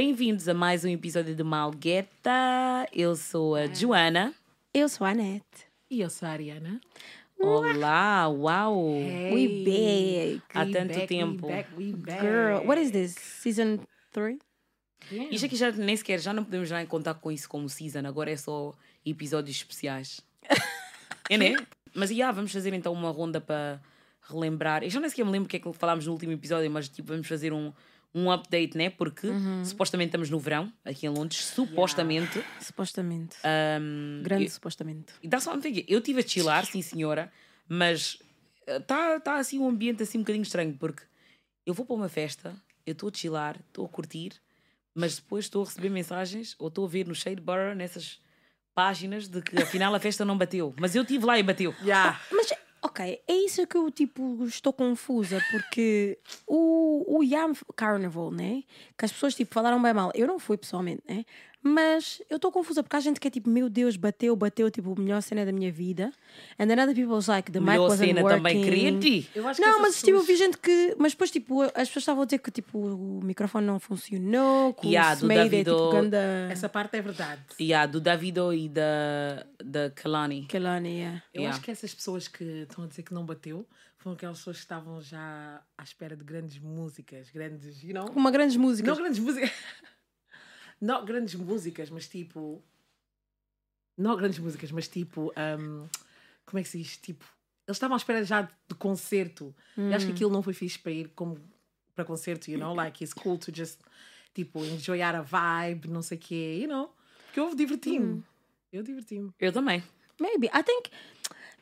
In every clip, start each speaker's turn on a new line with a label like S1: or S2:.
S1: Bem-vindos a mais um episódio de Malgueta. Eu sou a Joana.
S2: Eu sou a Anete.
S3: E eu sou a Ariana.
S1: Olá, uau!
S2: We back.
S1: Há
S3: We
S1: tanto
S3: back,
S1: tempo.
S3: We back, we back.
S2: Girl, what is this? Season 3?
S3: Yeah.
S1: Isto aqui já nem sequer, já não podemos já contar com isso como season, agora é só episódios especiais. é, né? Mas já, vamos fazer então uma ronda para relembrar. Eu já nem sequer me lembro o que é que falámos no último episódio, mas tipo, vamos fazer um, um update, né? Porque supostamente estamos no verão, aqui em Londres, supostamente.
S2: Supostamente.
S1: Um,
S2: Grande
S1: eu-
S2: supostamente.
S1: E dá só um. Eu estive a chilar, sim senhora, mas está tá assim um ambiente assim um bocadinho estranho, porque eu vou para uma festa, eu estou a chilar, estou a curtir, mas depois estou a receber mensagens ou estou a ver no Shade Bar nessas páginas de que afinal a festa não bateu. Mas eu estive lá e bateu.
S3: Yeah.
S2: Mas, ok, é isso que eu, tipo, estou confusa, porque o, o Yam Carnival, né? Que as pessoas, tipo, falaram bem mal. Eu não fui pessoalmente, né? Mas eu estou confusa porque há gente que é tipo, meu Deus, bateu, bateu, tipo, a melhor cena da minha vida. And then other people's like, the mic
S1: Melhor
S2: wasn't
S1: cena
S2: working.
S1: também queria ti.
S2: Não, mas tipo, eu
S3: pessoas-
S2: vi gente que. Mas depois, tipo, as pessoas estavam a dizer que tipo, o microfone não funcionou, que
S1: Yeah,
S2: o
S1: do
S2: Smeide é
S1: Davido-
S2: tipo ganda.
S3: Essa parte é verdade.
S1: E há do Davido e da, da Kalani.
S2: Kelani, yeah.
S3: Eu
S1: Yeah.
S3: acho que essas pessoas que estão a dizer que não bateu foram aquelas pessoas que estavam já à espera de grandes músicas, grandes, you know?
S2: Uma grandes músicas.
S3: Não grandes músicas. Não grandes músicas, mas tipo. Não grandes músicas, mas tipo. um, como é que se diz? Tipo. Eles estavam à espera já de concerto. E acho que aquilo não foi fixe para ir como para concerto, you know? Like, it's cool to just, tipo, enjoyar a vibe, não sei o quê, you know? Porque eu diverti-me. Eu diverti-me.
S1: Eu também.
S2: Maybe. I think.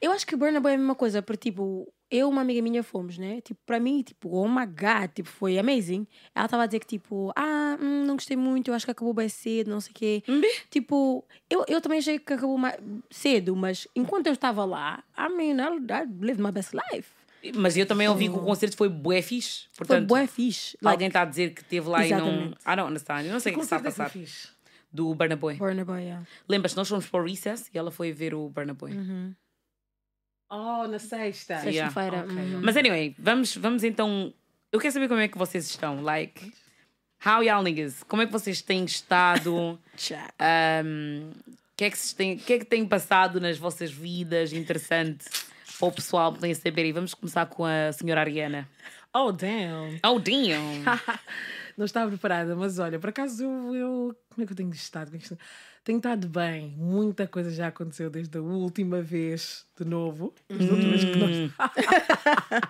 S2: Eu acho que Burna Boy é a mesma coisa, porque tipo, eu e uma amiga minha fomos, né? Tipo, para mim, tipo, oh my god, tipo, foi amazing. Ela estava a dizer que, tipo, ah, hum, não gostei muito, eu acho que acabou bem cedo, não sei o quê. Tipo, eu, eu também achei que acabou mais cedo, mas enquanto eu estava lá, I mean, I, I lived my best life.
S1: Mas eu também ouvi que o concerto foi bué fixe.
S2: Foi
S1: Portanto,
S2: bué fixe. Like,
S1: alguém está a dizer que esteve lá e não.
S2: Exatamente.
S1: I don't understand. Eu não sei o que está a
S3: é
S1: passar.
S3: que foi fixe.
S1: Do Burna Boy.
S2: Burna Boy, yeah.
S1: Lembras-te, nós fomos para o Recess e ela foi ver o Burna Boy.
S3: Oh, na sexta.
S1: Yeah.
S2: Sexta-feira.
S3: Ok,
S2: uhum.
S1: Mas anyway, vamos, vamos então. Eu quero saber como é que vocês estão. Like, how y'all niggas? Como é que vocês têm estado?
S2: Tchau.
S1: Um, O que, é que têm- que é que tem passado nas vossas vidas interessante para o pessoal poderem saber? E vamos começar com a senhora Ariana.
S3: Oh, damn.
S1: Oh, damn!
S3: Não estava preparada, mas olha, por acaso eu, Como é que eu tenho estado? Como é que estou? Tenho estado bem. Muita coisa já aconteceu desde a última vez, de novo. Desde a última vez que nós.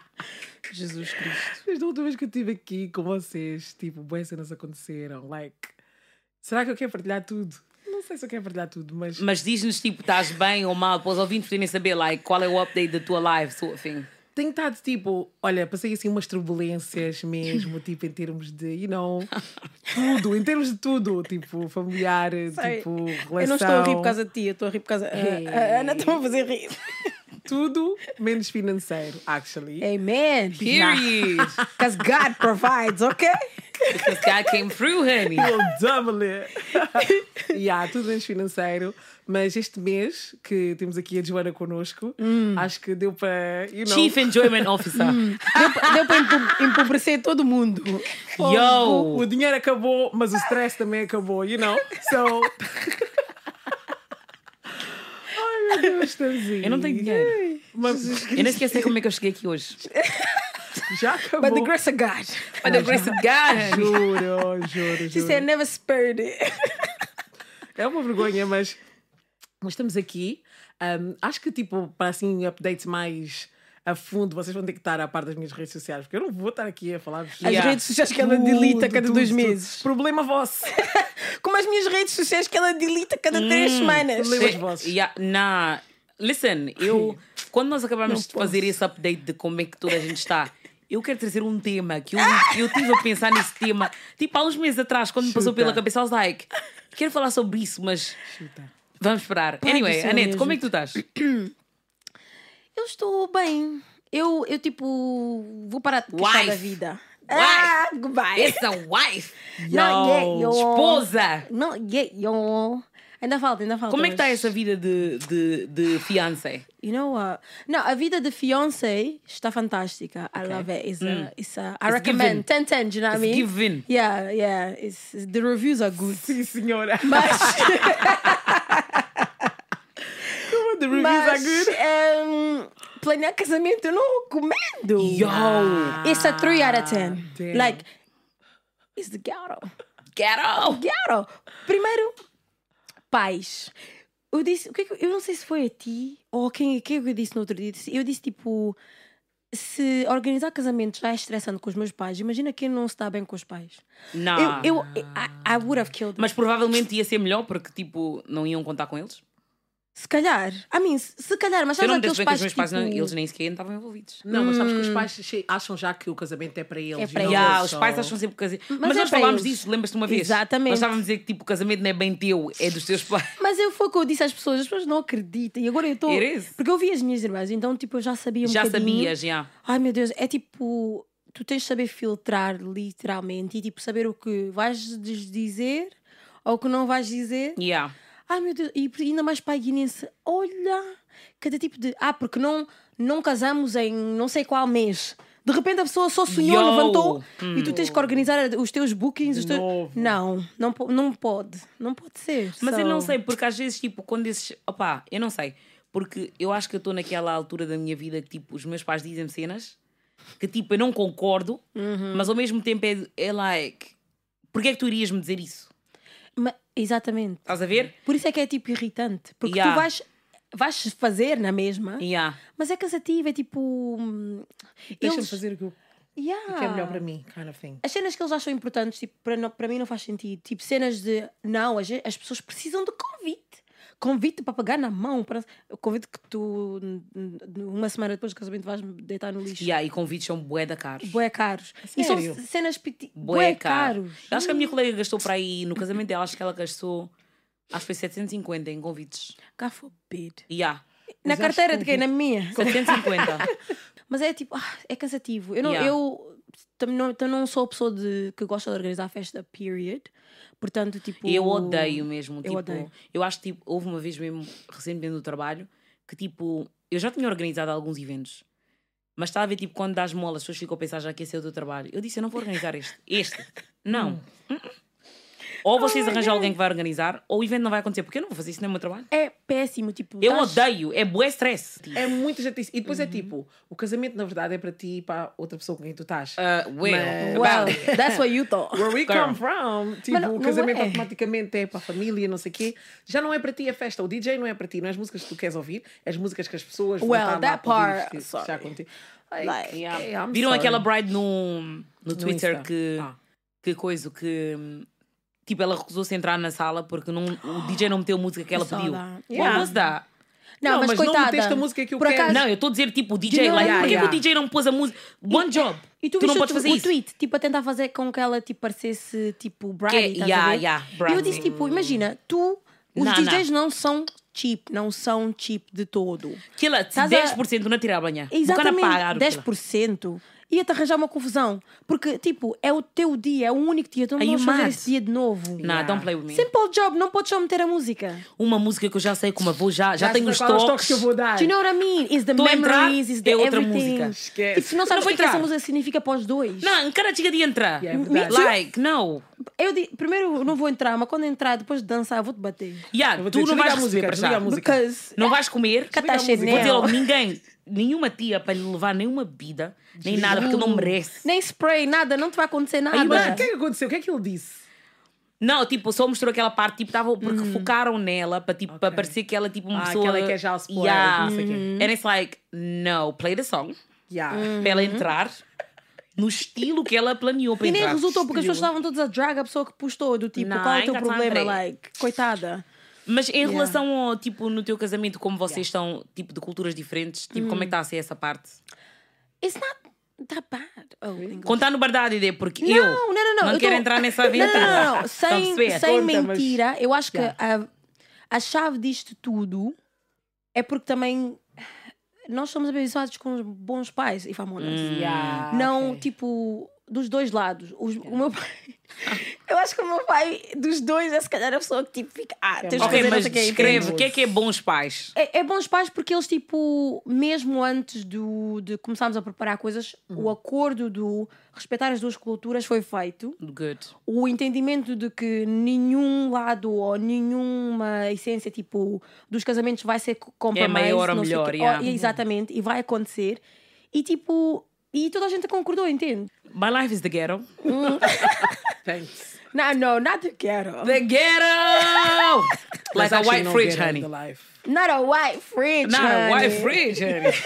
S2: Jesus Cristo.
S3: Desde a última vez que eu estive aqui com vocês, tipo, boas cenas aconteceram. Like, será que eu quero partilhar tudo? Não sei se eu quero partilhar tudo, mas.
S1: Mas diz-nos, tipo, estás bem ou mal, para os ouvintes poderem saber, like, qual é o update da tua live, sort of thing.
S3: Tenho estado tipo, olha, passei assim umas turbulências mesmo, tipo, em termos de, you know, tudo, em termos de tudo, tipo, familiar,
S2: Sei.
S3: tipo, relação.
S2: Eu não estou a rir por causa de ti, eu estou a rir por causa.
S3: Hey.
S2: A, a Ana está a fazer rir.
S3: Tudo menos financeiro, actually.
S2: Amen.
S1: Period!
S2: Because God provides, ok?
S1: Because God came through, honey.
S3: We'll double it. yeah, tudo menos financeiro. Mas este mês que temos aqui a Joana connosco, acho que deu para, you know,
S1: Chief Enjoyment Officer.
S2: Deu, pa- deu para empo- empobrecer todo mundo.
S1: Yo!
S3: o dinheiro acabou, mas o stress também acabou, you know? So. Ai meu Deus, estamos aí.
S1: Eu não tenho dinheiro.
S3: Mas
S1: Eu nem esqueci como é que eu cheguei aqui hoje.
S3: já acabou.
S2: But the grace of God.
S1: By the grace of God, honey.
S3: Juro, juro,
S2: She
S3: juro.
S2: said never spared it.
S3: É uma vergonha, mas, mas estamos aqui. Um, acho que, tipo, para assim, updates mais a fundo, vocês vão ter que estar a par das minhas redes sociais, porque eu não vou estar aqui a falar
S2: As
S1: Yeah.
S2: redes sociais que ela delita a cada dois meses.
S3: Problema vosso.
S2: Como as minhas redes sociais que ela delita a cada três semanas.
S3: Problema- Os vossos.
S1: Yeah, nah, listen, eu quando nós acabamos de fazer esse update de como é que toda a gente está, eu quero trazer um tema que eu, eu tive a pensar nesse tema, tipo há uns meses atrás, quando me passou
S3: Chuta.
S1: pela cabeça, I was like, quero falar sobre isso, mas
S3: Chuta.
S1: vamos esperar. Anyway, Anete,
S2: mesmo.
S1: como é que tu estás?
S2: Eu estou bem. Eu, eu tipo, vou parar de queixar da vida.
S1: Wife.
S2: Ah, goodbye.
S1: It's a wife,
S2: Not yet, yo.
S1: esposa.
S2: Not yet, yo. Ainda falta, ainda falta.
S1: Como é que está essa vida de, de, de fiancé?
S2: You know what? Não, a vida de fiancé está fantástica. I love it. It's, a, it's a, I
S1: It's
S2: recommend.
S1: given.
S2: 10 10, you know what I mean?
S1: given.
S2: Yeah, yeah. It's, the reviews are good.
S3: Sim, senhora.
S2: Mas,
S3: The reviews
S2: mas
S3: are good.
S2: um, planear casamento eu não recomendo.
S1: Yo!
S2: It's a 3 out of 10.
S3: damn.
S2: Like, it's the ghetto.
S1: Ghetto!
S2: Ghetto. Primeiro, pais. Eu disse, o que é que- eu não sei se foi a ti ou quem, quem é que eu disse no outro dia. Eu disse tipo: se organizar casamento já é estressante com os meus pais, imagina quem não se dá bem com os pais.
S1: Não.
S2: Eu, eu, I, I would have killed.
S1: Mas provavelmente ia ser melhor porque, tipo, não iam contar com eles.
S2: Se calhar, I mean, se, calhar, mas
S1: Se eu
S2: sabes
S1: não
S2: aqueles pais
S1: os meus
S2: que,
S1: pais, não-
S2: tipo,
S1: eles nem sequer estavam envolvidos.
S3: Não, mas sabes que os pais che- acham já que o casamento é para eles.
S2: É para eles.
S1: Yeah, os pais acham sempre que casamento. Mas,
S2: Mas é
S1: nós falámos
S2: eles.
S1: disso, lembras-te uma vez?
S2: Exatamente.
S1: Nós estávamos a dizer que tipo, o casamento não é bem teu, é dos teus pais.
S2: Mas eu foi o que eu disse às pessoas, as pessoas não acreditam. E agora eu estou.
S1: Is.
S2: Porque eu vi as minhas irmãs, então tipo, eu já sabia um
S1: Já
S2: bocadinho.
S1: sabias, já.
S2: Ai meu Deus, é tipo. Tu tens de saber filtrar literalmente e tipo saber o que vais dizer ou o que não vais dizer.
S1: Yeah.
S2: Ai meu Deus, e ainda mais para a guinense, olha, cada tipo de. Ah, porque não, não casamos em não sei qual mês. De repente a pessoa só sonhou,
S1: Yo!
S2: levantou e tu tens que organizar os teus bookings. Os teus... Não, não, não pode. Não pode ser.
S1: Mas
S2: So-
S1: eu não sei, porque às vezes, tipo, quando esses. Opá, eu não sei. Porque eu acho que eu estou naquela altura da minha vida que, tipo, os meus pais dizem cenas que, tipo, eu não concordo,
S2: Uhum.
S1: mas ao mesmo tempo é, é like. Porquê é que tu irias me dizer isso?
S2: Ma- Exatamente.
S1: Estás a ver?
S2: Por isso é que é tipo irritante. Porque
S1: Yeah.
S2: tu vais, vais fazer na mesma,
S1: Yeah.
S2: mas é cansativo, é tipo. hum,
S3: Deixa-me
S2: eles-
S3: fazer o que, eu-
S2: Yeah.
S3: o que é melhor para mim, kind of thing.
S2: As cenas que eles acham importantes, tipo, para, não- para mim não faz sentido. Tipo, cenas de. Não, as, as pessoas precisam de convite. Convite para pagar na mão. Para, o convite que tu, uma semana depois do casamento, vais deitar no lixo.
S1: Yeah, e convites são bué da caros.
S2: Bué caros. E são
S3: sério?
S2: cenas piti...
S1: Bué
S2: bué
S1: caro.
S2: caros.
S1: Eu acho que a minha colega gastou para aí, no casamento dela, acho que ela gastou, acho que foi 750 em convites.
S2: God forbid.
S1: Yeah.
S2: Na carteira de quem? Na minha.
S1: 750.
S2: Mas é tipo, ah, é cansativo. Eu não,
S1: Yeah.
S2: eu também não, também não sou a pessoa de, que gosta de organizar a festa, period. Portanto, tipo.
S1: Eu odeio mesmo.
S2: Eu
S1: tipo,
S2: odeio.
S1: eu acho que tipo, houve uma vez mesmo, recentemente no trabalho, que tipo, eu já tinha organizado alguns eventos. Mas estava a ver, tipo, quando dás molas, as pessoas ficam a pensar já que esse é o teu trabalho. Eu disse, eu não vou organizar este. Este. Não. Uh-uh. Ou vocês arranjam alguém que vai organizar, ou o evento não vai acontecer, porque eu não vou fazer isso no meu trabalho.
S2: É péssimo. Tipo,
S1: Eu
S2: estás-
S1: odeio, é bué stress.
S3: É muito chatice. E
S2: Uhum.
S3: depois é tipo, o casamento na verdade é para ti e para outra pessoa com quem tu estás.
S1: Uh, well,
S2: Well,
S1: about-
S2: that's what you thought.
S3: Where we
S1: Girl.
S3: come from, tipo,
S2: Mas não-
S3: o casamento
S2: é.
S3: automaticamente é para a família, não sei o quê. Já não é para ti a festa. O DJ não é para ti, não é as músicas que tu queres ouvir, é as músicas que as pessoas vão
S2: Well,
S3: estar lá
S2: that
S3: ouvir
S2: part, sorry.
S3: festejar contigo. Like,
S2: Like,
S1: Yeah. Viram
S3: sorry.
S1: aquela bride no, no Twitter
S3: Insta.
S1: que,
S3: Ah.
S1: que coisa que hum, tipo ela recusou-se a entrar na sala porque não, o DJ não meteu a música que ela pediu. What
S3: Yeah.
S1: was that?
S2: Não,
S3: Não,
S2: mas,
S3: mas não
S2: coitada.
S3: meteste a música que eu
S2: por
S3: quero.
S2: acaso,
S1: Não, eu estou a dizer tipo o DJ, like,
S2: yeah,
S1: porquê
S3: yeah.
S1: que o DJ não pôs a música? One job.
S2: E tu,
S1: tu não podes fazer
S2: o
S1: isso.
S2: tweet, tipo, a tentar fazer com que ela tipo, parecesse tipo
S1: Que-
S2: Brady. estás a
S1: yeah,
S2: ver?
S1: yeah,
S2: E eu
S1: Brady.
S2: disse, tipo, imagina, tu, os
S1: Não,
S2: DJs não. são cheap, não são cheap de todo.
S1: Aquilo,
S2: Estás a-
S1: 10% na tirar banha.
S2: Exatamente,
S1: pagar
S2: 10% ia-te arranjar uma confusão. Porque, tipo, é o teu dia, é o único dia, tu não vamos fazer esse dia de novo.
S1: Nah, don't play with me.
S2: Simple job, não podes só meter a música.
S1: Uma música que eu já sei como eu vou, já, já
S3: Já
S1: tenho
S3: sei
S1: os
S3: qual é
S1: toques.
S3: que eu vou dar.
S2: Do you know what I mean? Is the
S1: Tô
S2: memories, is the
S1: é outra
S2: everything.
S1: música.
S3: Esquece.
S2: E tu não sabes
S1: Não
S2: o que,
S1: vou
S2: é que essa música significa para os dois.
S1: Não, cara, chega de entrar.
S3: Yeah, é
S1: like, no.
S2: Eu di- primeiro eu não vou entrar, mas quando entrar, depois de dançar, eu vou-te bater.
S1: Yeah,
S3: Eu vou
S1: tu não vais
S3: a música,
S1: para já.
S3: a música.
S2: Because
S1: Não vais comer.
S2: Chanel.
S1: Vou dizer logo, ninguém, nenhuma tia para lhe levar nenhuma bebida, nem nada, porque ele não merece.
S2: Nem spray, nada, não te vai acontecer nada.
S3: Mas o que é que aconteceu? O que é que ele disse?
S1: Não, tipo, só mostrou aquela parte, tipo, tava, porque focaram nela para tipo, para
S3: Ok.
S1: parecer que ela tipo uma
S3: Ah,
S1: pessoa.
S3: aquela que é já spoiler,
S1: yeah.
S3: não sei o quê.
S1: And it's like, no, play the song
S3: Yeah.
S1: para ela entrar no estilo que ela planeou para
S2: E nem
S1: entrar.
S2: resultou, porque as pessoas
S3: Estilo.
S2: estavam todas a drag a pessoa que postou, do tipo,
S1: Não,
S2: qual é o teu
S1: tá
S2: problema? Like, coitada.
S1: Mas em relação ao, tipo, no teu casamento, como vocês estão, tipo, de culturas diferentes, tipo,
S2: Hum.
S1: como é que está a ser essa parte?
S2: It's not that bad. Oh.
S1: Contar no verdade ideia, porque
S2: Não,
S1: eu
S2: não, não, não.
S1: não
S2: eu
S1: quero
S2: tô-
S1: entrar nessa
S2: Não,
S1: aventura.
S2: não, não, não. Sem,
S1: perceber?
S2: sem
S3: Conta, mas-
S2: mentira, eu acho que
S3: Yeah.
S2: a, a chave disto tudo é porque também nós somos abençoados com bons pais, if I'm honest.
S3: Yeah,
S2: Não,
S3: ok.
S2: tipo, dos dois lados. Os- O meu pai. Eu acho que o meu pai, dos dois, é se calhar a pessoa que tipo fica. Ah, tens de
S1: Ok,
S2: fazer não
S1: mas
S2: o
S1: descreve que é que é bons pais.
S2: É, é bons pais porque eles, tipo, mesmo antes do, de começarmos a preparar coisas, o acordo do respeitar as duas culturas foi feito.
S1: Good.
S2: O entendimento de que nenhum lado ou nenhuma essência, tipo, dos casamentos vai ser compromise.
S1: É maior ou
S2: não sei o
S1: melhor,
S2: quê.
S1: yeah.
S2: Oh, exatamente, e vai acontecer. E, tipo, e toda a gente concordou, entende?
S1: My life is the ghetto.
S3: Thanks.
S2: Não, não, nada quero.
S1: The ghetto! like a white
S3: no
S1: fridge,
S3: ghetto
S1: honey.
S3: the life.
S2: Not a white fridge.
S1: Not a white
S2: honey.
S1: fridge, honey.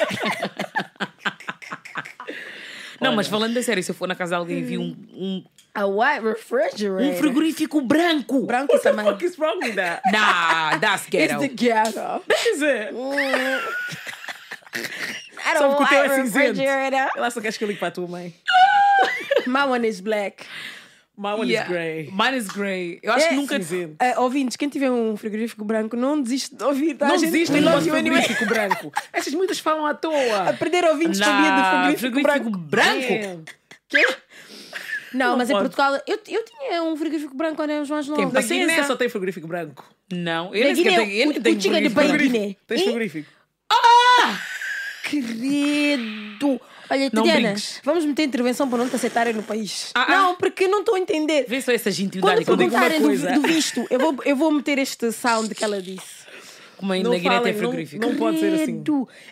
S1: Não, mas falando a sério, se eu for na casa de alguém e vi um, um,
S2: A white refrigerator.
S1: um frigorífico branco.
S2: branco também.
S3: What is wrong with that?
S1: Nah, that's
S2: It's
S1: ghetto.
S2: the ghetto.
S3: Is it?
S2: I
S3: Só
S2: don't
S3: porque o teu é cinzento. Ela só queres que eu ligue para a tua mãe.
S2: My one is black.
S3: My one
S1: Yeah.
S3: is grey.
S1: Mine is grey. Eu acho
S2: É,
S1: que nunca.
S3: Cinzento.
S2: Eh, ouvintes, quem tiver um frigorífico branco, não desiste de ouvir. Tá?
S3: Não
S2: A
S3: vosso
S2: you anyway.
S3: frigorífico branco. Essas muitas falam à
S2: A
S3: toa.
S2: perder ouvintes sabia de frigorífico, branco.
S3: Damn.
S2: Quê? Não,
S3: Não
S2: mas em
S3: pode.
S2: Portugal, eu, eu tinha um frigorífico branco quando éramos mais novos.
S3: Guiné
S1: Paciência.
S3: só tem frigorífico branco.
S1: Não, eu nem tenho.
S2: De
S1: frigorífico.
S3: Frigorífico.
S2: Guiné.
S3: Tens frigorífico.
S2: Credo! Olha,
S1: Não
S2: Tatiana,
S1: brinques.
S2: vamos meter intervenção para não te aceitarem no país.
S1: Ah, ah.
S2: Não, porque não estou a entender.
S1: Vê só essa
S2: Quando
S1: digo.
S3: uma
S2: perguntarem do, do visto, eu vou, eu vou meter este sound que ela disse.
S1: Como aí
S3: Não
S1: Guiné
S3: falem,
S1: tem
S3: não-
S1: frigorífico.
S3: não pode ser assim.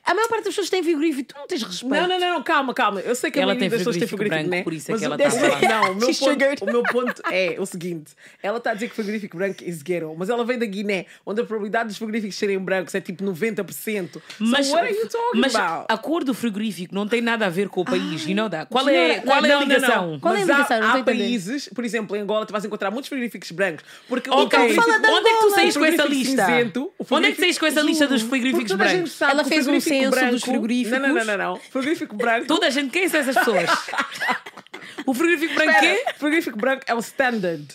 S2: A maior parte das pessoas tem frigorífico, tu não tens respeito.
S3: Não, não, não, não, calma, calma. Eu sei que a
S1: Ela
S3: maioria
S1: tem
S3: das pessoas tem
S1: frigorífico
S3: frigorífico,
S1: branco,
S3: né?
S1: por isso é
S3: Mas
S1: que ela tá a falar.
S3: Não, o meu, ponto, o meu ponto é o seguinte: ela está a dizer que frigorífico branco is ghetto, mas ela vem da Guiné, onde a probabilidade dos frigoríficos serem brancos é tipo 90%.
S1: Mas,
S3: so what are you talking
S1: mas
S3: about?
S1: a cor do frigorífico não tem nada a ver com o país, you know that? Qual
S2: senhora,
S1: é, qual é a
S3: Não, não,
S1: ligação?
S3: não.
S2: Qual é a
S3: há-
S2: ligação? Não
S3: Há,
S2: entendendo.
S3: países, por exemplo, em Angola, tu vais encontrar muitos frigoríficos brancos. Porque
S1: Ok,
S3: o frigorífico-
S2: fala de
S1: onde é que tu saís com essa
S3: frigorífico
S1: lista?
S3: cinzento, o
S1: Onde é que saís com essa lista dos frigoríficos brancos?
S3: sabe
S2: Ela fez um censo
S3: branco...
S2: dos frigoríficos.
S3: Não, não, não, não, não. Frigorífico branco...
S1: Toda a gente, quem são essas pessoas? o frigorífico branco quê?
S3: O frigorífico branco é o standard.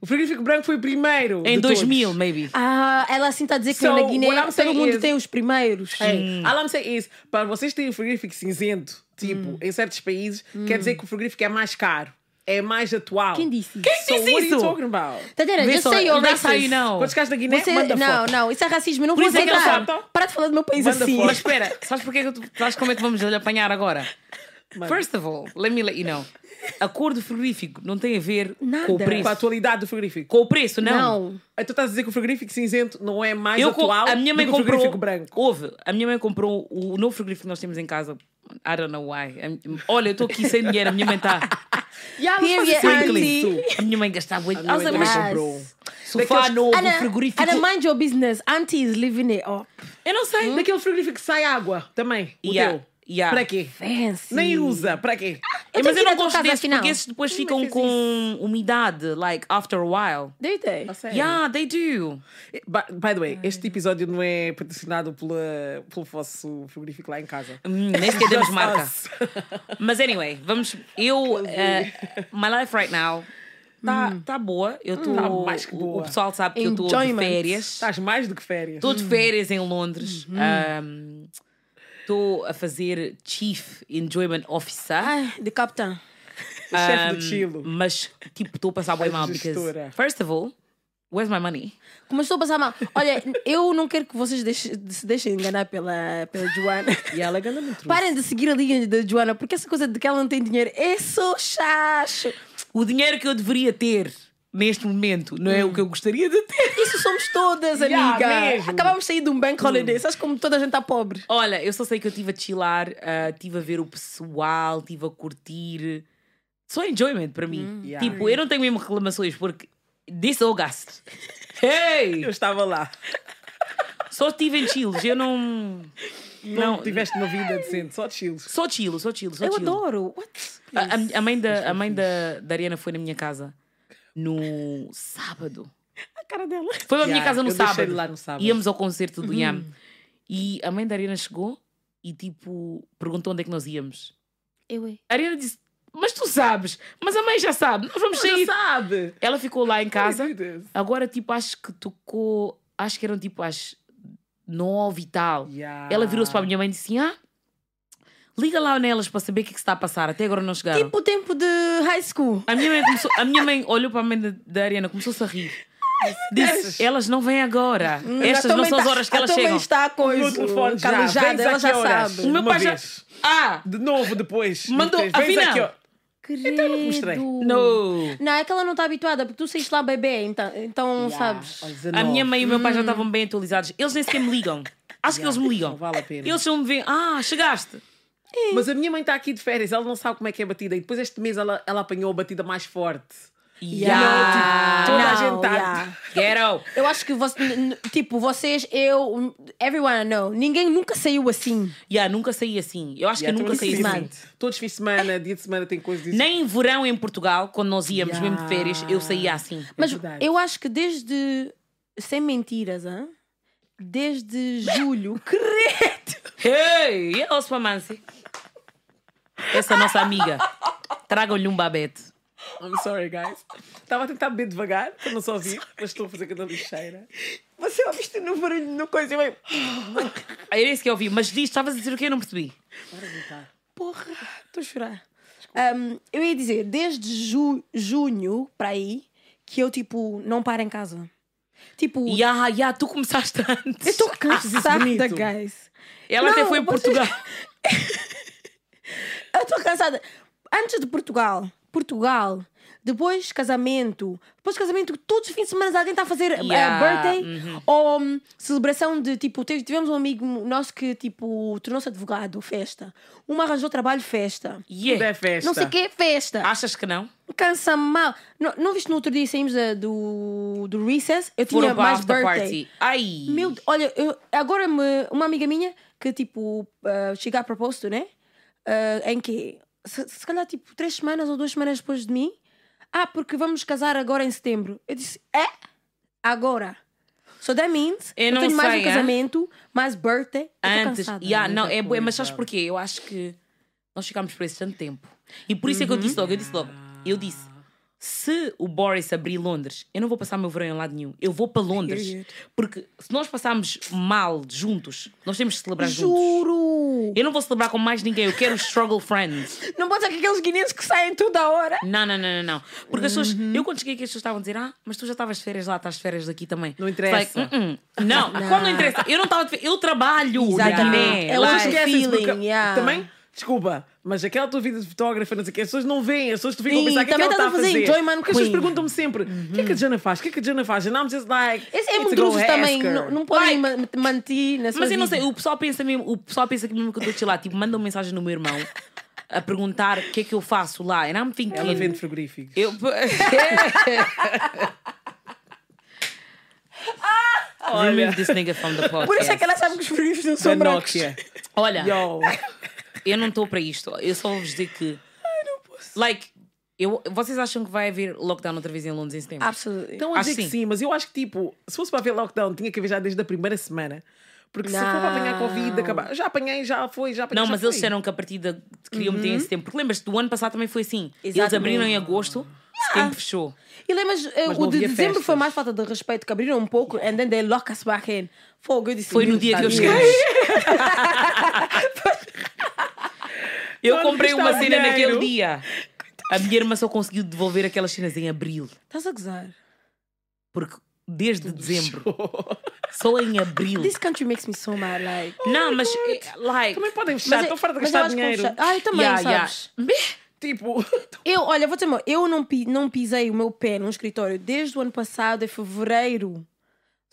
S3: O frigorífico branco foi o primeiro.
S1: Em
S3: de
S1: 2000,
S3: todos.
S1: maybe.
S2: Ah, ela assim está a dizer que
S3: So,
S2: na Guiné todo mundo
S3: is-
S2: tem os primeiros.
S3: Hey, all I'm saying is, para vocês terem o frigorífico cinzento, tipo, em certos países, quer dizer que o frigorífico é mais caro. É mais atual.
S2: Quem disse isso?
S1: Quem
S3: So,
S1: disse
S3: what are you
S1: isso?
S3: talking about?
S2: Tatiana,
S1: Vê
S2: just say you're
S1: that's how you
S2: racist.
S1: know.
S3: Quando chegares da Guiné,
S2: Você,
S3: manda
S2: não,
S3: foto.
S2: não, isso é racismo. Eu não
S1: Por
S2: vou
S1: isso é
S2: aceitar.
S3: solta.
S2: Para de falar do meu país
S3: Manda
S2: assim.
S3: foto.
S1: Mas espera, sabes porquê que eu, sabes como é que vamos lhe apanhar agora? First of all, let me let you know. A cor do frigorífico não tem a ver
S2: Nada.
S1: com o
S3: Com a
S1: preço.
S3: atualidade do frigorífico.
S1: Com o preço, não.
S2: Não.
S3: Aí tu estás a dizer que o frigorífico cinzento não é mais
S1: Eu,
S3: atual
S1: a minha mãe
S3: do que o
S1: comprou.
S3: frigorífico branco.
S1: Houve. A minha mãe comprou o novo frigorífico que nós temos em casa. I don't know why. Olha, eu estou aqui sem dinheiro. A minha mãe está.
S3: Yeah,
S2: Period, auntie.
S3: isso.
S1: A minha mãe gastava muito.
S3: A minha mãe
S1: mas
S3: comprou.
S1: sofá novo,
S2: Ana,
S1: frigorífico.
S2: Ana, mind your business. Auntie is living it up.
S1: Eu não sei.
S3: Daquele frigorífico que sai água também. O
S1: Yeah,
S3: teu.
S1: Yeah.
S3: Para quê?
S2: Fancy.
S3: Nem usa. Para quê?
S2: Eu
S1: mas eu não gosto desses porque esses depois
S3: Quem
S1: ficam com umidade, like after a while.
S3: A sério?
S1: Yeah, they do.
S3: By, by the way, este episódio não é patrocinado pela, pelo vosso frigorífico lá em casa.
S1: Hum, nem sequer temos
S3: Just
S1: marca. Mas anyway, vamos. Eu. eh, my life right now está tá boa. Eu estou.
S3: Tá mais que
S1: o-
S3: boa.
S1: O pessoal sabe que eu estou de
S2: Enjoyment.
S1: férias.
S3: Estás mais do que férias.
S1: Estou de férias em Londres. Ahm, Estou a fazer Chief Enjoyment Officer.
S2: Ai, de capitão.
S3: O chefe
S1: Um,
S3: do Chilo.
S1: Mas, tipo, estou a passar bem mal. Because, first of all, where's my money?
S2: Como estou a passar mal. Olha, eu não quero que vocês deixem- se deixem enganar pela, pela Joana.
S3: E ela ganha muito.
S2: Parem de seguir a linha da Joana, porque essa coisa de que ela não tem dinheiro é só chacho.
S1: O dinheiro que eu deveria ter neste momento não é o que eu gostaria de ter.
S2: Isso somos todas,
S3: Yeah,
S2: amiga. Acabamos de sair de um bank holiday. Sabes como toda a gente está pobre?
S1: Olha, eu só sei que eu estive a chilar, ah, estive a ver o pessoal, estive a curtir. Só enjoyment para mim.
S3: Yeah.
S1: Tipo, eu não tenho mesmo reclamações porque ao gasto. Hey!
S3: Eu estava lá.
S1: Só estive em chills, eu não.
S3: Não,
S1: Não,
S3: tiveste uma vida decente, só chilos.
S1: só chilo, só chilo, só
S2: Eu
S1: chilo.
S2: adoro. What?
S1: A, a- a mãe, da, a mãe da, da Ariana foi na minha casa no sábado.
S2: A cara dela.
S1: Foi à minha
S3: Yeah,
S1: casa no sábado.
S3: lá no sábado.
S1: Íamos ao concerto do Yam. E a mãe da Ariana chegou e tipo perguntou onde é que nós íamos.
S2: Eu, é.
S1: A Ariana disse: Mas tu sabes, mas a mãe já sabe, nós vamos
S3: Já
S1: sair.
S3: sabe.
S1: Ela ficou lá em casa. Agora, tipo, acho que tocou. Acho que eram tipo às nove e tal.
S3: Yeah.
S1: Ela virou-se para a minha mãe e disse: Ah, Liga lá nelas para saber o que, é que se está a passar. Até agora não chegaram.
S2: Tipo o tempo de high school.
S1: A minha mãe, começou- a minha mãe olhou para a mãe da, da Ariana, começou-se a rir. Disse: Elas não vêm agora. Estas
S2: A
S1: não são as
S2: tá-
S1: horas que elas chegam.
S2: está com
S3: O telefone
S2: calejada, ela já sabe.
S1: O meu pai já. Ah!
S3: De novo depois.
S1: Mandou- afinal.
S3: ó.
S2: Então
S3: não te mostrei.
S1: Não!
S2: Não, é que ela não está habituada, porque tu saíste lá bebê, então, então sabes.
S3: Olha,
S1: A
S3: 19.
S1: minha mãe e o meu pai já estavam bem atualizados. Eles nem sequer me ligam. Acho que eles me ligam.
S3: Não vale a pena.
S1: Eles só me veem. Ah, chegaste.
S3: Mas a minha mãe está aqui de férias, ela não sabe como é que é batida. E depois este mês ela, ela apanhou a batida mais forte.
S1: Yeah.
S3: Toda a
S2: Não,
S3: gente tá-
S2: yeah. Eu acho que você, tipo, vocês, eu, everyone I know, ninguém nunca saiu assim.
S1: Yeah, nunca saí assim. Eu acho
S3: Yeah,
S1: que eu nunca saí
S3: sim,
S1: assim.
S3: sim. Todos os fins de semana, dia de semana tem coisas disso.
S1: Nem em verão em Portugal, quando nós íamos
S3: Yeah.
S1: mesmo de férias, eu saía assim.
S2: Mas
S3: verdade.
S2: eu acho que desde, sem mentiras, hã? desde julho, credo!
S1: Hey, e a Ospamansi? Essa nossa amiga. Tragam-lhe um babete.
S3: I'm sorry, guys. Estava a tentar beber devagar, para não só ouvir, mas estou a fazer cada lixeira.
S2: Você ouviste no barulho, no coisa, eu...
S1: Era isso que eu ouvi. Mas diz, estavas a dizer o que eu não percebi.
S2: Porra, estou a chorar. Um, eu ia dizer, desde ju junho para aí, que eu, tipo, não paro em casa. Tipo,
S1: Ya, ya, tu começaste antes.
S2: eu estou cansada,
S3: bonito.
S2: guys.
S1: Ela até
S2: Não,
S1: foi em
S2: vocês-
S1: Portugal.
S2: Eu estou cansada. Antes de Portugal, Portugal, depois casamento, depois casamento, todos os fins de semana alguém está a fazer eh,
S1: Yeah,
S2: birthday
S1: uhum.
S2: ou hum, celebração de tipo. teve- Tivemos um amigo nosso que tipo tornou-se advogado, festa. Uma arranjou trabalho, festa.
S3: Tudo
S1: Yeah.
S3: é festa.
S2: Não sei o que, festa.
S1: Achas que não?
S2: Cansa mal. Não, não viste no outro dia saímos da- do, do Recess? Eu tinha
S1: Foram
S2: mais birthday.
S1: party. Ai.
S2: Meu, olha, eu, agora me, uma amiga minha que tipo uh, chega a propósito, né? Uh, em que se, se calhar tipo três semanas ou duas semanas depois de mim, ah, porque vamos casar agora em setembro. Eu disse, é? Agora. So that means
S1: Eu
S2: eu,
S1: não
S2: tenho mais
S1: sei,
S2: um
S1: hã?
S2: casamento, mais birthday.
S1: Antes.
S2: cansada.
S1: Yeah, não, é mas sabes porquê? Eu acho que nós ficámos presos tanto tempo. E por isso é que eu disse logo, eu disse logo, eu disse, se o Boris abrir Londres, eu não vou passar meu verão em lado nenhum. Eu vou para Londres. Porque se nós passarmos mal juntos, nós temos que celebrar juntos.
S2: Juro!
S1: Eu não vou celebrar com mais ninguém, eu quero struggle friends.
S2: Não pode ser que aqueles guineenses que saem toda a hora.
S1: Não, não, não, não, não. Porque as pessoas,
S2: Uhum.
S1: eu quando cheguei aqui, as pessoas estavam a dizer, ah, mas tu já estavas de férias lá, estás de férias aqui também.
S3: Não interessa.
S1: Like, "Mm-mm." Não, quando não interessa, eu não estava de férias, eu trabalho.
S2: Exatamente.
S1: Like,
S2: outro
S3: Esquecem-se,
S2: feeling,
S3: porque
S2: yeah.
S3: Também, desculpa, mas aquela tua vida de fotógrafa, não sei o que, as pessoas não veem, as pessoas tu ficam a pensar o que é que
S2: também
S3: ela está a
S2: estás a
S3: fazer.
S2: fazer enjoyment
S3: Porque as pessoas perguntam-me sempre: o que é que a Jana faz? O que é que a Jana faz? And I'm just like.
S2: Esse é muito druzes também. Não, não podem ma- manter na sua
S1: Mas eu não sei, o pessoal pensa mesmo, o pessoal pensa que mesmo que eu estou a chilar, tipo, manda uma mensagem no meu irmão a perguntar o que é que eu faço lá. And I'm thinking.
S3: Ela vende frigoríficos.
S1: Eu... Remove this nigga from the podcast.
S2: Por isso é que ela sabe que os frigoríficos não são brancos.
S1: Olha,
S3: Yo.
S1: Eu não estou para isto. Eu só vou vos dizer que. Like, eu, vocês acham que vai haver lockdown outra vez em Londres em setembro?
S2: Absolutely.
S3: Estão a
S1: Acho
S3: dizer que
S1: sim.
S3: mas eu acho que tipo, se fosse para haver lockdown, tinha que haver já desde a primeira semana. Porque se for
S2: Não.
S3: para apanhar Covid, acabar. Já apanhei, já foi, já apanhei.
S1: Não,
S3: já
S1: mas
S3: foi.
S1: eles disseram que a partida queriam meter em setembro. Porque lembras-te, do ano passado também foi assim. Eles
S2: Exatamente.
S1: abriram em agosto, setembro fechou.
S2: E lembras, eh, o
S3: não
S2: de dezembro
S3: festas.
S2: foi mais falta de respeito, que abriram um pouco and then they lock us back in. Fogo, eu disse,
S1: Foi no
S2: "Meu
S1: dia que eu
S2: Deus".
S1: cheguei. Eu comprei uma cena
S3: dinheiro?
S1: naquele dia. A minha irmã só conseguiu devolver aquelas cenas em abril.
S2: Estás a gozar.
S1: Porque desde dezembro, só em abril.
S2: This country makes me so mad, like...
S1: Não, mas, eh, like.
S3: Também podem fechar,
S2: é-
S3: estão farta de gastar dinheiro.
S2: Ah, eu também,
S1: Yeah, yeah.
S2: sabes?
S3: Tipo,
S2: Eu, olha, vou dizer, eu não, pi- não pisei o meu pé num escritório desde o ano passado, em fevereiro.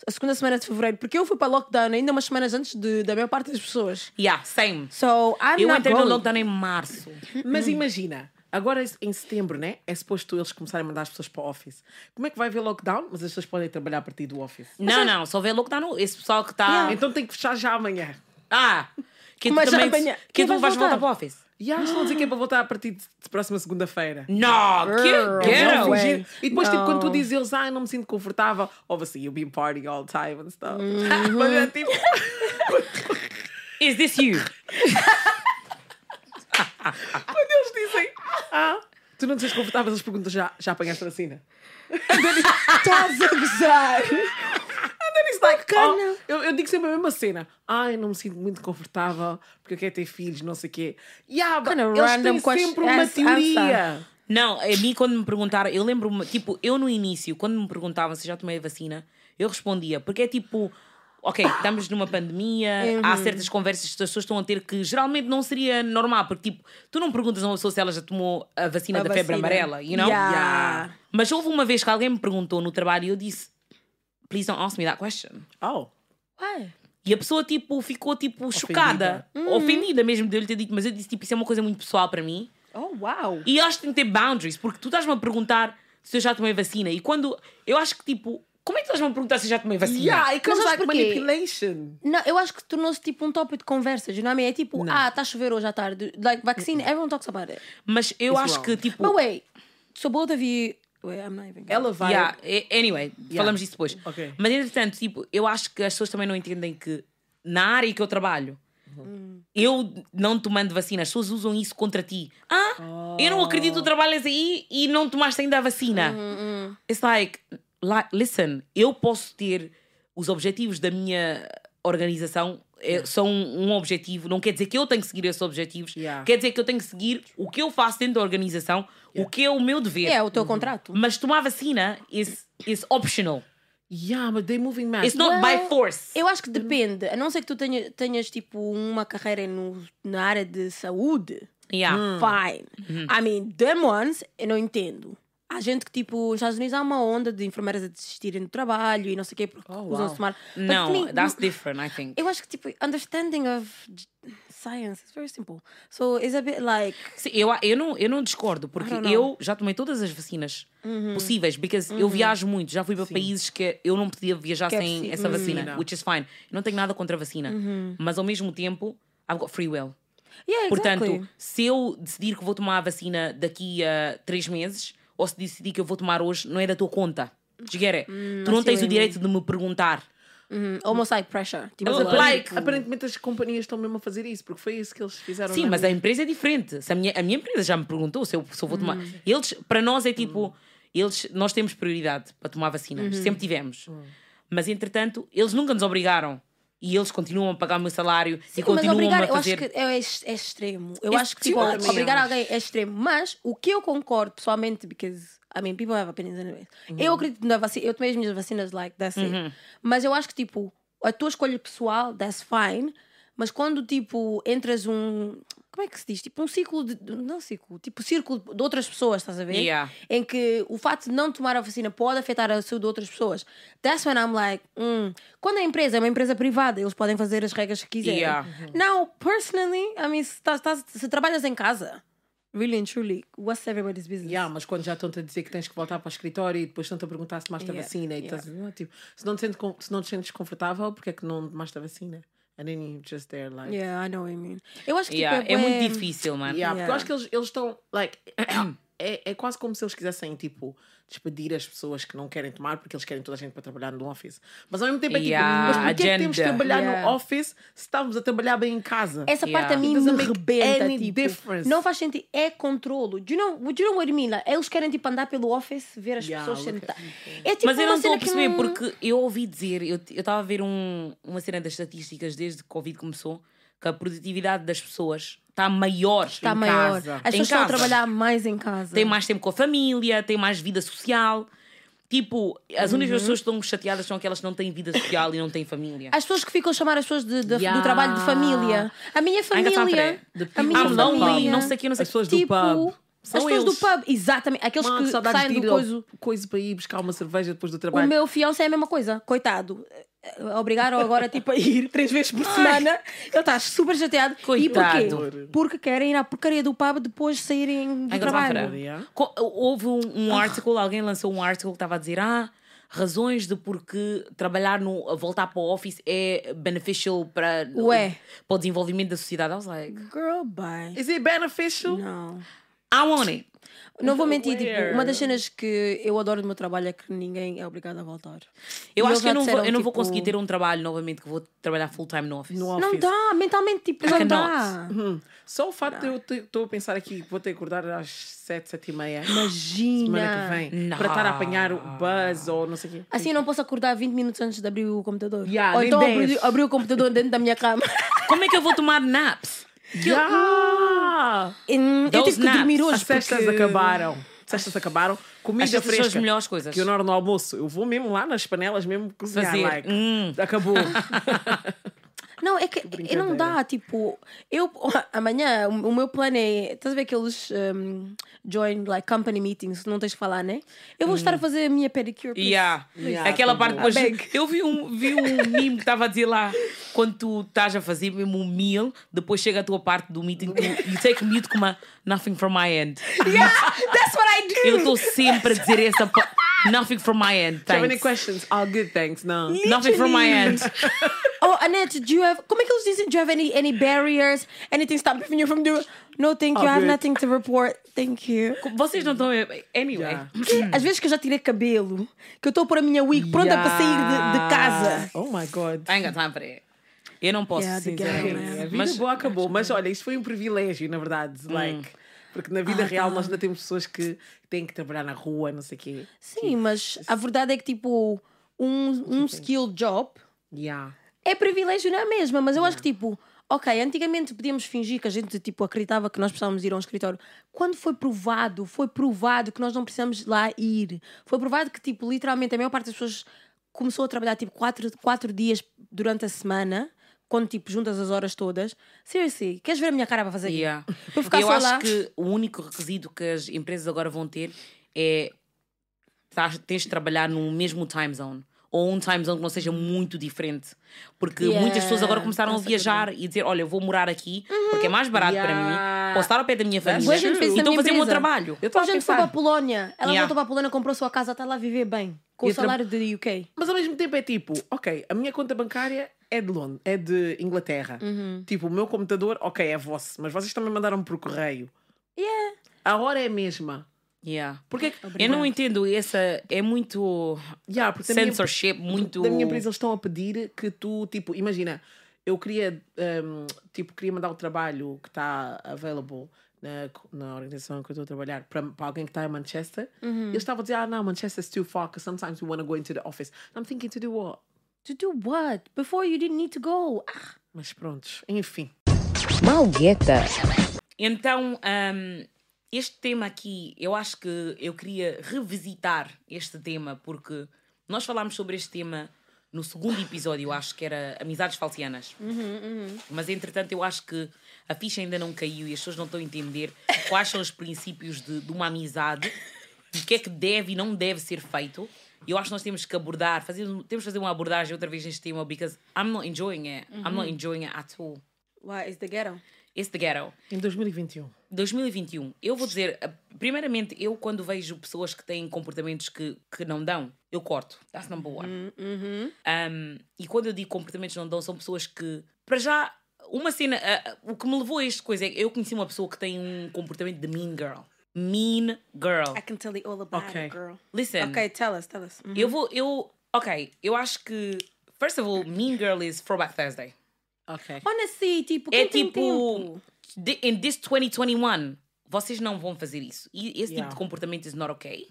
S2: A segunda semana de fevereiro, porque eu fui para lockdown ainda umas semanas antes de, da maior parte das pessoas.
S1: Yeah, same.
S2: So, I'm
S1: Eu entrei no lockdown em março.
S3: mas imagina, agora em setembro, né? É suposto eles começarem a mandar as pessoas para o office. Como é que vai haver lockdown? Mas as pessoas podem trabalhar a partir do office.
S1: Não, não, só vê lockdown. Esse pessoal que está.
S2: Yeah.
S3: Então tem que fechar já amanhã.
S1: Ah! Que tu
S2: Mas
S1: também.
S2: amanhã-
S1: Que
S2: Quem
S1: tu
S2: vai
S1: vais voltar
S2: voltar?
S1: para o office.
S3: E acho que dizer que é para voltar a partir de de próxima segunda-feira.
S1: Não! Que? Quero!
S3: E depois, tipo, quando tu
S2: Não.
S3: dizes eles, ah, não me sinto confortável, obviously, you've been partying all the time and stuff.
S2: Uhum.
S3: Mas é tipo,
S1: Is this you?
S3: quando eles dizem, ah, tu não te sentes confortável, eles perguntam, já, já apanhaste a vacina?
S2: Estás a gozar.
S3: Then it's like. Oh, eu, eu digo sempre a mesma cena. Ai, não me sinto muito confortável porque eu quero ter filhos, não sei o quê. Yeah, but
S2: Kinda
S3: eles têm
S2: question-
S3: sempre uma
S2: answer.
S3: teoria.
S1: Não, a mim quando me perguntaram, eu lembro-me, tipo, eu no início, quando me perguntavam se já tomei a vacina, eu respondia, porque é tipo, ok, estamos numa pandemia, há certas conversas que as pessoas estão a ter que geralmente não seria normal, porque tipo, tu não perguntas a uma pessoa se ela já tomou a vacina
S2: A
S1: da febre
S2: vacina.
S1: amarela, you know?
S2: Yeah.
S3: Yeah.
S1: Mas houve uma vez que alguém me perguntou no trabalho e eu disse, please don't ask me that question.
S3: Oh.
S2: Ué.
S1: E a pessoa, tipo, ficou, tipo, chocada. Ofendida mesmo de eu lhe ter dito. Mas eu disse, tipo, isso é uma coisa muito pessoal para mim.
S2: Oh, uau.
S1: E eu acho que tem que ter boundaries, porque tu estás-me a perguntar se eu já tomei vacina. E quando. Eu acho que, tipo, como é que estás-me a perguntar se eu já tomei vacina?
S3: Yeah, it comes like manipulation.
S2: Não, eu acho que tornou-se tipo um tópico de conversas, you know what I mean? É tipo, ah, está a chover hoje à tarde. Like, vaccine, everyone talks about it.
S1: Mas eu
S3: It's
S1: acho
S3: wrong.
S1: que, tipo.
S2: But wait, so both of you... Wait, I'm not even...
S3: Ela vai.
S1: Yeah, anyway, falamos disso depois.
S3: Ok.
S1: Mas entretanto, tipo, eu acho que as pessoas também não entendem que na área que eu trabalho, eu não tomando vacina, as pessoas usam isso contra ti. Ah, eu não acredito que tu trabalhas aí e não tomaste ainda a vacina. It's like, li- listen, eu posso ter os objetivos da minha organização. Eh, São um objetivo, não quer dizer que eu tenho que seguir esses objetivos,
S3: Yeah.
S1: quer dizer que eu tenho que seguir o que eu faço dentro da organização, o que é o meu dever.
S2: É, o teu contrato.
S1: Mas tomar vacina is, is optional.
S3: Yeah, but they moving mad.
S1: It's not
S2: Well,
S1: by force.
S2: Eu acho que depende. A não ser que tu tenha, tenhas tipo uma carreira no, na área de saúde.
S1: Yeah.
S2: Fine.
S1: Uhum.
S2: I mean, them ones, eu não entendo. Há gente que, tipo, nos Estados Unidos há uma onda de enfermeiras a desistirem do trabalho e não sei o quê, porque
S3: Oh,
S2: usam
S3: wow.
S2: se tomar. Me-
S1: that's different, I think.
S2: Eu acho que, tipo, understanding of science is very simple. So it's a bit like.
S1: Sim, eu, eu, não, eu não discordo, porque.
S2: Uhum.
S1: eu já tomei todas as vacinas possíveis, because eu viajo muito, já fui para países que eu não podia viajar
S2: Que é
S1: sem
S2: possi-
S1: essa
S2: Uhum.
S1: vacina,
S3: Não.
S1: which is fine. Eu não tenho nada contra a vacina, mas ao mesmo tempo, I've got free will.
S2: Yeah,
S1: Portanto,
S2: exactly.
S1: se eu decidir que vou tomar a vacina daqui a três meses, ou se decidir que eu vou tomar hoje, não é da tua conta. It? tu não
S2: see
S1: tens o direito de me perguntar.
S2: Mhm. Almost like pressure. Tipo,
S3: Mas
S1: Like-
S3: aparentemente, as companhias estão mesmo a fazer isso, porque foi isso que eles fizeram.
S1: Sim, mas a empresa é diferente. Se a, minha, a minha empresa já me perguntou se eu, se eu vou tomar. Eles, para nós é tipo, eles, nós temos prioridade para tomar vacinas, sempre tivemos. Mas entretanto, eles nunca nos obrigaram. E eles continuam a pagar o meu salário e
S2: Sim, mas
S1: continuam
S2: obrigar,
S1: a
S2: eu acho
S1: fazer.
S2: que é, ex- é extremo. Eu
S1: It's
S2: acho que tipo,
S1: much.
S2: obrigar alguém é extremo. Mas o que eu concordo pessoalmente, because I mean, people have opinions anyways. Eu acredito na vacina, eu tomei as minhas vacinas, like, that's it. Mas eu acho que tipo, a tua escolha pessoal, that's fine. Mas quando tipo, entras um. Como é que se diz? Tipo, um ciclo de. Não ciclo, tipo, círculo de outras pessoas, estás a ver?
S1: Yeah.
S2: Em que o facto de não tomar a vacina pode afetar a saúde de outras pessoas. That's when I'm like, hum. Quando a empresa é uma empresa privada, eles podem fazer as regras que quiserem.
S1: Yeah.
S2: Now, personally, I mean, se, estás- estás- se trabalhas em casa, really and truly, what's everybody's business?
S3: Yeah, mas quando já estão-te a dizer que tens que voltar para o escritório e depois estão-te a perguntar se tomaste
S2: Yeah,
S3: a vacina e
S2: yeah.
S3: estás ah, tipo, se não, te sentes, se não te sentes confortável, porque é que não tomaste a vacina? And then you just there like.
S2: Yeah, I know what you mean. Eu acho que
S1: Yeah,
S2: tipo,
S1: é
S2: bué-
S1: muito difícil, mano.
S3: Yeah, porque
S2: Yeah.
S3: eu acho que eles eles estão, like, é, é quase como se eles quisessem, tipo, despedir as pessoas que não querem tomar porque eles querem toda a gente para trabalhar no office. Mas ao mesmo tempo é tipo,
S1: Yeah,
S3: mas porquê é que temos de trabalhar
S2: Yeah.
S3: no office se estamos a trabalhar bem em casa?
S2: Essa
S1: Yeah.
S2: parte a mim me rebenta,
S3: any
S2: tipo,
S3: difference.
S2: não faz sentido, é controlo. Do you know, do you know what I mean? Eles querem tipo andar pelo office, ver as pessoas sentadas. É tipo
S1: Mas eu não estou a perceber,
S2: não-
S1: porque eu ouvi dizer, eu eu estava a ver um, uma cena das estatísticas desde que o Covid começou, que a produtividade das pessoas está maior
S2: está
S3: em
S2: maior.
S3: casa.
S2: As pessoas estão a trabalhar mais em casa.
S1: tem mais tempo com a família, tem mais vida social. Tipo, as
S2: Uhum.
S1: únicas pessoas que estão chateadas são aquelas que não têm vida social e não têm família.
S2: As pessoas que ficam a chamar as pessoas de, de-
S3: Yeah.
S2: do trabalho de família. A minha família. A minha
S1: I'm lonely,
S2: família.
S1: não sei o que, não sei
S3: As pessoas do
S2: tipo,
S3: pub.
S2: As
S3: São
S2: pessoas
S3: eles.
S2: do pub, exatamente. Aqueles
S3: Mano,
S2: que saem
S3: de
S2: do
S3: ao coisa para ir buscar uma cerveja depois do
S2: O
S3: trabalho.
S2: meu fiancé é a mesma coisa, coitado. Obrigaram agora tipo, a ir três vezes por semana. Ele está super chateado.
S1: Coitado.
S2: E porquê? Porque querem ir à porcaria do pub depois de saírem do
S1: I got time for
S2: trabalho.
S1: Houve um, um
S2: Ah.
S1: article, alguém lançou um article que estava a dizer: ah, razões de porque trabalhar no, voltar para o office é beneficial para,
S2: Ué.
S1: para o desenvolvimento da sociedade. I was like,
S2: Girl, bye.
S3: Is it beneficial?
S2: Não.
S1: I want it.
S2: Não vou mentir, tipo, uma das cenas que eu adoro do meu trabalho é que ninguém é obrigado a voltar.
S1: Eu
S2: E
S1: acho que eu não, vou, eu não vou
S2: tipo,
S1: conseguir ter um trabalho novamente que vou trabalhar full time no office.
S3: No office.
S2: Não dá, mentalmente, tipo, não dá.
S3: Hum. Só o facto de eu estou a pensar aqui que vou ter que acordar às 7, 7 e meia.
S2: Imagina.
S3: Semana que vem.
S1: Não.
S3: Para estar a apanhar o buzz ou não sei o quê.
S2: Assim eu não posso acordar 20 minutos antes de abrir o computador.
S3: Yeah,
S2: Ou então
S3: 10.
S2: abrir, abrir o computador dentro da minha cama.
S1: Como é que eu vou tomar naps?
S3: Yeah!
S2: Hum, eu
S1: Those
S2: tive que dormir hoje.
S3: As cestas
S2: porque...
S3: acabaram. As cestas acabaram. Comida
S1: As cestas são
S3: fresca.
S1: as melhores coisas.
S3: Que eu na hora do almoço, eu vou mesmo lá nas panelas mesmo cozinhar.
S1: Fazer.
S3: Like,
S1: Hum.
S3: Acabou.
S2: Não, é que não dá, tipo, eu amanhã o meu plano é, estás a ver aqueles um, join like company meetings, não tens que falar, né? Eu vou estar a fazer a minha pedicure.
S1: Yeah.
S3: Yeah,
S1: Aquela
S3: tá
S1: parte depois. Eu vi um, vi um meme que estava a dizer lá quando tu estás a fazer mesmo um meal, depois chega a tua parte do meeting, tu you take mute com uma nothing from my end.
S2: Yeah, that's what I do.
S1: Eu estou sempre a dizer essa pa- nothing from my end.
S3: Do you have any
S1: Thanks.
S3: questions? All good, thanks. Não.
S1: Nothing from my end.
S2: Oh, Annette, do you have, como é que eles dizem? Do you have any, any barriers? Anything stopping you from doing? No, thank you.
S3: Oh,
S2: I have
S3: good.
S2: nothing to report. Thank you.
S1: Vocês não estão. Anyway.
S3: Yeah.
S2: Às vezes que eu já tirei cabelo, que eu estou a pôr a minha wig pronta para sair de, de casa.
S3: Oh my God.
S1: I ain't got time for that. Eu não posso,
S2: Yeah,
S1: sinceramente.
S2: man.
S3: A vida
S1: Mas
S3: boa acabou. Mas olha, isto foi um privilégio, na verdade. Like, porque na vida
S2: Ah,
S3: real
S2: tá.
S3: nós ainda temos pessoas que têm que trabalhar na rua, não sei o quê.
S2: Sim, mas a verdade é que, tipo, um, um skill job
S3: Yeah.
S2: é privilégio na mesma, mas eu acho que, tipo, ok, antigamente podíamos fingir que a gente, tipo, acreditava que nós precisávamos ir a um escritório. Quando foi provado, foi provado que nós não precisamos lá ir. Foi provado que, tipo, literalmente a maior parte das pessoas começou a trabalhar, tipo, quatro, quatro dias durante a semana. Quando, tipo, juntas as horas todas. Seriously, queres ver a minha cara para fazer
S1: Yeah.
S2: Para ficar
S1: Eu acho
S2: lá.
S1: que o único requisito que as empresas agora vão ter é tens de trabalhar no mesmo time zone. Ou um time zone que não seja muito diferente. Porque
S2: Yeah,
S1: muitas pessoas agora começaram a viajar e dizer: Olha, eu vou morar aqui porque é mais barato para
S3: Yeah.
S1: mim, posso estar ao pé da minha família e estou a
S2: minha
S1: fazer o meu trabalho.
S3: Eu
S2: Então a gente foi para a. Polónia. Ela
S1: Yeah.
S2: voltou para a Polónia, comprou sua casa, está lá a viver bem. Com
S3: E
S2: o
S3: a tra-
S2: salário do UK.
S3: Mas ao mesmo tempo é tipo, ok, a minha conta bancária é de Londres, é de Inglaterra.
S2: Uhum.
S3: Tipo, o meu computador, ok, é vosso, mas vocês também mandaram por correio.
S2: Yeah.
S3: A hora é a mesma.
S1: Yeah.
S3: Porque,
S1: Eu não entendo, essa é muito
S3: yeah, porque da minha-
S1: censorship, muito.
S3: da minha empresa eles estão a pedir que tu, tipo, imagina, eu queria, um, tipo, queria mandar o trabalho que está available na, na organização que eu estou a trabalhar para, para alguém que está em Manchester.
S2: Uhum.
S3: Eles estavam a dizer, ah, não, Manchester's too far, because sometimes we want to go into the office. I'm thinking to do what?
S2: To do what? Before you didn't need to go. Ah,
S3: Mas prontos, enfim.
S4: Malgueta.
S1: Então, hum, este tema aqui, eu acho que eu queria revisitar este tema, porque nós falámos sobre este tema no segundo episódio, eu acho que era Amizades Falcianas. Mas entretanto, eu acho que a ficha ainda não caiu e as pessoas não estão a entender quais são os princípios de, de uma amizade o que é que deve e não deve ser feito. E eu acho que nós temos que abordar, fazer, temos que fazer uma abordagem outra vez neste tema, because I'm not enjoying it. I'm not enjoying it at all.
S2: why is the ghetto?
S1: It's the ghetto.
S3: Em 2021.
S1: 2021, eu vou dizer, primeiramente, eu quando vejo pessoas que têm comportamentos que, que não dão, eu corto. That's number one. Um, e quando eu digo comportamentos não dão, são pessoas que, para já, uma cena, eh, o que me levou a esta coisa é eu conheci uma pessoa que tem um comportamento de mean girl. Mean girl.
S2: I can tell you all about
S3: Okay.
S2: it, girl.
S1: Listen,
S2: Okay, tell us, tell us. Mhm.
S1: eu vou, eu, ok, eu acho que, first of all, mean girl is Throwback Thursday.
S3: Ok.
S2: Honestly, tipo,
S1: É
S2: quem tem
S1: tipo,
S2: tempo?
S1: in this 2021, vocês não vão fazer isso. E esse tipo
S3: Yeah.
S1: de comportamento is not okay.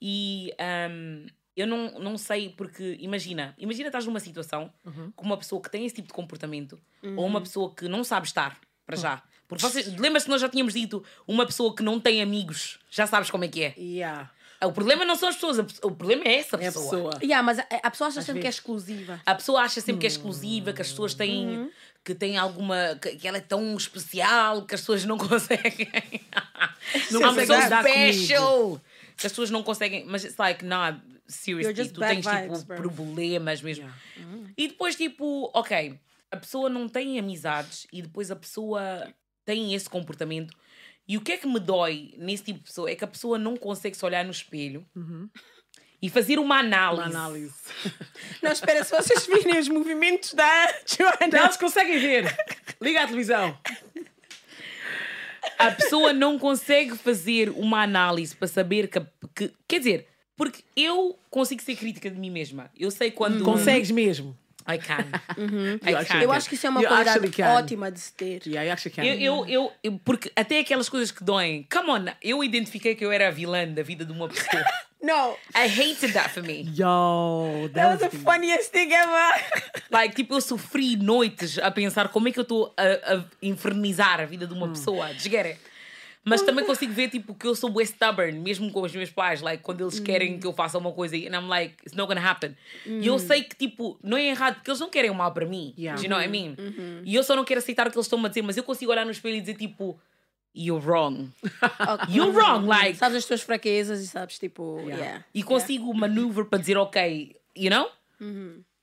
S1: E um, eu não, não sei, porque imagina, imagina estás numa situação com uma pessoa que tem esse tipo de comportamento ou uma pessoa que não sabe estar, para já. Porque vocês, lembras que nós já tínhamos dito uma pessoa que não tem amigos, já sabes como é que é.
S3: Yeah.
S1: O problema não são as pessoas, o problema é essa
S3: É a
S1: pessoa.
S3: pessoa.
S2: Yeah, mas a, a pessoa acha sempre que é
S3: vezes.
S2: exclusiva.
S1: A pessoa acha sempre que é exclusiva, que as pessoas têm. que tem alguma. Que, que ela é tão especial que as pessoas não conseguem.
S3: Não conseguem lidar
S1: special! Que as pessoas não conseguem. Mas it's like, nah, seriously, tu tens
S2: vibes,
S1: tipo
S2: bro.
S1: problemas mesmo.
S3: Yeah.
S1: E depois, tipo, ok, a pessoa não tem amizades e depois a pessoa tem esse comportamento. E o que é que me dói nesse tipo de pessoa é que a pessoa não consegue se olhar no espelho e fazer uma análise.
S3: Uma análise.
S2: Não, espera, se vocês virem os movimentos da Joana.
S3: Elas conseguem ver. Liga à televisão.
S1: a pessoa não consegue fazer uma análise para saber que, que- Quer dizer, porque eu consigo ser crítica de mim mesma. Eu sei quando.
S3: Consegues mesmo?
S1: I can. I
S3: Eu acho
S1: can.
S2: Eu acho que isso é uma
S3: You
S2: qualidade ótima de se ter.
S3: Yeah, I actually can.
S1: Eu, eu, eu, porque até aquelas coisas que doem, come on, eu identifiquei que eu era a vilã da vida de uma pessoa.
S2: No,
S1: I hated that for me.
S3: Yo,
S2: that was the
S3: the-
S2: funniest thing ever.
S1: Like, tipo, eu sofri noites a pensar como é que eu estou a, a infernizar a vida de uma pessoa. Just get it? Mas também consigo ver, tipo, que eu sou bué stubborn, mesmo com os meus pais. Like, quando eles querem que eu faça uma coisa e and I'm like, it's not gonna happen. E eu sei que, tipo, não é errado, porque eles não querem o mal para mim.
S3: Yeah.
S1: Do you know what I mean? E eu só não quero aceitar o que eles estão a dizer, mas eu consigo olhar no espelho e dizer, tipo, you're wrong. You're wrong, like.
S2: Sabes as tuas fraquezas e sabes, tipo, yeah.
S1: E consigo maneuver para dizer, ok, you know?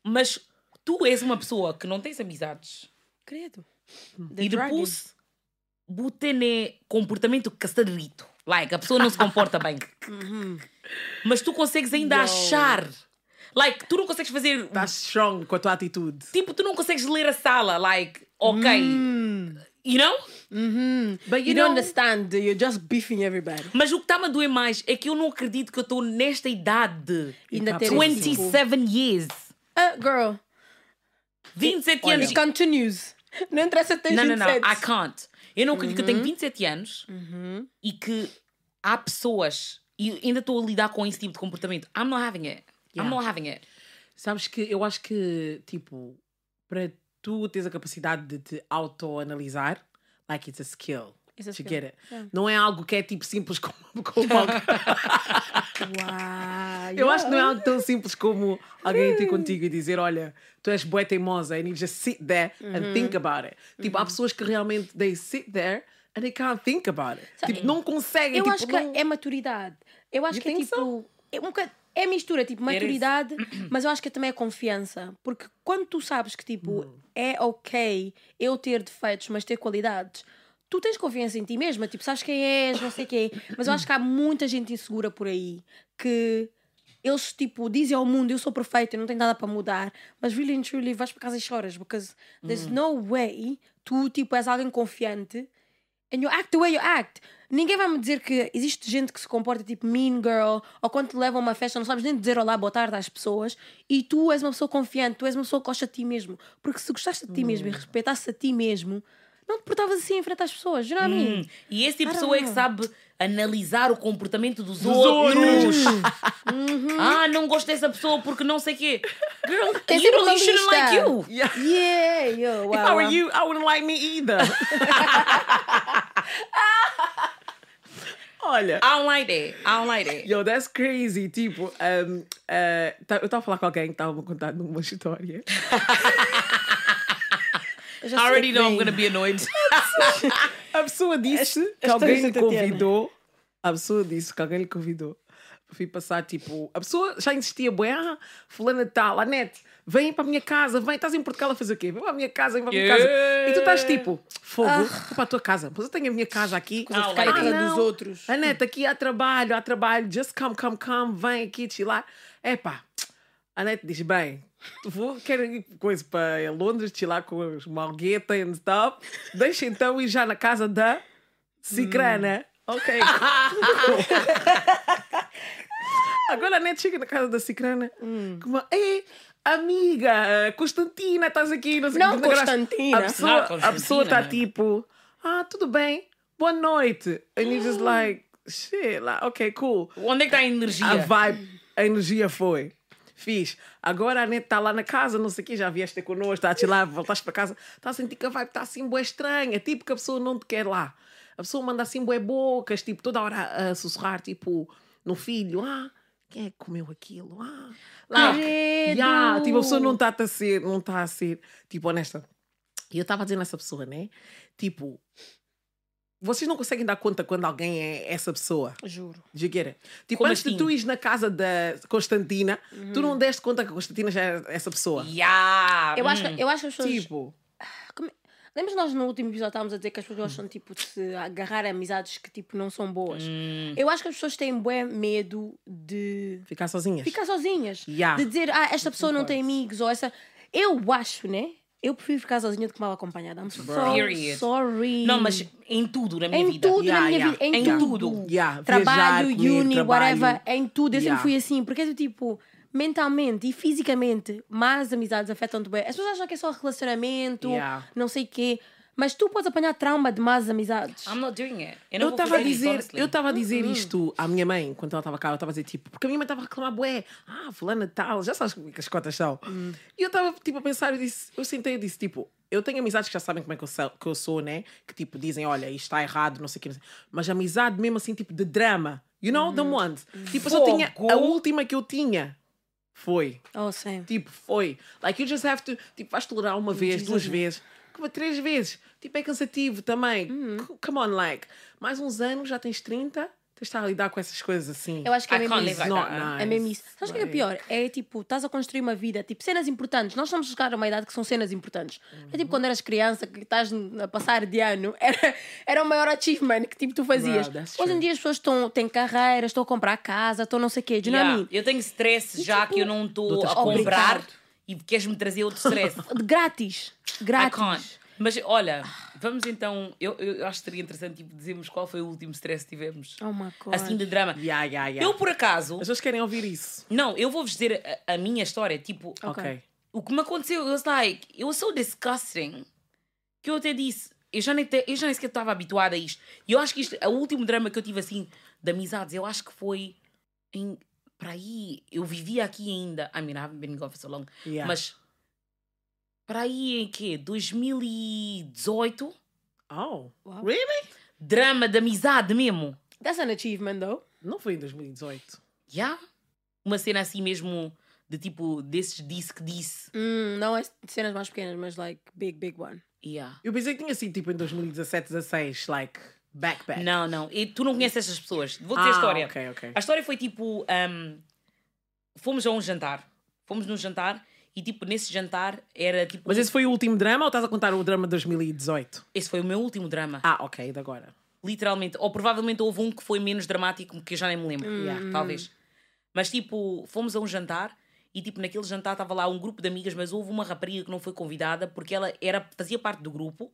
S1: Mas tu és uma pessoa que não tens amizades.
S2: Credo.
S1: e depois tem comportamento caçadrito. Like, a pessoa não se comporta bem. Mas tu consegues ainda achar. Like, tu não consegues fazer.
S3: Estás strong com a tua atitude.
S1: Tipo, tu não consegues ler a sala. Like, ok. You know?
S3: But
S2: You don't understand, you're just beefing everybody.
S1: Mas o que está-me a doer mais é que eu não acredito que eu estou nesta idade.
S2: Ainda
S3: tá
S2: ter
S3: bom.
S2: esse tipo.
S1: 27 years.
S2: Uh, girl,
S1: 27
S2: it
S1: anos.
S2: continues. Não interessa ter
S1: Não, não, não.
S2: 27.
S1: I can't. Eu não acredito que eu tenho 27 anos
S2: Uhum.
S1: e que há pessoas. E ainda estou a lidar com esse tipo de comportamento. I'm not having it. I'm
S3: Yeah.
S1: not having it.
S3: Sabes que eu acho que, tipo, para tu teres a capacidade de te autoanalisar, like it's a skill.
S2: It's a
S3: To
S2: skill.
S3: get it.
S2: Yeah.
S3: Não é algo que é tipo simples como, como algo.
S2: Uau,
S3: Eu acho que não é algo tão simples como alguém ter contigo e dizer: Olha, tu és boa teimosa and you just sit there
S2: Uhum.
S3: and think about it. Tipo, há pessoas que realmente they sit there and they can't think about it. Tipo, não conseguem.
S2: Eu
S3: tipo,
S2: acho que
S3: não...
S2: é maturidade. Eu acho
S3: You
S2: que é tipo. É, um bocado- é mistura, tipo, maturidade, mas eu acho que também é confiança. Porque quando tu sabes que, tipo,
S3: Hum.
S2: é ok eu ter defeitos, mas ter qualidades, tu tens confiança em ti mesma. Tipo, sabes quem és, não sei quem. Mas eu acho que há muita gente insegura por aí que eles, tipo, dizem ao mundo: eu sou perfeito, eu não tenho nada para mudar. Mas, really and truly, vais para casa e choras. Because there's no way tu, tipo, és alguém confiante and you act the way you act. Ninguém vai me dizer que existe gente que se comporta tipo mean girl ou quando te levam a uma festa não sabes nem dizer olá, boa tarde às pessoas e tu és uma pessoa confiante, tu és uma pessoa que gosta de ti mesmo. Porque se gostaste de ti mesmo e respeitasses a ti mesmo, não te portavas assim em frente às pessoas. You know what I mean?
S1: Hum. E esse tipo de pessoa é
S2: don't
S1: que sabe analisar o comportamento dos, outros. Ah, não gosto dessa pessoa porque não sei o quê. Girl,
S2: Tem
S1: you,
S2: uma
S1: you shouldn't like you.
S3: Yeah.
S2: Yeah, yo, wow,
S3: If I were you, I wouldn't like me either. Olha.
S1: I don't like that. I don't like that.
S3: Yo, that's crazy. Tipo, um, uh, eu estava a falar com alguém que estava a contar numa história.
S1: I already know I'm gonna be annoyed.
S3: A pessoa disse
S2: As-
S3: que
S2: as
S3: alguém lhe convidou. A pessoa disse que alguém lhe convidou. Fui passar, tipo, a pessoa já insistia, bué, ah, fulana tal, a net, vem para a minha casa, vem, estás em Portugal a fazer o quê? Vem para a minha casa, vem para a minha casa. E tu estás tipo, fogo, vou para a tua casa, mas eu tenho a minha casa aqui.
S2: Coisa
S1: Ah,
S2: ficar
S1: like
S2: casa
S3: não.
S2: dos outros.
S3: A neta aqui há trabalho, há trabalho, just come, come, come, vem aqui chilar. Epá, a neta diz: bem, vou, quero ir coisa para Londres, chilar com os Malgueta and stuff. Deixa então ir já na casa da Cicrana. Ok. Agora a neta chega na casa da Cicrana com uma. Ei, amiga, Constantina, estás aqui? Não, sei
S2: Não,
S3: que, graça."
S2: Constantina.
S3: A pessoa,
S1: Não,
S3: a pessoa está
S1: Constantina.
S3: tipo, ah, tudo bem, boa noite. And you're just like, shit, like, ok, cool.
S1: Onde é que está a energia?
S3: A vibe, a energia foi. Fiz. Agora a neta está lá na casa, não sei o quê, já vieste connosco, está a chilar, voltaste para casa, está a sentir que a vibe está assim boa estranha, tipo que a pessoa não te quer lá. A pessoa manda assim boé bocas, tipo, toda hora a, a sussurrar, tipo, no filho, ah, quem é que comeu aquilo? Ah, lá. Yeah, tipo, a pessoa não está a ser, não está a ser, tipo, honesta. E eu estava a dizer nessa pessoa, né? Tipo, vocês não conseguem dar conta quando alguém é essa pessoa.
S2: Juro.
S3: It? Tipo,
S1: Como
S3: antes de
S1: assim?
S3: tu ires na casa da Constantina, tu não deste conta que a Constantina já era essa pessoa.
S1: Yeah.
S2: Eu, acho,
S1: hum.
S2: que- eu acho que as pessoas.
S3: Tipo,
S2: Como- Lembras nós no último episódio estávamos a dizer que as pessoas gostam tipo, de se agarrar a amizades que tipo, não são boas?
S1: Hum.
S2: Eu acho que as pessoas têm bué medo de
S3: ficar sozinhas.
S2: ficar sozinhas.
S3: Yeah.
S2: De dizer, ah, esta pessoa não tem amigos, ou essa. Eu acho, né? Eu prefiro ficar sozinha do que mal acompanhada. I'm so
S1: Period.
S2: sorry.
S1: Não, mas em tudo na minha
S2: Em
S1: vida.
S2: tudo
S3: Yeah,
S2: na minha
S3: yeah.
S2: vida. Em,
S1: Em
S2: tudo.
S1: tudo.
S3: Yeah,
S2: Trabalho,
S3: viajar, comer,
S2: uni,
S3: trabalho.
S2: whatever. Em tudo. Eu
S3: Yeah.
S2: sempre fui assim. Porque é do tipo, mentalmente e fisicamente, mais amizades afetam-te bem. As pessoas acham que é só relacionamento,
S3: Yeah.
S2: não sei o quê. Mas tu podes apanhar trauma de más amizades.
S1: I'm not doing it. Eu
S3: estava a
S1: fazer isso,
S3: dizer,
S1: honestly.
S3: eu estava a dizer isto à minha mãe quando ela estava cá. Eu estava a dizer tipo, porque a minha mãe estava a reclamar, bué, ah, fulana tal, já sabes como é que as cotas são. E eu estava tipo a pensar, eu disse, eu sentei e disse tipo, eu tenho amizades que já sabem como é que eu sou, que eu sou né? Que tipo dizem, olha, isto está errado, não sei o que, mas amizade mesmo assim tipo de drama, you know, the ones. Tipo, eu só tinha a
S1: Fogo.
S3: última que eu tinha foi
S2: Oh, sim.
S3: Tipo, foi. Like, you just have to. Tipo, vais tolerar uma vez, duas vezes, três vezes. Tipo, é cansativo também. C- Come on, like. Mais uns anos, já tens 30, tens de a lidar com essas coisas assim.
S2: Eu acho que é mesmo isso.
S3: nice.
S2: É mesmo isso. Sabes o que é
S3: Like,
S2: pior? É tipo, estás a construir uma vida, tipo, cenas importantes. Nós estamos a chegar a uma idade que são cenas importantes. É tipo quando eras criança, que estás a passar de ano, era, era o maior achievement que tipo, tu fazias.
S3: Wow,
S2: Hoje em dia as pessoas estão, têm carreiras, estão a comprar casa, estão não sei o quê. Do you know what I
S1: Yeah,
S2: mean?
S1: Eu tenho stress já que eu não estou a comprar
S2: Obrigado.
S1: E queres-me trazer outro stress.
S2: De Grátis.
S1: I
S2: Grátis.
S1: Mas olha, vamos então. Eu, eu acho que seria interessante tipo, dizermos qual foi o último stress que tivemos.
S2: Oh my God.
S1: Assim de drama.
S3: Yeah, yeah, yeah.
S1: Eu, por acaso.
S3: As pessoas querem ouvir isso.
S1: Não, eu vou-vos dizer a, a minha história. Tipo,
S3: Ok.
S1: o que me aconteceu, it was like, it was so disgusting que eu até disse, eu já nem, te, eu já nem sequer estava habituada a isto. E eu acho que isto, o último drama que eu tive assim de amizades, eu acho que foi em. Para aí, eu vivia aqui ainda. I mean, I haven't been gone for so long.
S3: Yeah.
S1: Mas. Para aí em quê? 2018?
S3: Oh,
S2: Wow.
S3: really?
S1: Drama de amizade mesmo.
S2: That's an achievement, though.
S3: Não foi em 2018.
S1: Já? Uma cena assim mesmo, de tipo, desses disse que disse.
S2: Hum, não é cenas mais pequenas, mas like big, big one.
S1: Yeah.
S3: Eu pensei que tinha sido tipo em 2017, 16, like, back, back.
S1: Não, não. E tu não conheces essas pessoas. Vou dizer a
S3: Ah,
S1: história.
S3: ok, ok.
S1: A história foi tipo. um, fomos a um jantar. Fomos num jantar e tipo, nesse jantar era tipo.
S3: Mas esse foi o último drama ou estás a contar o drama de 2018?
S1: esse foi o meu último drama.
S3: Ah, ok, de agora.
S1: Literalmente. Ou provavelmente houve um que foi menos dramático que eu já nem me lembro.
S3: Yeah.
S1: Talvez. Mas tipo, fomos a um jantar e tipo, naquele jantar estava lá um grupo de amigas, mas houve uma rapariga que não foi convidada porque ela era, fazia parte do grupo,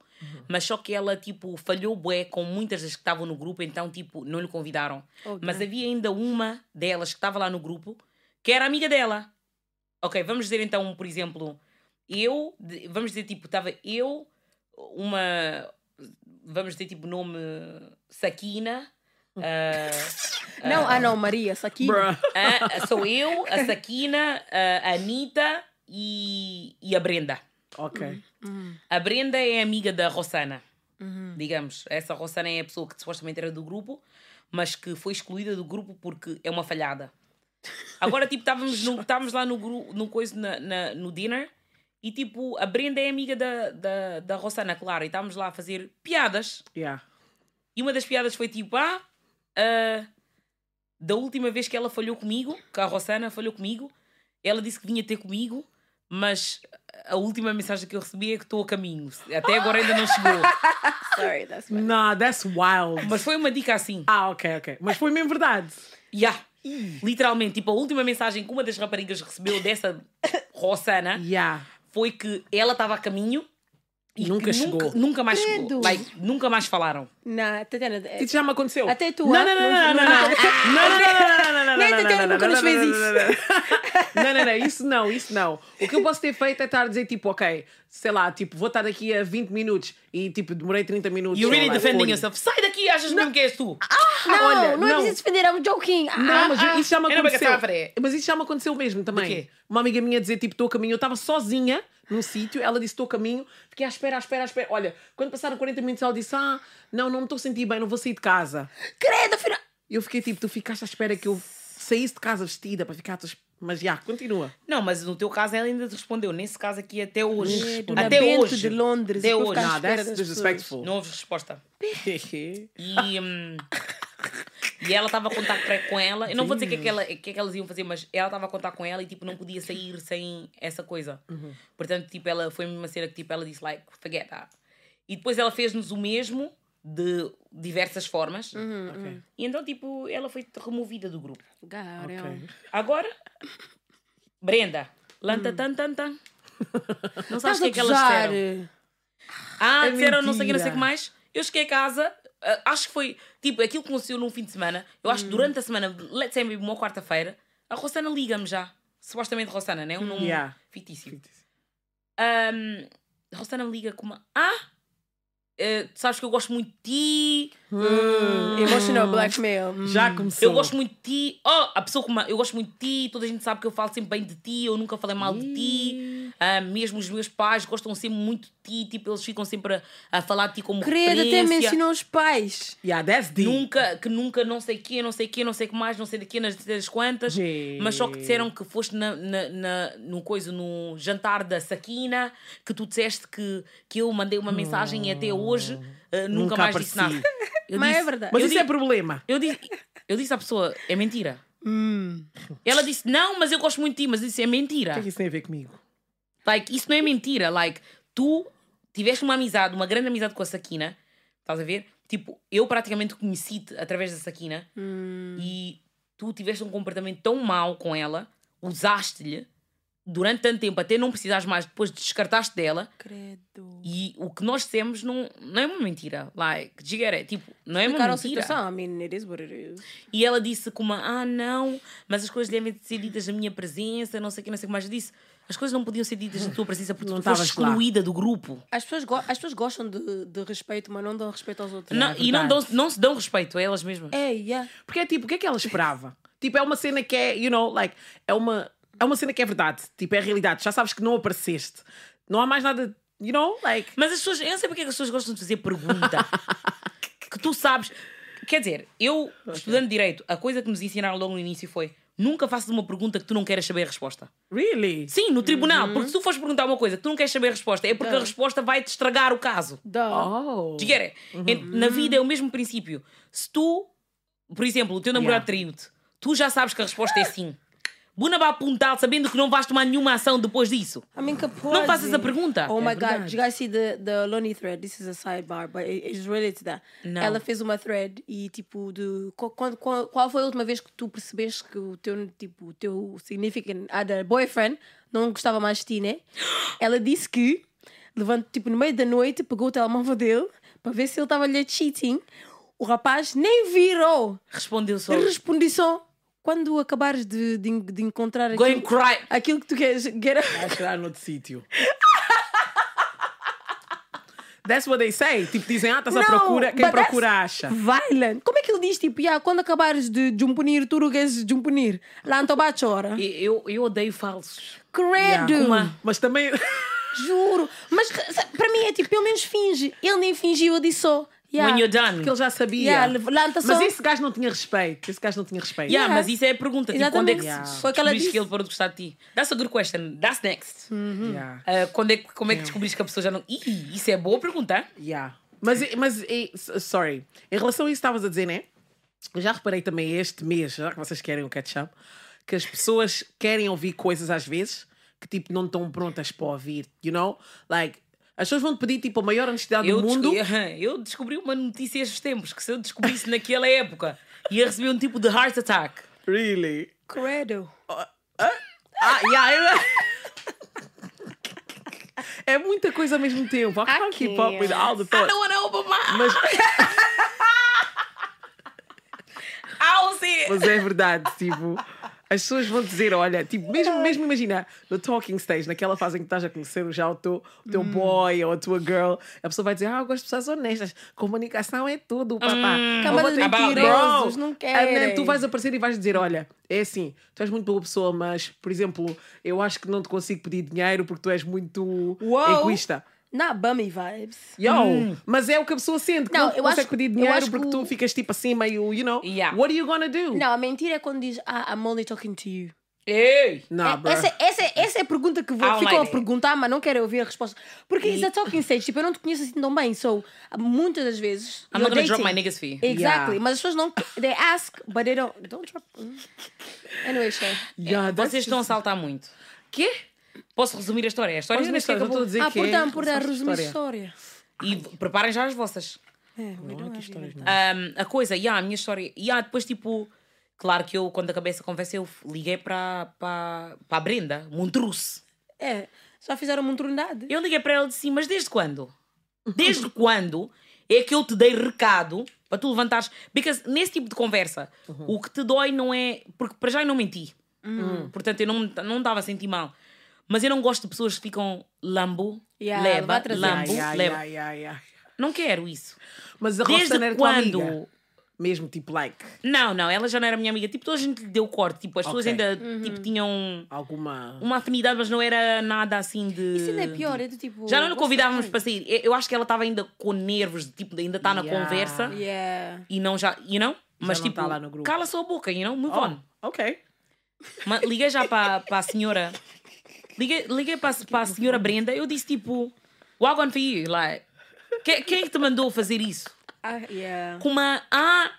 S1: mas só que ela tipo falhou bué com muitas das que estavam no grupo, então tipo, não lhe convidaram.
S2: Ok.
S1: Mas havia ainda uma delas que estava lá no grupo que era amiga dela. Ok, vamos dizer então, por exemplo, eu, vamos dizer tipo, estava eu, uma, vamos dizer tipo nome Sakina. ah,
S2: Não, ah não, Maria.
S3: Bruh.
S1: ah, sou eu, a Sakina, a Anitta e, e a Brenda.
S3: Ok.
S1: A Brenda é amiga da Rossana. Digamos, essa Rossana é a pessoa que supostamente era do grupo, mas que foi excluída do grupo porque é uma falhada. Agora, tipo, estávamos, no, estávamos lá no, gru, no, coisa, na, na- no dinner e, tipo, a Brenda é amiga da, da, da Rossana, claro, e estávamos lá a fazer piadas.
S3: Yeah.
S1: E uma das piadas foi tipo: Ah, ah, da última vez que ela falhou comigo, que a Rossana falhou comigo, ela disse que vinha ter comigo, mas a última mensagem que eu recebi é que estou a caminho. Até agora ainda não chegou.
S2: Sorry, that's funny.
S3: Nah, that's wild.
S1: Mas foi uma dica assim.
S3: Ah, ok, ok. Mas foi mesmo verdade.
S1: Yeah. Literalmente, tipo, a última mensagem que uma das raparigas recebeu dessa Rossana
S3: Yeah.
S1: foi que ela estava a caminho e
S3: Nunca chegou.
S1: Nunca, nunca mais
S2: Credo.
S1: chegou. Like, nunca mais falaram.
S2: Não, Tatiana, é-
S3: Isso já me aconteceu.
S2: Até tu,
S3: Não,
S2: ah?
S3: não, não, não, não, não. Não, não, não, não, não,
S2: Nem
S3: não,
S2: a Tatiana
S3: não,
S2: nunca
S3: não,
S2: nos
S3: não,
S2: fez
S3: não,
S2: isso.
S3: não, não. Não, não, não, isso não, isso não. O que eu posso ter feito é estar a dizer, tipo, ok, sei lá, tipo, vou estar aqui a 20 minutos e, tipo, demorei 30 minutos.
S1: You're
S3: ou
S1: really
S3: like
S1: defending
S3: 40.
S1: yourself. Sai daqui, achas mesmo que és tu.
S2: Não,
S3: olha,
S2: não, é
S3: não.
S2: preciso defender, I'm joking. Ah,
S3: Não, mas
S1: ah,
S3: isso já me
S1: não
S3: aconteceu.
S1: freia.
S3: Mas isso já me aconteceu mesmo também. Uma amiga minha dizer, tipo, estou a caminho. Eu estava sozinha num sítio, ela disse, estou a caminho. Fiquei à espera, à espera, à espera. Olha, quando passaram 40 minutos, ela disse, ah, não, não me estou a sentir bem, não vou sair de casa.
S2: credo, afinal.
S3: E eu fiquei tipo, tu ficaste à espera que eu saísse de casa vestida para ficar. à tua es- Mas já, continua.
S1: Não, mas no teu caso ela ainda te respondeu. Nesse caso aqui até hoje.
S2: Credo, na
S1: até hoje.
S2: de Londres.
S1: Até
S2: vou
S1: hoje.
S2: espera
S3: that's disrespectful.
S1: Não houve resposta. E, hum, e ela estava a contar com ela. Eu não vou dizer o que, é que, ela, que é que elas iam fazer, mas ela estava a contar com ela e tipo, não podia sair sem essa coisa. Portanto, tipo, ela foi uma cena que tipo, ela disse, like, forget that. E depois ela fez-nos o mesmo de diversas formas.
S3: Ok.
S1: E então, tipo, ela foi removida do grupo.
S2: pessoas. Garel.
S3: Ok.
S1: Agora, Brenda, lanta tan tan tan. Não sabes o que é que elas disseram. Ah,
S3: É
S1: disseram não sei o que, não sei o que
S3: mentira.
S1: mais. Eu cheguei a casa, ah, acho que foi tipo aquilo que aconteceu num fim de semana. Eu
S3: Hum.
S1: acho que durante a semana, let's say uma quarta-feira, a Rossana liga-me já. Supostamente Rossana, né? Um nome
S3: Yeah.
S1: fictício. Um, a Rossana me liga com uma. Ah! Eh, tu sabes que eu gosto muito de ti.
S2: Emotional blackmail. Hum.
S3: Já começou.
S1: Eu gosto muito de ti. Oh, a pessoa com uma. Eu gosto muito de ti. Toda a gente sabe que eu falo sempre bem de ti. Eu nunca falei mal de ti. Ah, mesmo os meus pais gostam sempre muito de ti. Tipo, eles ficam sempre a, a falar de ti como
S2: Credo, até mencionou os pais.
S3: Yeah, that's deep.
S1: Nunca, que nunca, não sei o quê, não sei o quê, não sei o que mais, não sei daqui, nas das quantas. Mas só que disseram que foste na, na, na- no coisa, no jantar da Saquina, que tu disseste que, que eu mandei uma mensagem e até hoje ah, nunca,
S3: Nunca
S1: mais disse
S3: apareci.
S1: nada. Eu
S2: Mas
S1: disse-
S2: é verdade.
S3: Mas
S1: eu
S3: isso
S1: disse-
S3: é problema.
S1: eu disse, eu disse à pessoa, é mentira.
S2: Hum.
S1: Ela disse, não, mas eu gosto muito de ti, mas eu disse, é
S3: O
S1: mentira.
S3: que é que isso tem a ver comigo?
S1: Like, isso não é mentira. Like, tu tiveste uma amizade, uma grande amizade com a Saquina, estás a ver? Tipo, eu praticamente conheci-te através da Saquina e tu tiveste um comportamento tão mau com ela, usaste-lhe durante tanto tempo até não precisares mais, depois descartaste dela
S2: Credo.
S1: e o que nós dissemos não, não é uma mentira. Like, Jigger, tipo, não é uma mentira.
S2: situação. I mean, it is what it is.
S1: E ela disse como, ah, não, mas as coisas devem ser ditas na minha presença, não sei o que, não sei o que mais. Eu disse, as coisas não podiam ser ditas na tua presença porque
S3: Não
S1: tu
S3: estavas lá.
S1: excluída do grupo.
S2: As pessoas, go- as pessoas gostam de, de respeito, mas não dão respeito aos outros.
S1: Não,
S3: é
S1: e não, dão, não se dão respeito a elas mesmas.
S2: É, yeah.
S3: Porque é tipo, o que é que ela esperava? tipo, é uma cena que é, you know, like, é uma, é uma cena que é verdade. Tipo, é realidade. Já sabes que não apareceste. Não há mais nada, you know, like.
S1: Mas as pessoas, eu não sei porque é que as pessoas gostam de fazer pergunta. que tu sabes. Quer dizer, eu, estudando Direito, a coisa que nos ensinaram logo no início foi nunca faças uma pergunta que tu não queres saber a resposta.
S3: Really?
S1: Sim, no tribunal,
S3: Uhum.
S1: porque se tu fores perguntar uma coisa que tu não queres saber a resposta, é porque a resposta vai te estragar o caso.
S2: Duh.
S3: Oh.
S1: Quer? En- Na vida é o mesmo princípio. Se tu, por exemplo, o teu namorado traiu-te, tu já sabes que a resposta é sim. Buna vai apontar sabendo que não vais tomar nenhuma ação depois disso.
S2: I mean,
S1: Não faças a pergunta.
S2: Oh my god,
S3: verdade.
S2: did you guys see the, the Lonely thread? This is a sidebar, but it- it's related to that.
S1: Não.
S2: Ela fez uma thread e tipo de qual, qual, qual- foi a última vez que tu percebeste que o teu tipo o teu significant other boyfriend não gostava mais de ti, né? Ela disse que levantou tipo no meio da noite, pegou o telemóvel dele para ver se ele estava lhe cheating. O rapaz nem virou.
S1: Respondeu só.
S2: Ele respondi só quando acabares de, de, de encontrar
S1: Go
S2: aquilo,
S1: cry.
S2: aquilo que tu queres. Get a-
S3: Vai tirar noutro sítio. That's what they say. Tipo, dizem, ah, estás à procura, quem procura acha.
S2: Violent. Como é que ele diz, tipo, yeah, quando acabares de jumpunir, tu rugas jumpunir. Lá não bate hora.
S1: Eu, eu odeio falsos.
S2: Credo.
S3: Yeah. Mas também.
S2: Juro. Mas para mim é tipo, pelo menos finge. Ele nem fingiu, eu disse só. Yeah.
S1: When you're done.
S3: Porque ele já sabia.
S2: Yeah, levanta
S3: Mas esse gajo não tinha respeito. Esse gajo não tinha respeito.
S1: Yeah,
S2: Yeah.
S1: mas isso é a pergunta. Tipo, quando é que se
S2: Foi que ela
S1: descobriste
S2: disse.
S1: que ele parou de gostar de ti? That's a good question. That's next.
S3: Yeah.
S1: Uh, quando é, como é que descobriste que a pessoa já não. Ih, isso é boa pergunta.
S3: Yeah. Mas, mas sorry, em relação a isso que estavas a dizer, né? Eu já reparei também este mês, já que vocês querem o catch-up, que as pessoas querem ouvir coisas às vezes que tipo não estão prontas para ouvir, you know? Like, as pessoas vão te pedir tipo a maior honestidade
S1: Eu
S3: do mundo.
S1: descobri, eu descobri uma notícia estes tempos que se eu descobrisse naquela época ia receber um tipo de heart attack.
S3: Really?
S2: Credo.
S3: Ah, yeah, É muita coisa ao mesmo tempo. I can't keep up with all the
S1: I
S3: thoughts.
S1: don't wanna open my
S3: Mas,
S1: I'll see it.
S3: mas é verdade, tipo, as pessoas vão dizer, olha, tipo, mesmo, mesmo imagina, no talking stage, naquela fase em que estás a conhecer já o teu, o teu boy ou a tua girl, a pessoa vai dizer, ah, eu gosto de pessoas honestas, comunicação é tudo, papá.
S2: Camada de
S1: About
S2: mentirosos, não
S3: then tu vais aparecer e vais dizer: Olha, é assim, tu és muito boa pessoa, mas, por exemplo, eu acho que não te consigo pedir dinheiro porque tu és muito
S2: Uou.
S3: egoísta.
S2: Not bummy vibes.
S3: Yo, mas é o que a pessoa sente. que
S2: Não,
S3: Não,
S2: eu
S3: consegue
S2: acho-
S3: pedir
S2: eu
S3: dinheiro
S2: acho
S3: porque
S2: que
S3: tu ficas tipo assim, meio, you know,
S1: Yeah.
S3: what are you gonna do?
S2: Não, a mentira é quando diz, ah, I'm only talking to you.
S1: Ei!
S3: Nah,
S2: É- essa, essa, essa é a pergunta que vou,
S1: Ah,
S2: ficam a perguntar, mas não querem ouvir a resposta. Porque it's a talking stage, tipo, eu não te conheço assim tão bem, so muitas das vezes.
S1: I'm not gonna drop
S2: dating.
S1: my niggas fee.
S2: Exactly,
S3: Yeah.
S2: mas as pessoas não. They ask, but they don't. Don't drop. Anyway, Shay.
S3: Yeah,
S1: Vocês estão a
S3: just-
S1: saltar muito. Quê? Posso resumir a história? A história
S3: Podes
S1: já nem
S3: estou a
S1: acabou.
S3: dizer
S2: Ah,
S3: que é
S2: portanto, por dar
S3: relação à
S2: resumir a
S3: história.
S1: E preparem já as vossas.
S2: É, don't have
S3: histórias,
S2: any.
S1: Um, a coisa, yeah, a minha história. Yeah, depois, tipo, claro que eu, quando acabei essa conversa, eu liguei para a Brenda, Montruz.
S2: É, Só fizeram uma trunidade.
S1: Eu liguei para ela e disse assim, mas desde quando? Desde quando é que eu te dei recado para tu levantares? Porque nesse tipo de conversa,
S3: Uhum.
S1: o que te dói não é. Porque para já eu não menti. Portanto, eu não não estava a sentir mal. Mas eu não gosto de pessoas que ficam lambo,
S2: Yeah,
S1: leva, lambo,
S3: Yeah,
S1: leva.
S3: yeah, yeah, yeah.
S1: Não quero isso.
S3: Mas a
S1: Desde
S3: tua
S1: quando?
S3: amiga. Mesmo tipo like
S1: Não, não, ela já não era minha amiga. Tipo, toda a gente lhe deu corte. Tipo, as pessoas
S3: Ok.
S1: ainda
S2: Uhum.
S1: tipo, tinham
S3: alguma.
S1: uma afinidade, mas não era nada assim de.
S2: Isso ainda é pior, é do tipo.
S1: Já não lhe convidávamos para sair. Eu- acho que ela estava ainda com nervos, de, tipo, ainda está na conversa
S2: Yeah.
S1: e não já, you know? Mas
S3: não
S1: tipo,
S3: tá lá no grupo.
S1: cala sua boca, you know? Move
S3: Oh,
S1: on.
S3: ok.
S1: Ma- Liguei já para para a senhora. Liguei, liguei para, a- para a senhora Brenda. Eu disse tipo, walk on for you. Like, que- quem é que te mandou fazer isso?
S2: Ah, yeah.
S1: Com uma. Ah,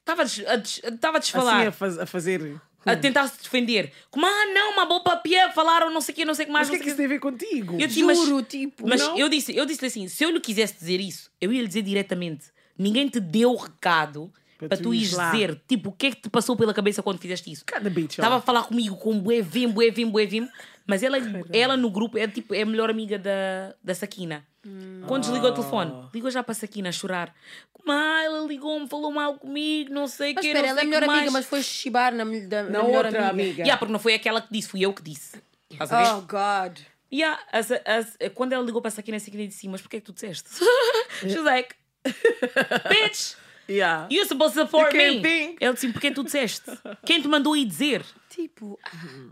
S1: estava a, a desfalar.
S3: Assim a, faz- a fazer.
S1: a tentar se defender. Como, ah, não, uma boa papia, falaram não sei o que, não sei o que mais.
S3: Mas o que é que isso tem a ver contigo?
S1: Eu disse, mas-
S2: Juro, tipo.
S1: Mas
S3: Não?
S1: eu disse, eu disse assim, se eu lhe quisesse dizer isso, eu ia lhe dizer diretamente. Ninguém te deu recado
S3: Para
S1: para,
S3: tu ires lá.
S1: dizer, tipo, o que é que te passou pela cabeça quando fizeste isso?
S3: Cada bitch.
S1: Estava a falar comigo com bué vim, bué vim, bué vim, mas ela, ela no grupo é tipo, é a melhor amiga da, da Sakina. Quando desligou o telefone, ligou já para a Sakina a chorar. Como, ah, ela ligou-me, falou mal comigo, não sei o
S2: Mas
S1: que,
S2: espera,
S1: não
S2: ela é
S1: sei
S2: melhor amiga, mas foi chibar na, da,
S3: Na
S2: na melhor
S3: outra
S2: amiga.
S3: amiga.
S1: Yeah, porque não foi aquela que disse, fui eu que disse. Estás a ver?
S2: Oh, God.
S1: Yeah, as, as, quando ela ligou para a Sakina, a Sakina disse assim, mas porquê é que tu disseste? She's like, bitch,
S3: Yeah.
S1: you're supposed to support me.
S3: think.
S1: Ele disse, porquê tu disseste? Quem te mandou ir dizer?
S2: Tipo,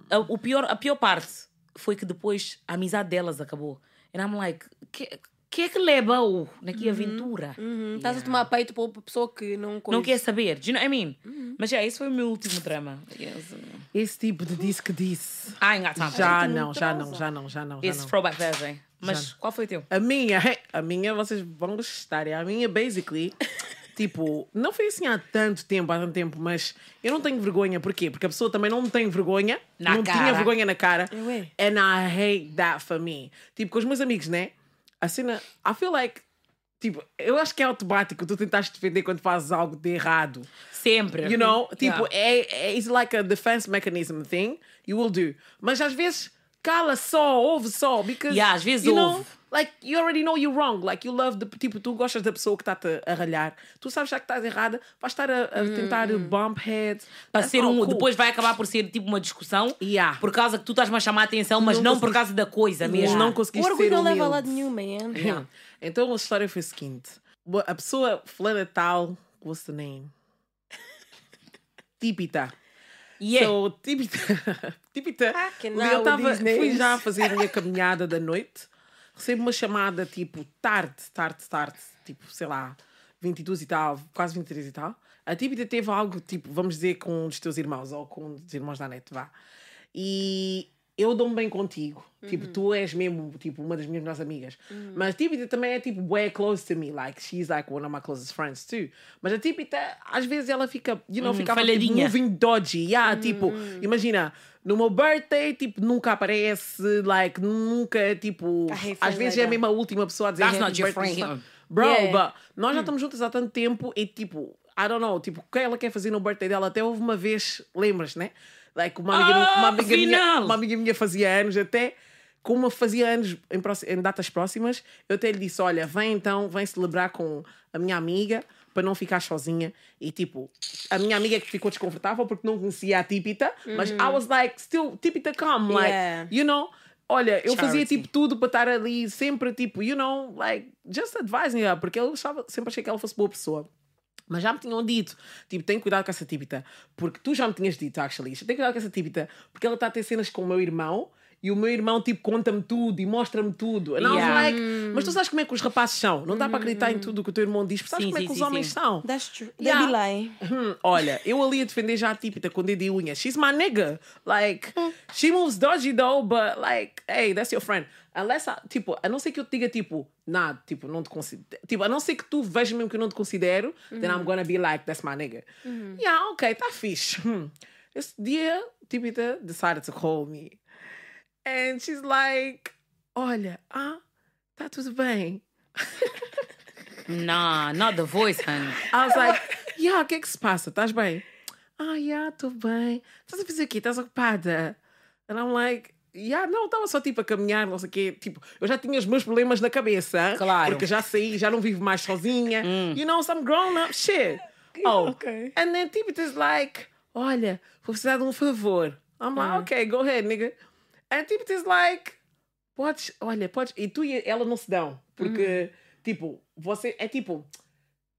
S1: A, o pior, a pior parte foi que depois a amizade delas acabou. And I'm like, que, que é que levou naquela aventura?
S2: hum, estás a tomar peito para uma pessoa que não
S1: Não
S2: conhece.
S1: quer saber. Do you know what I mean? Mas já, esse foi o meu último drama. Yes.
S3: Esse tipo de disse que disse.
S1: Time for
S3: Já
S1: that.
S3: não, já não, já não, já não. Já
S1: Esse
S3: não.
S1: throwback Thursday. Mas qual foi o teu?
S3: A minha, a minha, vocês vão gostar. A minha, basically, tipo, não foi assim há tanto tempo, há tanto tempo, mas eu não tenho vergonha. Porquê? Porque a pessoa também não tem vergonha.
S1: Na
S3: não
S1: cara.
S3: tinha vergonha na cara.
S2: Eu é.
S3: And I hate that for me. Tipo, com os meus amigos, né? A cena, I feel like, tipo, eu acho que é automático tu tentaste defender quando fazes algo de errado.
S1: Sempre.
S3: You know? Tipo,
S1: Yeah.
S3: é, é it's like a defense mechanism thing. You will do. Mas às vezes, cala só, ouve só. Because,
S1: Yeah, às vezes
S3: you know,
S1: ouve.
S3: Like, you already know you're wrong. Like, you love the... Tipo, tu gostas da pessoa que está-te a ralhar. Tu sabes já que estás errada. Vais estar a, a tentar bump heads.
S1: Para ser
S3: not
S1: um,
S3: cool.
S1: depois vai acabar por ser tipo uma discussão
S3: Yeah.
S1: por causa que tu estás-me a chamar a atenção, mas
S3: Não
S1: não, por causa da coisa
S3: Mas
S1: mesmo.
S3: não
S2: O
S3: conseguiste
S2: orgulho
S3: ser
S2: não leva a lado nenhum, man.
S3: Yeah. Então a história foi a seguinte: a pessoa fulana tal, what's the name? Típita.
S1: Yeah.
S3: So, típita. típita.
S2: Ah, que
S3: eu tava, fui já fazer a minha caminhada da noite. Recebo uma chamada tipo tarde, tarde, tarde, tipo, sei lá, 22 e tal, quase 23 e tal. A típita teve algo tipo, vamos dizer, com um dos teus irmãos ou com um dos irmãos da net, vá. E eu dou-me bem contigo. Tipo,
S2: Uhum.
S3: tu és mesmo tipo, uma das minhas melhores amigas. Mas a Típita também é tipo, way close to me. Like, she's like one of my closest friends too. Mas a Típita, às vezes ela fica, you know,
S1: Hum,
S3: ficava tipo, moving dodgy. Yeah, tipo, imagina, no meu birthday, tipo, nunca aparece, like, nunca, tipo,
S2: hate
S3: às
S2: friends
S3: vezes
S2: like
S3: é a
S2: that.
S3: mesma última pessoa a dizer
S1: That's not your friend.
S3: Bro,
S2: Yeah.
S3: but nós já estamos juntas há tanto tempo e tipo, I don't know, tipo, o que ela quer fazer no birthday dela? Até houve uma vez, lembras, né? Like, uma amiga,
S1: Ah,
S3: uma amiga, minha, uma amiga minha fazia anos até. Como fazia anos em, em datas próximas, eu até lhe disse: Olha, vem então, vem celebrar com a minha amiga para não ficar sozinha. E tipo, a minha amiga é que ficou desconfortável porque não conhecia a Típita, mas I was like, still, Típita, come, like,
S2: Yeah.
S3: you know. Olha, eu fazia
S1: Charity.
S3: tipo tudo para estar ali, sempre tipo, you know, like, just advising her, porque eu achava, sempre achei que ela fosse boa pessoa. Mas já me tinham dito, tipo, tem cuidado com essa típita, porque tu já me tinhas dito, actually, tem cuidado com essa típita, porque ela está a ter cenas com o meu irmão e o meu irmão, tipo, conta-me tudo e mostra-me tudo. And
S1: Yeah.
S3: like, mas tu sabes como é que os rapazes são? Não dá para acreditar em tudo o que o teu irmão diz, porque sabes
S1: Sim,
S3: como é
S1: sim,
S3: que os
S1: sim,
S3: homens
S1: sim.
S3: são?
S2: That's true.
S3: Yeah.
S2: Lying.
S3: Hum, olha, eu ali a defender já a típita com dedo e unha. She's my nigga. Like, she moves dodgy though, but like, hey, that's your friend. Unless, I- tipo, a não ser que eu te diga, tipo, nada, tipo, não te considero. Tipo, a não ser que tu vejas mesmo que eu não te considero, then I'm gonna be like, that's my nigga. Yeah, ok, tá fixe. Hum. Esse dia, típita decided to call me. And she's like, olha, ah, tá tudo bem.
S1: Nah, not the voice, honey.
S3: I was like, yeah, o que é que se passa? Estás bem? Ah, yeah, estou bem. Estás a fazer o quê? Estás ocupada? And I'm like, yeah, não, estava só tipo a caminhar, não sei o quê. Tipo, eu já tinha os meus problemas na cabeça.
S1: Claro.
S3: Porque já saí, já não vivo mais sozinha. You know, some grown up shit. Oh,
S2: Ok.
S3: And then Tibitas like, olha, vou precisar de um favor. I'm like, okay, go ahead, nigga. And Tibitas like, podes, olha, podes. E tu e ela não se dão. Porque, tipo, você é tipo.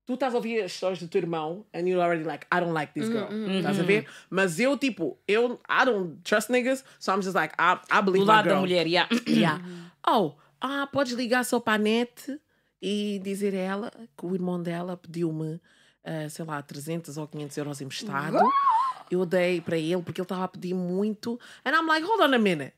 S3: Tu estás a ouvir as histórias do teu irmão and you're already like, I don't like this girl. Estás a ver? Mas eu, tipo, eu, I don't trust niggas, so I'm just like, I, I believe
S1: Do
S3: my
S1: lado
S3: girl.
S1: da mulher, yeah.
S3: Yeah. Oh, ah, podes ligar só para a net e dizer a ela que o irmão dela pediu-me, ah, sei lá, 300 ou 500 euros emprestado. Eu dei para ele porque ele estava a pedir muito. And I'm like, hold on a minute.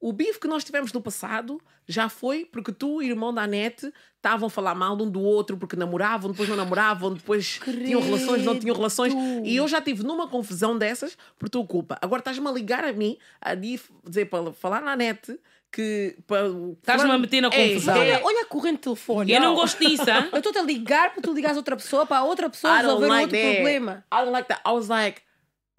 S3: O bife que nós tivemos no passado já foi porque tu e o irmão da net estavam a falar mal um do outro porque namoravam, depois não namoravam, depois tinham relações, não tinham relações. E eu já estive numa confusão dessas por tua culpa. Agora estás-me a ligar a mim, a dizer para falar na net que. para-
S1: Estás-me a meter na
S3: Ei,
S1: confusão.
S3: ei,
S2: Olha, olha a corrente de telefone.
S1: Eu não gosto disso?
S2: Eu estou-te a ligar para tu ligares a outra pessoa, para a outra pessoa resolver um
S3: like
S2: outro
S3: that.
S2: problema.
S3: I don't like that. I was like,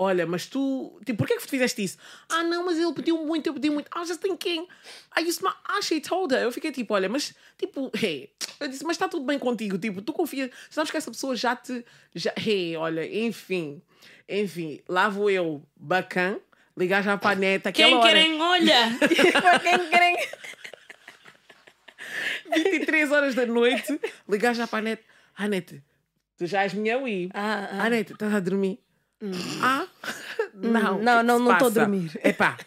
S3: olha, mas tu, tipo, porquê que tu fizeste isso? Ah, não, mas ele pediu muito, eu pedi muito. I was just thinking, I used my ah, she told her. Eu fiquei tipo, olha, mas, tipo, hey, eu disse, mas está tudo bem contigo, tipo, tu confias, sabes que essa pessoa já te, já, hey, olha, enfim, enfim, lá vou eu, bacana, ligar já para a neta,
S1: Quem
S3: hora,
S1: querem, olha.
S2: Quem querem?
S3: 23 horas da noite, ligar já para a net, ah, neta, tu já és minha Wii.
S2: Ah, ah.
S3: Ah, neta, estás a dormir? Ah, não.
S2: Não, não, não tô a dormir.
S3: Epá,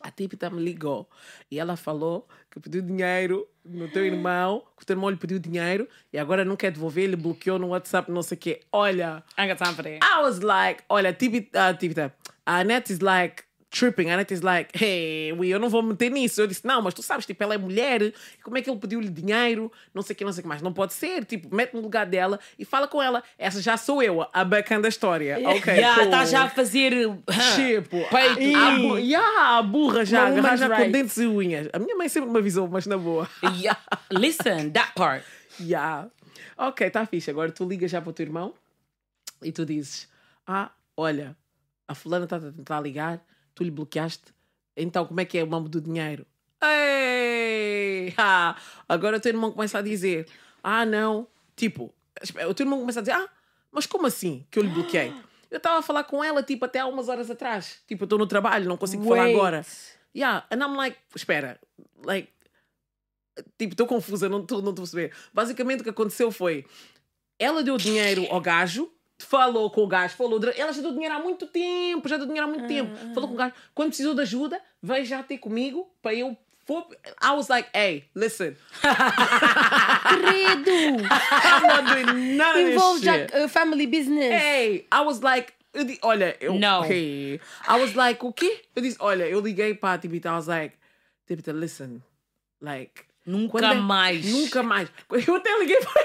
S3: a Tipita me ligou e ela falou que pediu dinheiro no teu irmão, que o teu irmão lhe pediu dinheiro e agora não quer devolver, ele bloqueou no WhatsApp, não sei o quê. Olha,
S1: I that.
S3: I was like, olha, uh, Tipita, a Annette is like tripping. A Annette is like, hey, eu não vou meter nisso. Eu disse, não, mas tu sabes, tipo, ela é mulher, como é que ele pediu-lhe dinheiro, não sei o que, não sei o que mais. Não pode ser, tipo, mete no lugar dela e fala com ela. Essa já sou eu, a bacana da história. Ok,
S1: Já
S3: cool.
S1: está já a fazer.
S3: Tipo,
S1: Peito.
S3: a, a, bu- yeah, a burra já, agarrar
S2: woman's
S3: já com
S2: rights.
S3: dentes e unhas. A minha mãe sempre me avisou, mas na boa.
S1: Yeah. Listen, that part.
S3: Yeah. Ok, tá fixe. Agora tu ligas já para o teu irmão e tu dizes: Ah, olha, a fulana está a tentar ligar, tu lhe bloqueaste, então como é que é o nome do dinheiro? Ei! Ah, agora o teu irmão começa a dizer: Ah, não. Tipo, o teu irmão começa a dizer: Ah, mas como assim que eu lhe bloqueei? Eu estava a falar com ela, tipo, até há umas horas atrás. Tipo, eu estou no trabalho, não consigo falar
S2: Wait.
S3: agora. Yeah, and I'm like, espera, like, tipo, estou confusa, não estou não a perceber. Basicamente o que aconteceu foi, ela deu dinheiro ao gajo, falou com o gajo, falou, ela já deu dinheiro há muito tempo, já deu dinheiro há muito tempo, falou com o gajo, quando precisou de ajuda, veio já ter comigo para eu for... I was like, hey, listen,
S2: Querido!
S3: I'm not doing none of
S2: Envolve
S3: this shit.
S2: uh, family business.
S3: Hey, I was like, eu di- olha, eu,
S1: Não.
S3: hey, I was like, o quê? Eu disse, olha, eu liguei para a Tibita, I was like, Tibita, listen, like,
S1: Nunca
S3: é-
S1: mais.
S3: Nunca mais. Eu até liguei para.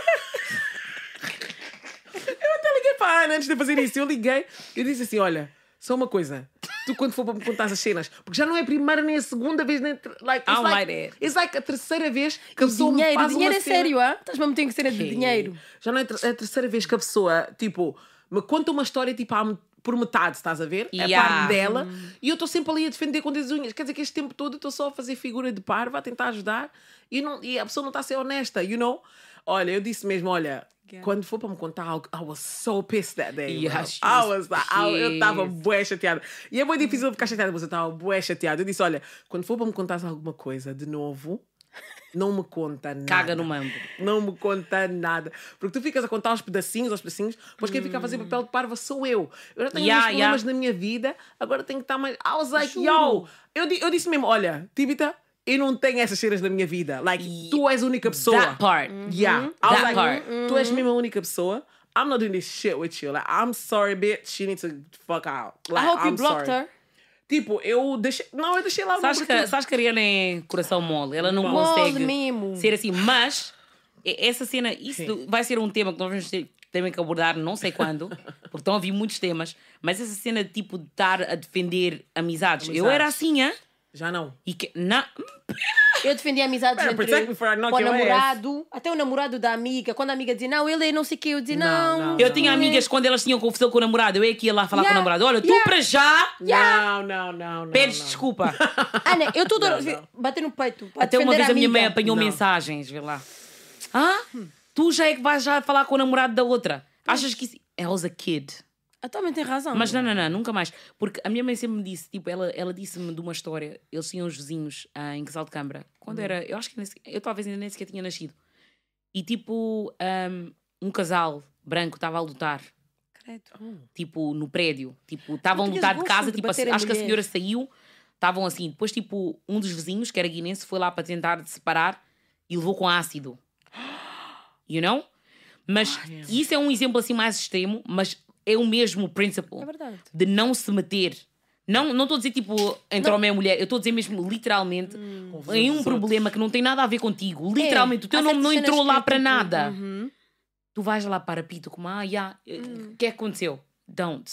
S3: Ana antes de fazer isso. Eu liguei e disse assim: olha, só uma coisa. Tu, quando for para me contar as cenas, porque já não é a primeira nem a segunda vez, nem. Like, it's
S1: don't
S3: like,
S1: that.
S3: it's like a terceira vez que a pessoa me
S2: Dinheiro,
S3: faz
S2: dinheiro
S3: uma
S2: é
S3: cena.
S2: sério, ah? Estás-me a meter em cena de dinheiro.
S3: Já não é a é a terceira vez que a pessoa, tipo, me conta uma história tipo me- por metade, estás a ver? É a parte dela. E eu estou sempre ali a defender com as unhas. Quer dizer que este tempo todo eu estou só a fazer figura de parva, a tentar ajudar e, não, e a pessoa não está a ser honesta, you know? Olha, eu disse mesmo, olha, quando for para me contar algo, I was so pissed that day.
S1: Yeah, she
S3: I
S1: was
S3: was like, I- eu estava bué chateada. E é muito difícil ficar chateada, mas eu estava bué chateada. Eu disse, olha, quando for para me contar alguma coisa de novo, não me conta nada.
S1: Caga no mambo.
S3: Não me conta nada. Porque tu ficas a contar aos pedacinhos, aos pedacinhos, depois quem fica a fazer papel de parva sou eu. Eu já tenho
S1: Yeah,
S3: problemas
S1: yeah.
S3: na minha vida, agora tenho que estar mais. I was like,
S2: Juro.
S3: yo! Eu, eu disse mesmo: olha, Tibita, eu não tenho essas cenas na minha vida. Like, tu és a única pessoa.
S1: That part.
S3: Yeah. I was
S1: That
S3: like,
S1: part.
S3: tu és mesmo a única pessoa. I'm not doing this shit with you. Like, I'm sorry, bitch. You need to fuck out. Like,
S2: I hope you
S3: I'm
S2: blocked
S3: sorry.
S2: her.
S3: Tipo, eu deixei. Não, eu deixei lá o
S1: Sabes que, sabes que a Ariana é coração mole. Ela não
S2: Mole
S1: consegue
S2: mesmo.
S1: ser assim. Mas, e- essa cena, isso
S3: Sim.
S1: vai ser um tema que nós vamos ter, também que abordar, não sei quando, porque estão a vir muitos temas. Mas essa cena, tipo, de estar a defender amizades. Eu
S3: Amizades.
S1: era assim, hã?
S3: Já não.
S1: E que. Na...
S2: Eu defendi entre
S3: before I knock
S2: com o
S3: ass.
S2: namorado, até o namorado da amiga. Quando a amiga dizia, não, ele é não sei o que, eu dizia,
S3: Não,
S2: não.
S3: não,
S1: Eu tinha amigas quando elas tinham confusão com o namorado. Eu é que ia lá falar
S2: Yeah,
S1: com o namorado. Olha, tu
S2: yeah.
S1: para já
S3: Não, não, não, não.
S1: pedes
S3: não.
S1: desculpa.
S2: Ana, eu estou
S3: Não, não.
S2: bater no peito.
S1: Até uma vez a minha mãe apanhou
S3: Não.
S1: mensagens, vê lá. Ah, tu já é que vais já falar com o namorado da outra. Achas que isso. I was a kid.
S2: Ah, também tem razão.
S1: Mas não, não, não, nunca mais. Porque a minha mãe sempre me disse, tipo, ela, ela disse-me de uma história. Eles tinham os vizinhos ah, em Casal de Câmara. Quando era. Eu acho que nem sequer- eu talvez ainda nem sequer tinha nascido. E tipo, ahm, um casal branco estava a lutar.
S2: Credo.
S1: Tipo, no prédio. Tipo, estavam a lutar de casa.
S2: de
S1: Tipo, assim, acho que a senhora saiu. Estavam assim. Depois, tipo, um dos vizinhos, que era guinense, foi lá para tentar separar e levou com ácido. You know? Mas isso é um exemplo assim mais extremo, mas é o mesmo princípio
S2: É
S1: de não se meter. Não não estou a dizer tipo entre homem e mulher, eu estou a dizer mesmo literalmente em um problema que não tem nada a ver contigo. Literalmente, o teu nome não entrou lá
S2: que,
S1: para
S2: tipo,
S1: nada.
S2: uhum.
S1: Tu vais lá para Pito como, ah, yeah, eh, o que é que aconteceu? Don't.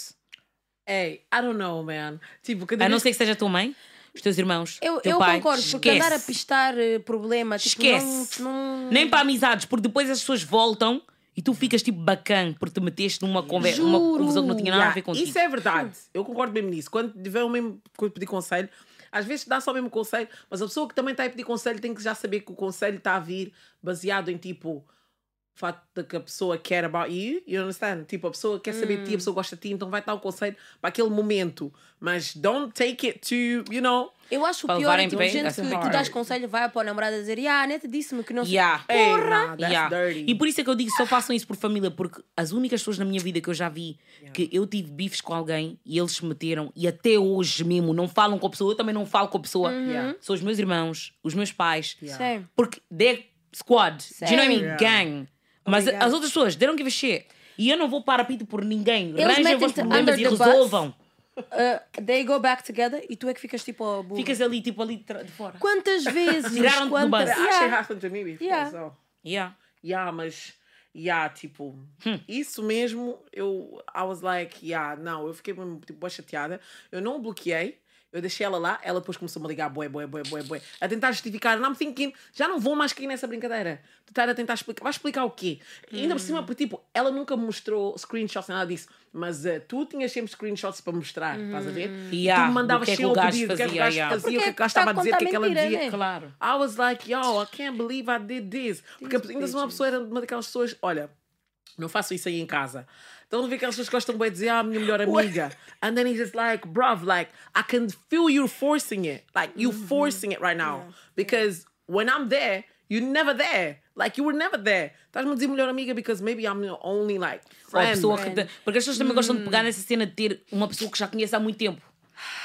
S3: Hey, I don't know, man. Tipo, cada
S1: A não ser que seja tua mãe, os teus irmãos,
S2: Eu,
S1: teu
S2: eu
S1: pai.
S2: concordo, porque
S1: esquece.
S2: andar a pistar eh, problema, tipo,
S1: Esquece.
S2: não, não...
S1: Nem para amizades, porque depois as pessoas voltam e tu ficas tipo bacana porque te meteste numa, conver- uma confusão que não tinha nada a ver
S3: Yeah,
S1: contigo.
S3: Isso é verdade. Eu concordo mesmo nisso. Quando tiver o mesmo pedir conselho, às vezes dá só o mesmo conselho, mas a pessoa que também está a pedir conselho tem que já saber que o conselho está a vir baseado em tipo o facto de que a pessoa quer about you, you understand? Tipo, a pessoa quer saber de ti, a pessoa gosta de ti, então vai dar o conselho para aquele momento. Mas don't take it to, you know.
S2: Eu acho o pior é tipo,
S1: bem,
S2: gente que tu dás conselho, vai para a namorada dizer, ah, a neta disse-me que não sei.
S1: Yeah.
S3: Hey,
S2: Porra!
S3: nah, that's
S1: Yeah.
S3: dirty.
S1: E por isso é que eu digo só façam isso por família, porque as únicas pessoas na minha vida que eu já vi que eu tive bifes com alguém e eles se meteram e até hoje mesmo não falam com a pessoa, eu também não falo com a pessoa,
S3: Yeah.
S1: são os meus irmãos, os meus pais, porque they're squad, do you know what I mean?
S3: Yeah.
S1: Gang. Mas
S2: Obrigada.
S1: as outras pessoas, they don't give a shit. E eu não vou para pito por ninguém.
S2: Eles
S1: Arranjem os problemas e
S2: the bus.
S1: resolvam.
S2: Uh, they go back together e tu é que ficas tipo, oh, burro.
S1: Ficas ali, tipo, ali de fora.
S2: Quantas vezes?
S1: Tiraram-te do
S2: quantas...
S1: bus.
S3: That
S2: Yeah.
S3: actually happened to me before,
S2: Yeah.
S3: so.
S1: Yeah.
S3: Yeah, mas yeah, tipo, isso mesmo, eu I was like, yeah, não, eu fiquei tipo boa chateada. Eu não bloqueei. Eu deixei ela lá, ela depois começou-me a ligar, bué, bué, bué, bué, bué, a tentar justificar. And I'm thinking, já não vou mais cair nessa brincadeira. De estar a tentar explicar. Vai explicar o quê? E Ainda por cima, porque, tipo, ela nunca me mostrou screenshots, nada disso. Mas eh, tu tinhas sempre screenshots para mostrar, estás a ver?
S1: Yeah,
S3: tu me mandavas
S1: do que é que
S3: sempre
S1: o
S3: que é que o
S1: fazia,
S3: gajo
S1: yeah.
S3: fazia, o que é que o gajo estava a dizer, o que é que ela dizia.
S2: né?
S1: Claro.
S3: I was like, yo, I can't believe I did this. Porque ainda se uma pessoa era uma daquelas pessoas, olha, não faço isso aí em casa. Então não vê aquelas pessoas que gostam bem de dizer, ah, minha melhor amiga. And then he's just like, bruv, like, I can feel you forcing it. Like, you forcing it right now. Because when I'm there, you're never there. Like, you were never there. Estás-me a dizer melhor amiga because maybe I'm your only, like,
S1: Ou a
S3: friend.
S1: pessoa que te- Porque as pessoas também gostam de pegar nessa cena de ter uma pessoa que já conhece há muito tempo.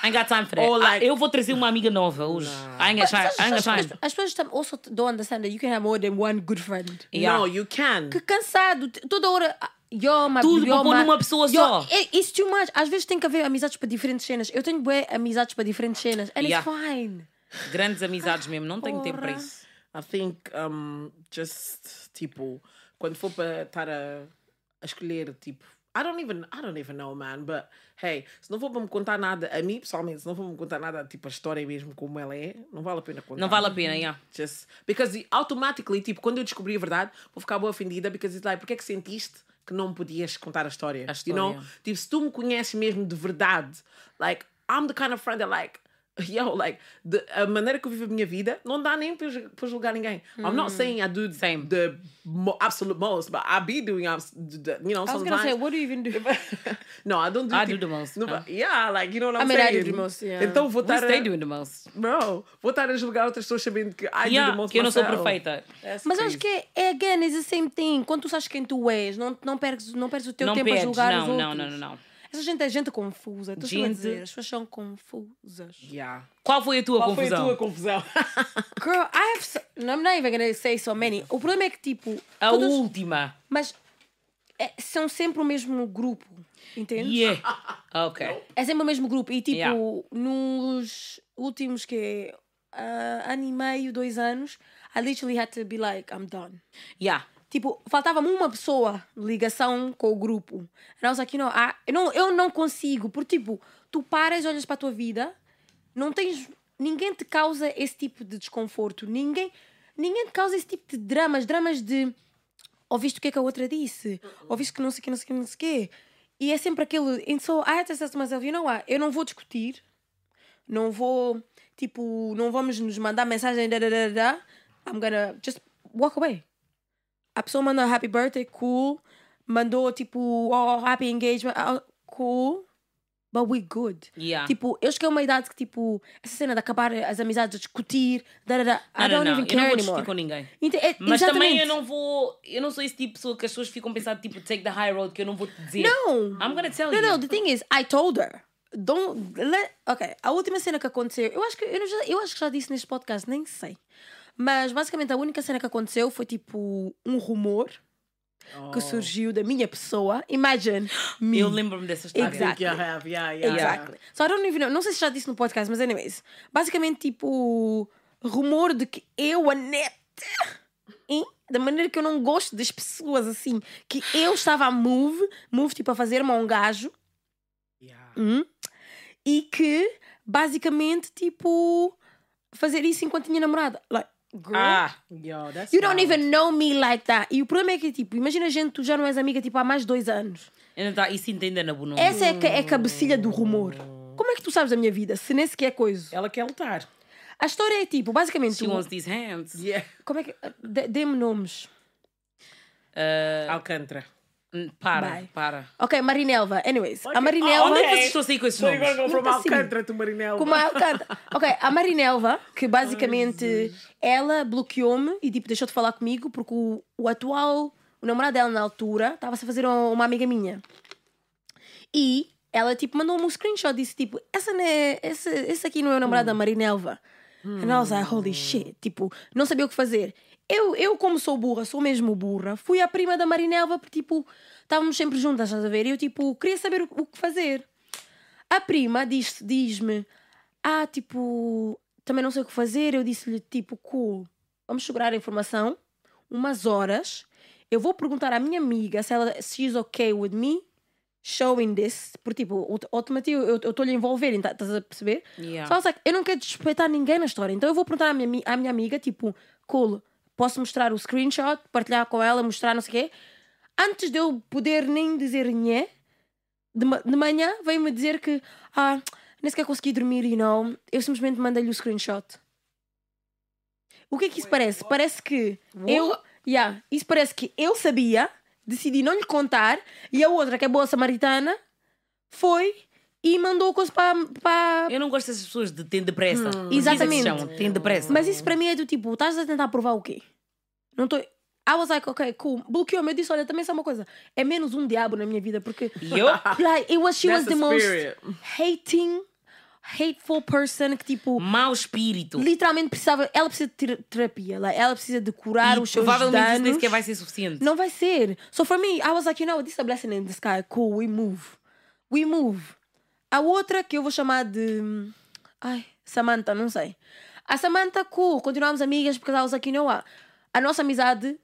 S1: I ain't got time for that.
S3: Or like-
S1: Ah, eu vou trazer uma amiga nova hoje. I ain't got time.
S2: As,
S1: I ain't got
S2: as,
S1: time.
S2: as pessoas also don't understand that you can have more than one good friend.
S1: Yeah.
S3: No, you can.
S2: Que cansado, toda hora. Yo, ma,
S1: Tudo
S2: yo,
S1: para pôr
S2: ma-
S1: numa pessoa
S2: yo,
S1: só.
S2: é- It's too much. Às vezes tem que haver amizades para diferentes cenas. Eu tenho bué amizades para diferentes cenas. And
S1: Yeah.
S2: it's fine.
S1: Grandes amizades mesmo, não tenho tempo para
S2: Porra.
S1: isso.
S3: I think um, just tipo quando for para estar a, a escolher tipo I don't even I don't even know man but hey se não for para me contar nada a mim pessoalmente se não for para me contar nada tipo a história mesmo como ela é não vale a pena contar
S1: Não vale a pena, yeah.
S3: just because automatically tipo quando eu descobri a verdade vou ficar boa ofendida because it's like porque é que sentiste que não podias contar a história,
S1: A
S3: you know
S1: história.
S3: tipo se tu me conheces mesmo de verdade like I'm the kind of friend that like Yo, like, de, a maneira que eu vivo a minha vida não dá nem para, julgar ninguém. I'm not saying I do
S1: Same.
S3: the mo- absolute most, but I be doing, the, you know,
S2: I was gonna say, what do you even do?
S3: no, I don't do
S1: I do the most,
S3: No,
S1: huh?
S3: Yeah, like, you know what
S2: I
S3: I'm
S2: mean, I
S3: saying?
S2: do the most, yeah.
S3: Então vou estar
S1: stay
S3: a,
S1: doing the most.
S3: bro, vou estar a julgar outras pessoas sabendo que I do
S1: Yeah,
S3: the most
S1: que eu não sou perfeita.
S3: That's
S2: Mas eu acho
S3: crazy.
S2: que é, é again, is the same thing. Quando tu sabes quem tu és, não, não, perdes, não perdes o teu
S1: Não
S2: tempo a
S1: pedes,
S2: julgar os
S1: não,
S2: outros.
S1: não, não, não, não.
S2: Essa gente é gente confusa. Estou gente... dizer, as pessoas são confusas.
S3: Yeah.
S1: Qual foi a tua
S3: Qual foi a
S1: confusão?
S3: tua confusão?
S2: Girl, I have. So... No, I'm not even gonna say so many. O problema é que, tipo.
S1: A
S2: todas-
S1: última.
S2: Mas é- são sempre o mesmo grupo. Entende?
S1: Yeah. Ok.
S2: É sempre o mesmo grupo. E tipo,
S1: Yeah.
S2: nos últimos que uh, ano e meio, dois anos, I literally had to be like, I'm done.
S1: Yeah.
S2: Tipo, faltava-me uma pessoa ligação com o grupo. And I was like, you know, ah, eu, não, eu não consigo. Porque, tipo, tu paras, olhas para a tua vida, não tens ninguém te causa esse tipo de desconforto. Ninguém, ninguém te causa esse tipo de dramas. Dramas de ouviste o que é que a outra disse, ouviste que não sei o que, não sei o que, não sei o quê. E é sempre aquele. And so I had to say to myself, you know what? Eu não vou discutir, não vou, tipo, não vamos nos mandar mensagem, da, da, da, da. I'm gonna just walk away. A pessoa mandou happy birthday, cool. Mandou tipo, oh, happy engagement, oh, cool. But we good.
S1: Yeah.
S2: Tipo, eu cheguei a uma idade que, tipo, essa cena de acabar as amizades, a discutir, da, da, da, I
S1: Não, não,
S2: don't
S1: não,
S2: even
S1: eu não
S2: care
S1: vou discutir
S2: anymore.
S1: com ninguém.
S2: Ente- é-
S1: Mas
S2: exatamente.
S1: também eu não vou. Eu não sou esse tipo de pessoa que as pessoas ficam pensando, tipo, take the high road, que eu não vou te dizer.
S2: Não!
S1: I'm gonna tell
S2: No,
S1: you.
S2: no, the thing is, I told her. Don't let. Ok, a última cena que aconteceu, eu acho que eu, não já, eu acho que já disse neste podcast, nem sei. Mas basicamente a única cena que aconteceu foi tipo um rumor
S3: Oh.
S2: que surgiu da minha pessoa. Imagine me.
S1: Eu lembro-me dessa história.
S2: Exactly.
S3: Yeah, yeah, yeah.
S2: Exactly. So I don't even know. Não sei se já disse no podcast, mas anyways. Basicamente, tipo, rumor de que eu, a net, hein, da maneira que eu não gosto das pessoas assim, que eu estava a move, move tipo a fazer-me a um gajo,
S3: Yeah.
S2: hum, e que basicamente, tipo, fazer isso enquanto tinha namorada. Like, girl.
S1: Ah,
S3: Yo, that's
S2: You don't
S3: wild.
S2: even know me like that. E o problema é que, tipo, imagina gente, tu já não és amiga, tipo, há mais de dois anos.
S1: ainda tá, isso entenda na boa
S2: Essa é, que- é a cabecilha do rumor. Como é que tu sabes da minha vida, se nem sequer é coisa?
S3: Ela quer lutar.
S2: A história é tipo, basicamente.
S1: She
S2: tu-
S1: wants these hands.
S3: Yeah.
S2: Como é que. dê- Dê-me nomes.
S1: Uh,
S3: Alcântara.
S1: Hum, para,
S2: Bye.
S1: para.
S2: Ok, Marinelva. Anyways, a
S3: Ok.
S2: Marinelva.
S1: Onde é que vocês estão a sair com esses nomes?
S2: Nunca assim.
S3: Alcântara to Marinela.
S2: Com uma canta. Ok, a Marinelva, que basicamente ela bloqueou-me e tipo deixou de falar comigo porque o, o atual, o namorado dela na altura, estava-se a fazer um- uma amiga minha. E ela tipo mandou-me um screenshot disse tipo, essa não é, esse, esse aqui não é o namorado da Marinelva. And I was like, holy shit. Tipo, não sabia o que fazer. Eu, eu como sou burra, sou mesmo burra, fui a prima da Marinelva porque tipo, estávamos sempre juntas, estás a ver? E eu tipo, queria saber o, o que fazer. A prima diz- diz-me: Ah, tipo, também não sei o que fazer. Eu disse-lhe: Tipo, cool, vamos segurar a informação, umas horas. Eu vou perguntar à minha amiga se ela se she's okay with me showing this. Porque, tipo, aut- automaticamente eu estou-lhe a envolver, estás a perceber?
S1: Yeah.
S2: Só like, eu não quero desrespeitar ninguém na história. Então eu vou perguntar à minha, à minha amiga: Tipo, cool, posso mostrar o screenshot, partilhar com ela, mostrar não sei o quê. Antes de eu poder nem dizer nhé, de, ma- de manhã veio-me dizer que ah, nem sequer consegui dormir, you know. Eu simplesmente mandei-lhe o screenshot. O que é que isso parece? Parece que eu. Yeah, isso parece que eu sabia, decidi não lhe contar, e a outra, que é boa samaritana, foi e mandou coisa para. para...
S1: Eu não gosto dessas pessoas de ter depressa. Hum,
S2: Exatamente.
S1: Depressa.
S2: Mas isso para mim é do tipo, estás a tentar provar o quê? Não estou. I was like, ok, cool. Bloqueou-me. Eu disse, olha, também sabe uma coisa. É menos um diabo na minha vida, porque.
S1: Eu?
S2: Like, it was, she was
S3: That's
S2: the
S3: the
S2: most
S3: spirit.
S2: hating, hateful person que, tipo,
S1: Mau espírito.
S2: literalmente precisava. Ela precisa de ter- terapia. Like, ela precisa de curar
S1: E
S2: os seus
S1: provavelmente isso nem
S2: danos.
S1: sequer vai ser suficiente.
S2: Não vai ser. So for me, I was like, you know, this is a blessing in the sky. Cool, we move. We move. A outra que eu vou chamar de. Ai, Samantha, não sei. A Samantha, cool, continuamos amigas porque I was like, you know what? A nossa amizade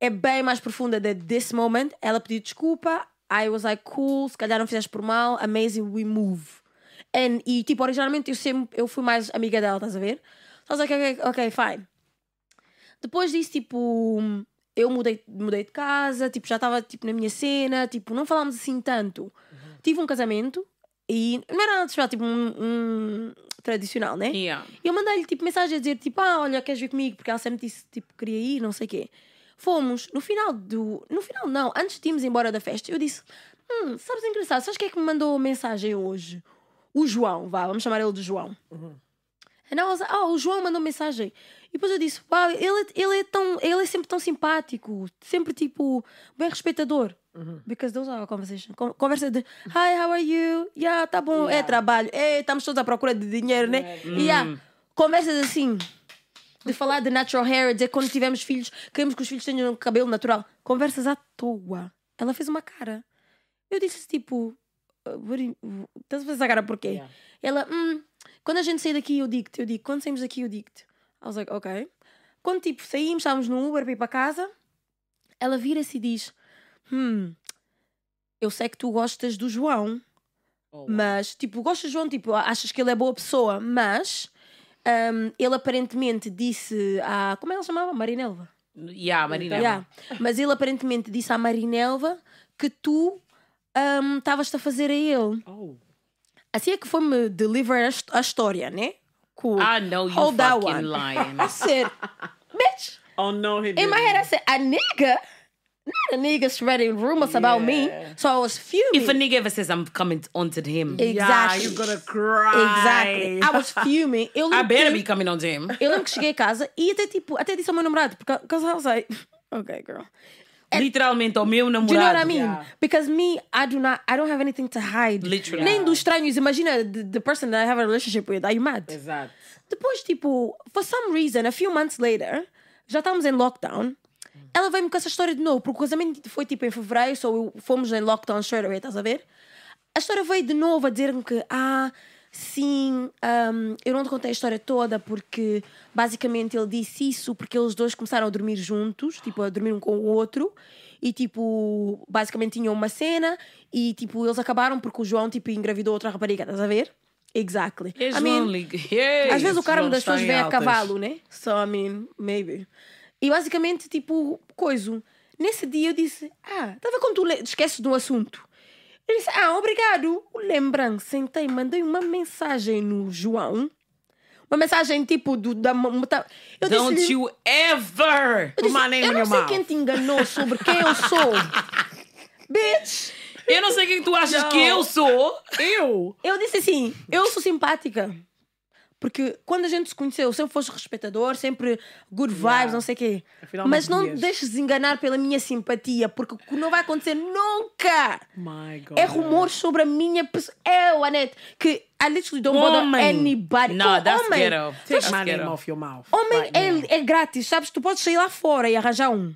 S2: é bem mais profunda de this moment. Ela pediu desculpa. I was like, cool, se calhar não fizeste por mal. Amazing, we move. And, e tipo, originalmente eu sempre eu fui mais amiga dela, estás a ver? I was like, ok, fine. Depois disso, tipo, eu mudei, mudei de casa, tipo, já estava tipo, na minha cena, tipo, não falámos assim tanto. Tive um casamento e não era nada especial, tipo, um, um tradicional, né?
S1: Yeah.
S2: E eu mandei-lhe tipo mensagem a dizer tipo, ah, olha, queres vir comigo? Porque ela sempre disse tipo, queria ir, não sei o quê. Fomos, no final do. No final, não, antes de irmos embora da festa, eu disse: Hum, sabes engraçado, sabes quem é que me mandou mensagem hoje? O João, vá, vamos chamar ele de João. Was like, oh, o João mandou mensagem. E depois eu disse, uau, ele, é- ele, é tão, ele é sempre tão simpático, sempre tipo, bem respeitador. Because those are our conversation. Con- Conversa de, hi, how are you? Yeah, tá bom, é trabalho. É, estamos todos à procura de dinheiro, né? Yeah. Conversas assim, de falar de natural hair, dizer quando tivermos filhos, queremos que os filhos tenham cabelo natural. Conversas à toa. Ela fez uma cara. Eu disse tipo, "Uh, estás a fazer essa cara porquê?
S3: Yeah.
S2: Ela, hum, quando a gente sair daqui eu digo-te, eu digo, quando saímos daqui eu digo-te. I was like, ok. Quando tipo saímos, estávamos no Uber para ir para casa, ela vira-se e diz, hum, eu sei que tu gostas do João.
S3: Oh,
S2: Mas, tipo, gostas de João, tipo, achas que ele é boa pessoa, mas hum, ele aparentemente disse à. Como é que ele chamava? Marinelva.
S1: Yeah, Marina.
S2: Yeah. Mas ele aparentemente disse à Marinelva que tu hum, estavas-te a fazer a ele.
S3: Oh.
S2: Assim é que foi-me deliver a, a história, né? Com
S1: I know you
S2: Hold that
S1: fucking lying.
S2: I said, bitch,
S3: Oh no, he
S2: in my head I said, a nigga? Not a nigga spreading rumors about me. So I was fuming.
S1: If a nigga ever says I'm coming onto him,
S3: Yeah,
S2: Exactly.
S3: you're gonna cry.
S2: Exactly. I was fuming. Eu
S1: I better
S2: que-
S1: be coming onto him.
S2: Eu lembro que cheguei a casa e até tipo, até disse ao meu namorado, porque because I was like, okay, girl.
S1: Literalmente, ao meu
S2: Do you know what I
S1: namorado.
S2: mean?
S3: Yeah.
S2: Because me, I do not, I don't have anything to hide.
S1: Literally.
S2: Nem dos estranhos. Imagina the, the person that I have a relationship with. Are you mad?
S3: Exato.
S2: Depois, tipo, for some reason, a few months later, já estávamos em lockdown. Ela veio-me com essa história de novo, porque o casamento foi tipo em fevereiro, so eu- fomos em lockdown straight away, estás a ver? A história veio de novo a dizer-me que, ah, sim, ahm, eu não te contei a história toda porque basicamente ele disse isso porque eles dois começaram a dormir juntos, tipo, a dormir um com o outro. E tipo, basicamente tinham uma cena e tipo, eles acabaram porque o João tipo engravidou outra rapariga, estás a ver? Exactly. I mean, às vezes o
S3: João
S2: das pessoas
S3: em
S2: vem a cavalo, né? So, I mean, maybe. E basicamente, tipo, coisa. Nesse dia eu disse: Ah, estava quando tu esqueces do assunto? Eu disse: Ah, obrigado. Lembrando, sentei, mandei uma mensagem no João. Uma mensagem tipo do, da. muta- Eu
S1: Don't
S2: disse,
S1: you ever.
S2: eu, disse, eu não sei
S3: mouth."
S2: quem te enganou sobre quem eu sou. Bitch!
S1: Eu não sei quem tu achas que eu sou.
S3: Eu?
S2: Eu disse assim: eu sou simpática. Porque quando a gente se conheceu, sempre foste respeitador, sempre good vibes,
S3: Yeah.
S2: não sei o quê.
S3: Afinal,
S2: Mas
S3: não devias.
S2: deixes enganar pela minha simpatia, porque não vai acontecer nunca.
S3: My God.
S2: É rumor sobre a minha pessoa. Eu, Anete, que I literally don't bother
S1: Homem.
S2: anybody.
S1: No, that's
S2: homem.
S1: ghetto.
S3: Take
S1: That's
S3: my name off your mouth.
S2: Homem
S3: right
S2: é, é grátis, sabes? Tu podes sair lá fora e arranjar um.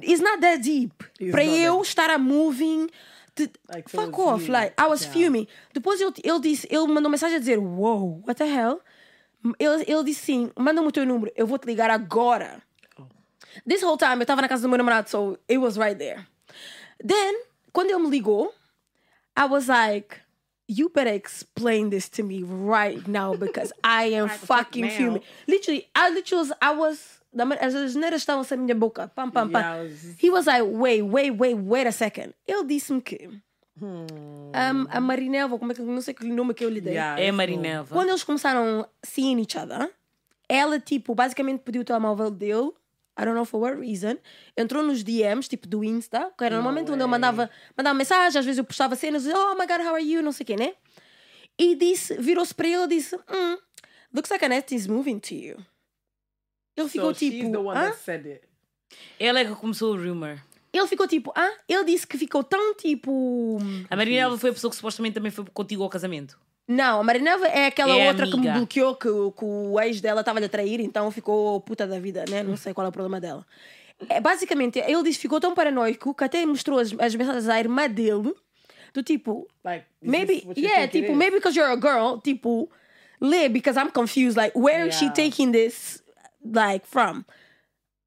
S2: It's not that deep.
S3: It's
S2: Para eu
S3: that
S2: estar a moving. te-
S3: Like
S2: fuck off.
S3: you.
S2: Like, I was
S3: Yeah.
S2: fuming. Depois ele, ele disse, ele mandou mensagem a dizer: Wow, what the hell? Ele, ele disse sim, manda-me o teu número, eu vou te ligar agora.
S3: Oh.
S2: This whole time eu estava na casa do meu namorado, so it was right there. Then, quando ele me ligou, I was like, you better explain this to me right now because I am
S3: Right
S2: fucking
S3: now.
S2: fuming. Literally, I literally was, I was, as asneiras estavam a minha boca. Pam, pam, pam.
S3: Yeah, was-
S2: He was like, wait, wait, wait, wait a second. Ele disse-me que um, a Marinelva, como é que, não sei que nome que eu lhe dei.
S3: Yeah,
S1: É. Marinelva.
S2: Quando eles começaram seeing each other, ela, tipo, basicamente pediu o telemóvel dele. I don't know for what reason. Entrou nos DMs, tipo, do Insta, que era normalmente onde ele mandava, mandava mensagem, às vezes eu postava cenas, oh my god, how are you? Não sei o quê, né? E disse, virou-se para ele e disse, hum, looks like Annette is moving to you. Ele ficou
S3: So she's
S2: tipo,
S3: the one
S2: hã?
S3: that said it.
S1: Ela é que começou o rumor.
S2: Ele ficou tipo, ah, ele disse que ficou tão tipo.
S1: A Marinela foi a pessoa que supostamente também foi contigo ao casamento.
S2: Não, a Marineva é aquela
S1: É
S2: outra que me
S1: amiga.
S2: bloqueou, que, o- que o ex dela estava a trair, então ficou puta da vida, né? Não sei qual é o problema dela. É, basicamente, ele disse que ficou tão paranoico que até mostrou as, as mensagens à irmã dele, do tipo,
S3: Like,
S2: maybe, yeah, tipo, maybe because you're a girl, tipo, lê, because I'm confused, like, where is she
S3: Yeah.
S2: taking this, like, from?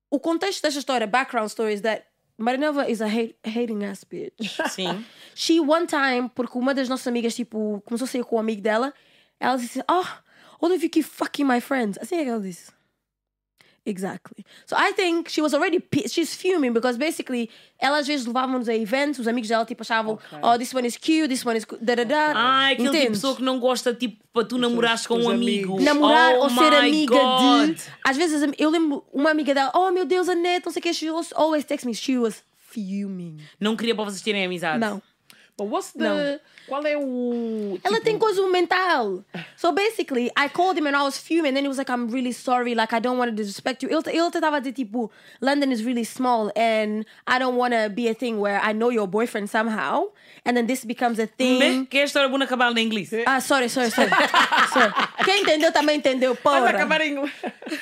S2: O contexto desta história, background story, is that Marineva is a hate, hating ass bitch.
S1: Sim.
S2: She one time, porque uma das nossas amigas, tipo, começou a sair com um amigo dela, ela disse, oh, all of you keep fucking my friends. Assim é que ela disse. Exactly. So I think she was already pissed. She's fuming because basically, ela às vezes levava-nos a eventos, os amigos dela tipo achavam,
S3: Ok.
S2: oh, this one is cute, this one is da da da.
S1: Ah, aquele tipo de
S2: Entendes?
S1: pessoa que não gosta, tipo, para tu namorares com
S3: os
S1: um amigo.
S2: Namorar
S1: Oh
S2: ou ser amiga
S1: God.
S2: de. Às vezes eu lembro uma amiga dela, oh meu Deus, a net, não sei o que, she was always text me, she was fuming.
S1: Não queria para vocês terem amizade.
S2: Não.
S3: But what's the...
S2: Não.
S3: Qual é o...
S2: Ela
S3: tipo,
S2: tem coisa mental. So basically, I called him and I was fuming. And then he was like, I'm really sorry. Like, I don't want to disrespect you. Ele, ele tentava dizer, tipo, London is really small and I don't want to be a thing where I know your boyfriend somehow. And then this becomes a thing.
S1: que é a história boa acabar em inglês.
S2: Ah, sorry, sorry, sorry. sorry. Quem entendeu também entendeu,
S3: Vai
S2: porra.
S3: acabar em...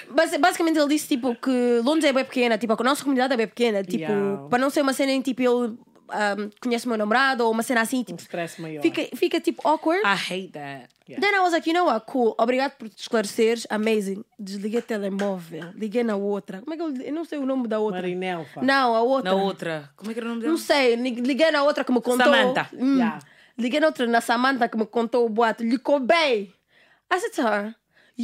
S2: Basi- Basicamente ele disse tipo que Londres é bem pequena, tipo, a nossa comunidade é bem pequena, tipo,
S3: Yeah.
S2: para não ser uma cena em tipo ele um, conhece o meu namorado ou uma cena assim,
S3: Um
S2: tipo,
S3: stress maior.
S2: fica, fica tipo awkward.
S1: I hate that.
S2: Then I was like, you know what, cool, obrigado por te esclareceres, amazing. Desliguei o telemóvel, liguei na outra. Como é que eu, eu não sei o nome da outra.
S3: Marinelfa.
S2: Não, a outra.
S1: Na outra. Como é que era o nome dela?
S2: Não sei, li- liguei na outra que me contou.
S1: Samantha.
S2: Hum.
S3: Yeah.
S2: liguei noutra, na Samantha, que me contou o boato, lhe coubei. I said to her,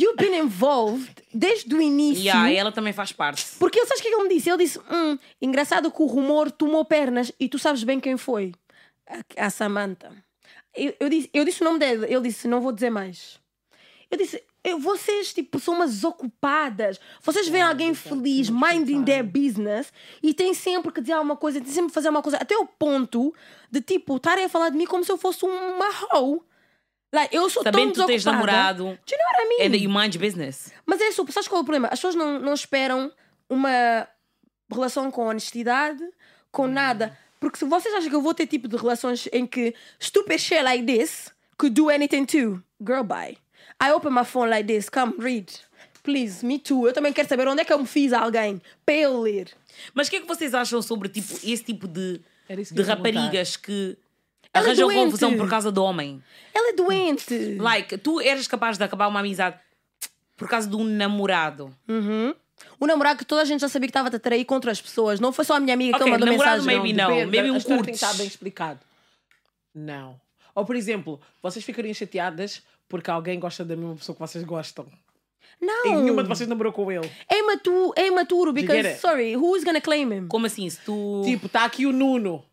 S2: you've been involved desde o início.
S1: Yeah, ela também faz parte.
S2: Porque sabes o que é que ele me disse? Ele disse: hum, engraçado que o rumor tomou pernas e tu sabes bem quem foi. A, a Samantha. Eu, eu, disse, eu disse o nome dele, ele disse: não vou dizer mais. Eu disse: eu- vocês tipo, são umas ocupadas. Vocês veem alguém feliz, minding their business e têm sempre que dizer alguma coisa, têm sempre que fazer uma coisa, até o ponto de tipo, estarem a falar de mim como se eu fosse uma hoe. Like, eu sou
S1: Sabendo que
S2: tão
S1: tu tens namorado
S2: Do you know what I mean?
S1: and you mind your business.
S2: Mas é isso, sabes qual é o problema? As pessoas não, não esperam uma relação com honestidade, com nada. Porque se vocês acham que eu vou ter tipo de relações em que stupid shit like this could do anything too, girl, bye. I open my phone like this, come read. Please, me too. Eu também quero saber onde é que eu me fiz a alguém para eu ler.
S1: Mas o que é que vocês acham sobre tipo, esse tipo de,
S3: que
S1: de raparigas que
S2: Ela é
S1: arranjam confusão por causa do homem?
S2: Ela é doente.
S1: Like, tu eras capaz de acabar uma amizade por causa de um namorado.
S2: O namorado que toda a gente já sabia que estava a trair contra as pessoas. Não foi só a minha amiga que
S1: Ok,
S2: ele mandou
S1: namorado
S2: mensagem.
S1: maybe não.
S3: Depende,
S1: maybe um
S3: história tem que estar bem explicado. Não. Ou, por exemplo, vocês ficariam chateadas porque alguém gosta da mesma pessoa que vocês gostam.
S2: Não.
S3: E nenhuma de vocês namorou com ele.
S2: É imaturo, é imaturo, because, sorry, who's gonna claim him?
S1: Como assim? Se tu.
S3: Tipo, está aqui o Nuno.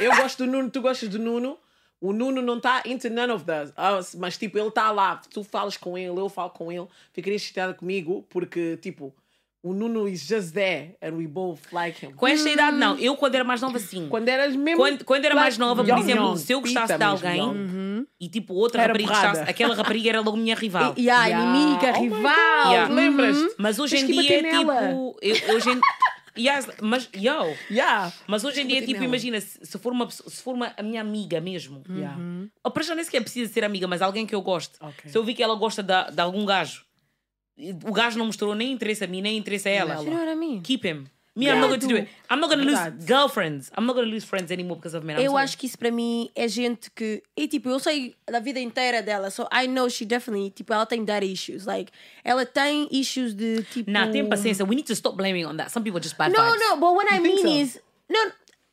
S3: Eu gosto do Nuno, tu gostas do Nuno. O Nuno não está into none of us. us, Mas, tipo, ele está lá. Tu falas com ele, eu falo com ele. Ficaria chateada comigo porque, tipo, o Nuno is just there and we both like him.
S1: Com esta idade, não. Eu, quando era mais nova, sim.
S3: Quando eras mesmo.
S1: Quando, quando era mais nova, por exemplo,
S3: young,
S1: se eu gostasse
S3: pita
S1: de alguém e tipo outra
S3: Era
S1: rapariga gostasse, aquela rapariga era logo minha rival.
S2: E a
S3: Yeah.
S2: inimiga,
S3: Oh
S2: rival.
S1: Yeah.
S3: Lembras-te?
S1: Mas hoje
S3: Tens
S1: em dia é tipo. eu- hoje em... Yes, mas, yo,
S3: Yeah.
S1: mas hoje em dia, tipo, imagina, se se for, uma, pessoa- se for uma, a minha amiga mesmo,
S3: Yeah.
S1: ou para já nem sequer precisa ser amiga, mas alguém que eu gosto.
S3: Ok.
S1: Se eu vi que ela gosta de, de algum gajo, o gajo não mostrou nem interesse a mim, nem interesse a ela,
S2: mean?
S1: keep him. Me, I'm not going to do it. I'm not going to lose girlfriends. I'm not going to lose friends anymore because of men. I'm
S2: Eu
S1: sorry.
S2: acho que isso para mim é gente que. E tipo, eu sei da vida inteira dela, so I know she definitely. Tipo, ela tem daddy issues. Like, ela tem issues de tipo.
S1: Nah, tem paciência. We need to stop blaming on that. Some people just bad
S2: No,
S1: vibes.
S2: no, but what I
S3: think
S2: mean
S3: so?
S2: is. No,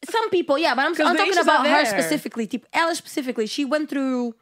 S2: some people, yeah, but I'm, I'm talking about her specifically. Tipo, ela specifically, she went through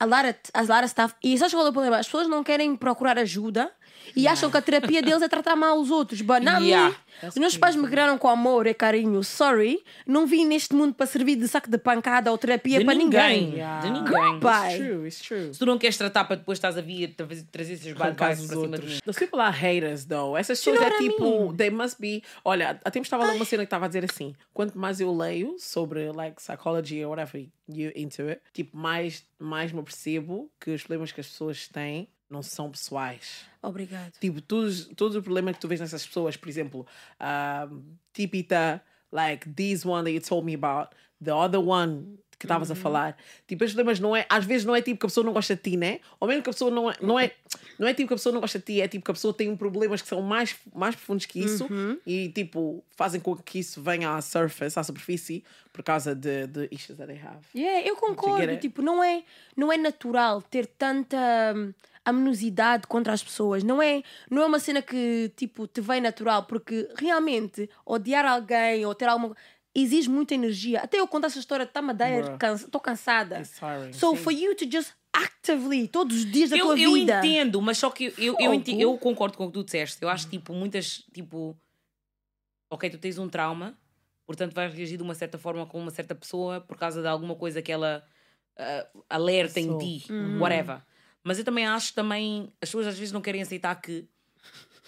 S2: a lot of, a lot of stuff. E sabes qual é o problema? As pessoas não querem procurar ajuda e acham que a terapia deles é tratar mal os outros. But not
S1: Yeah.
S2: me. Os meus pais me criaram com amor e carinho. Sorry. Não vim neste mundo para servir de saco de pancada ou terapia
S1: De
S2: para
S1: ninguém.
S2: ninguém.
S3: Yeah.
S1: De ninguém.
S2: Pai.
S3: It's true, it's true.
S1: Se tu não queres tratar para depois estás a vir tra- trazer esses bad
S3: Arrancar
S1: vibes
S3: os
S1: para cima de mim.
S3: Those people are haters, though. Essas
S2: you
S3: pessoas
S2: know
S3: é tipo, they must be. Olha, há tempo estava lá uma cena que estava a dizer assim: quanto mais eu leio sobre like psychology or whatever you into it, tipo, mais, mais me percebo que os problemas que as pessoas têm não são pessoais.
S2: Obrigado.
S3: Tipo, todos, todos os problemas que tu vês nessas pessoas, por exemplo, um, tipita, like this one that you told me about, the other one que estavas a falar. Tipo, os problemas não é, às vezes não é tipo que a pessoa não gosta de ti, né? Ou mesmo que a pessoa não é, não é, não é tipo que a pessoa não gosta de ti, é tipo que a pessoa tem problemas que são mais, mais profundos que isso e tipo, fazem com que isso venha à surface, à superfície, por causa de, de issues that they have.
S2: Yeah, eu concordo. Tipo, não é, não é natural ter tanta amorosidade contra as pessoas. Não é, não é uma cena que tipo te vem natural, porque realmente odiar alguém ou ter alguma exige muita energia. Até eu contar essa história, está-me a dar, estou cansada. So
S3: sim.
S2: for you to just actively, todos os dias da
S1: Eu,
S2: tua
S1: eu
S2: vida.
S1: entendo, mas só que eu, eu, eu, eu concordo com o que tu disseste. Eu acho tipo, muitas, tipo, ok, tu tens um trauma, portanto vais reagir de uma certa forma com uma certa pessoa por causa de alguma coisa que ela ah, alerta em
S3: Passou.
S1: ti,
S2: Uhum.
S1: whatever. Mas eu também acho também, as pessoas às vezes não querem aceitar que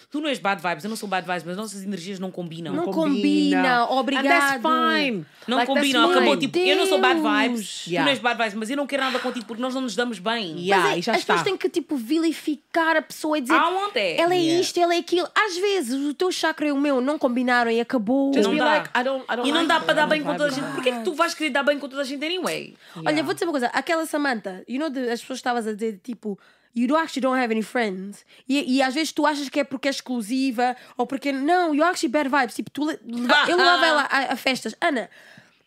S1: tu não és bad vibes, eu não sou bad vibes, mas nossas energias não combinam.
S2: Não combina, obrigado.
S3: And that's fine.
S1: Não
S3: Like,
S1: combinam, acabou. Tipo, eu não sou bad
S2: Deus.
S1: vibes, tu
S3: Yeah.
S1: não és bad vibes, mas eu não quero nada contigo porque nós não nos damos bem.
S3: Yeah.
S2: Mas é-
S3: e já
S2: as pessoas
S3: está.
S2: têm que tipo vilificar a pessoa e dizer
S1: Ah, ontem.
S2: ela é
S3: Yeah.
S2: isto, ela é aquilo. Às vezes o teu chakra e o meu não combinaram e acabou.
S3: Just
S1: Não
S3: be
S1: dá.
S3: like, I don't, I don't
S1: E não
S3: like
S1: dá para dar bem com toda a gente. Porquê que tu vais querer dar bem com toda a gente anyway?
S2: Olha, vou dizer uma coisa. Aquela Samantha, you know, de- as pessoas estavas a dizer, tipo, you actually don't have any friends. E, e às vezes tu achas que é porque é exclusiva ou porque. Não, you actually bad vibes. Tipo, tu, eu levava ela a, a festas. Ana,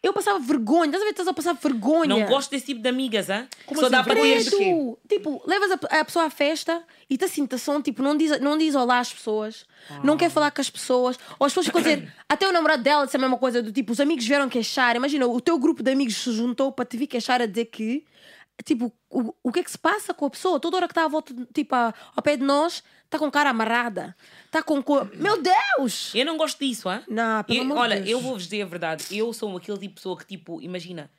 S2: Eu passava vergonha. Estás a ver? Estás a passar vergonha.
S1: Não gosto desse tipo de amigas, hã?
S3: Como
S1: Só
S3: assim,
S1: dá para?
S2: Tu, tipo, levas a, a pessoa à festa e te assim, te som, tipo, não diz, não diz olá às pessoas, não quer falar com as pessoas, ou as pessoas ficam a dizer, até o namorado dela disse a mesma coisa, do tipo, os amigos vieram queixar, imagina, o teu grupo de amigos se juntou para te vir queixar a dizer que, tipo, o, o que é que se passa com a pessoa? Toda hora que está à volta, tipo, a- ao pé de nós, está com cara amarrada, está com cor. Meu Deus!
S1: Eu não gosto disso, hã?
S2: Não, pelo
S1: Eu-
S2: amor de
S1: olha,
S2: Deus.
S1: eu vou-vos dizer a verdade. Eu sou aquele tipo de pessoa que, tipo, imagina,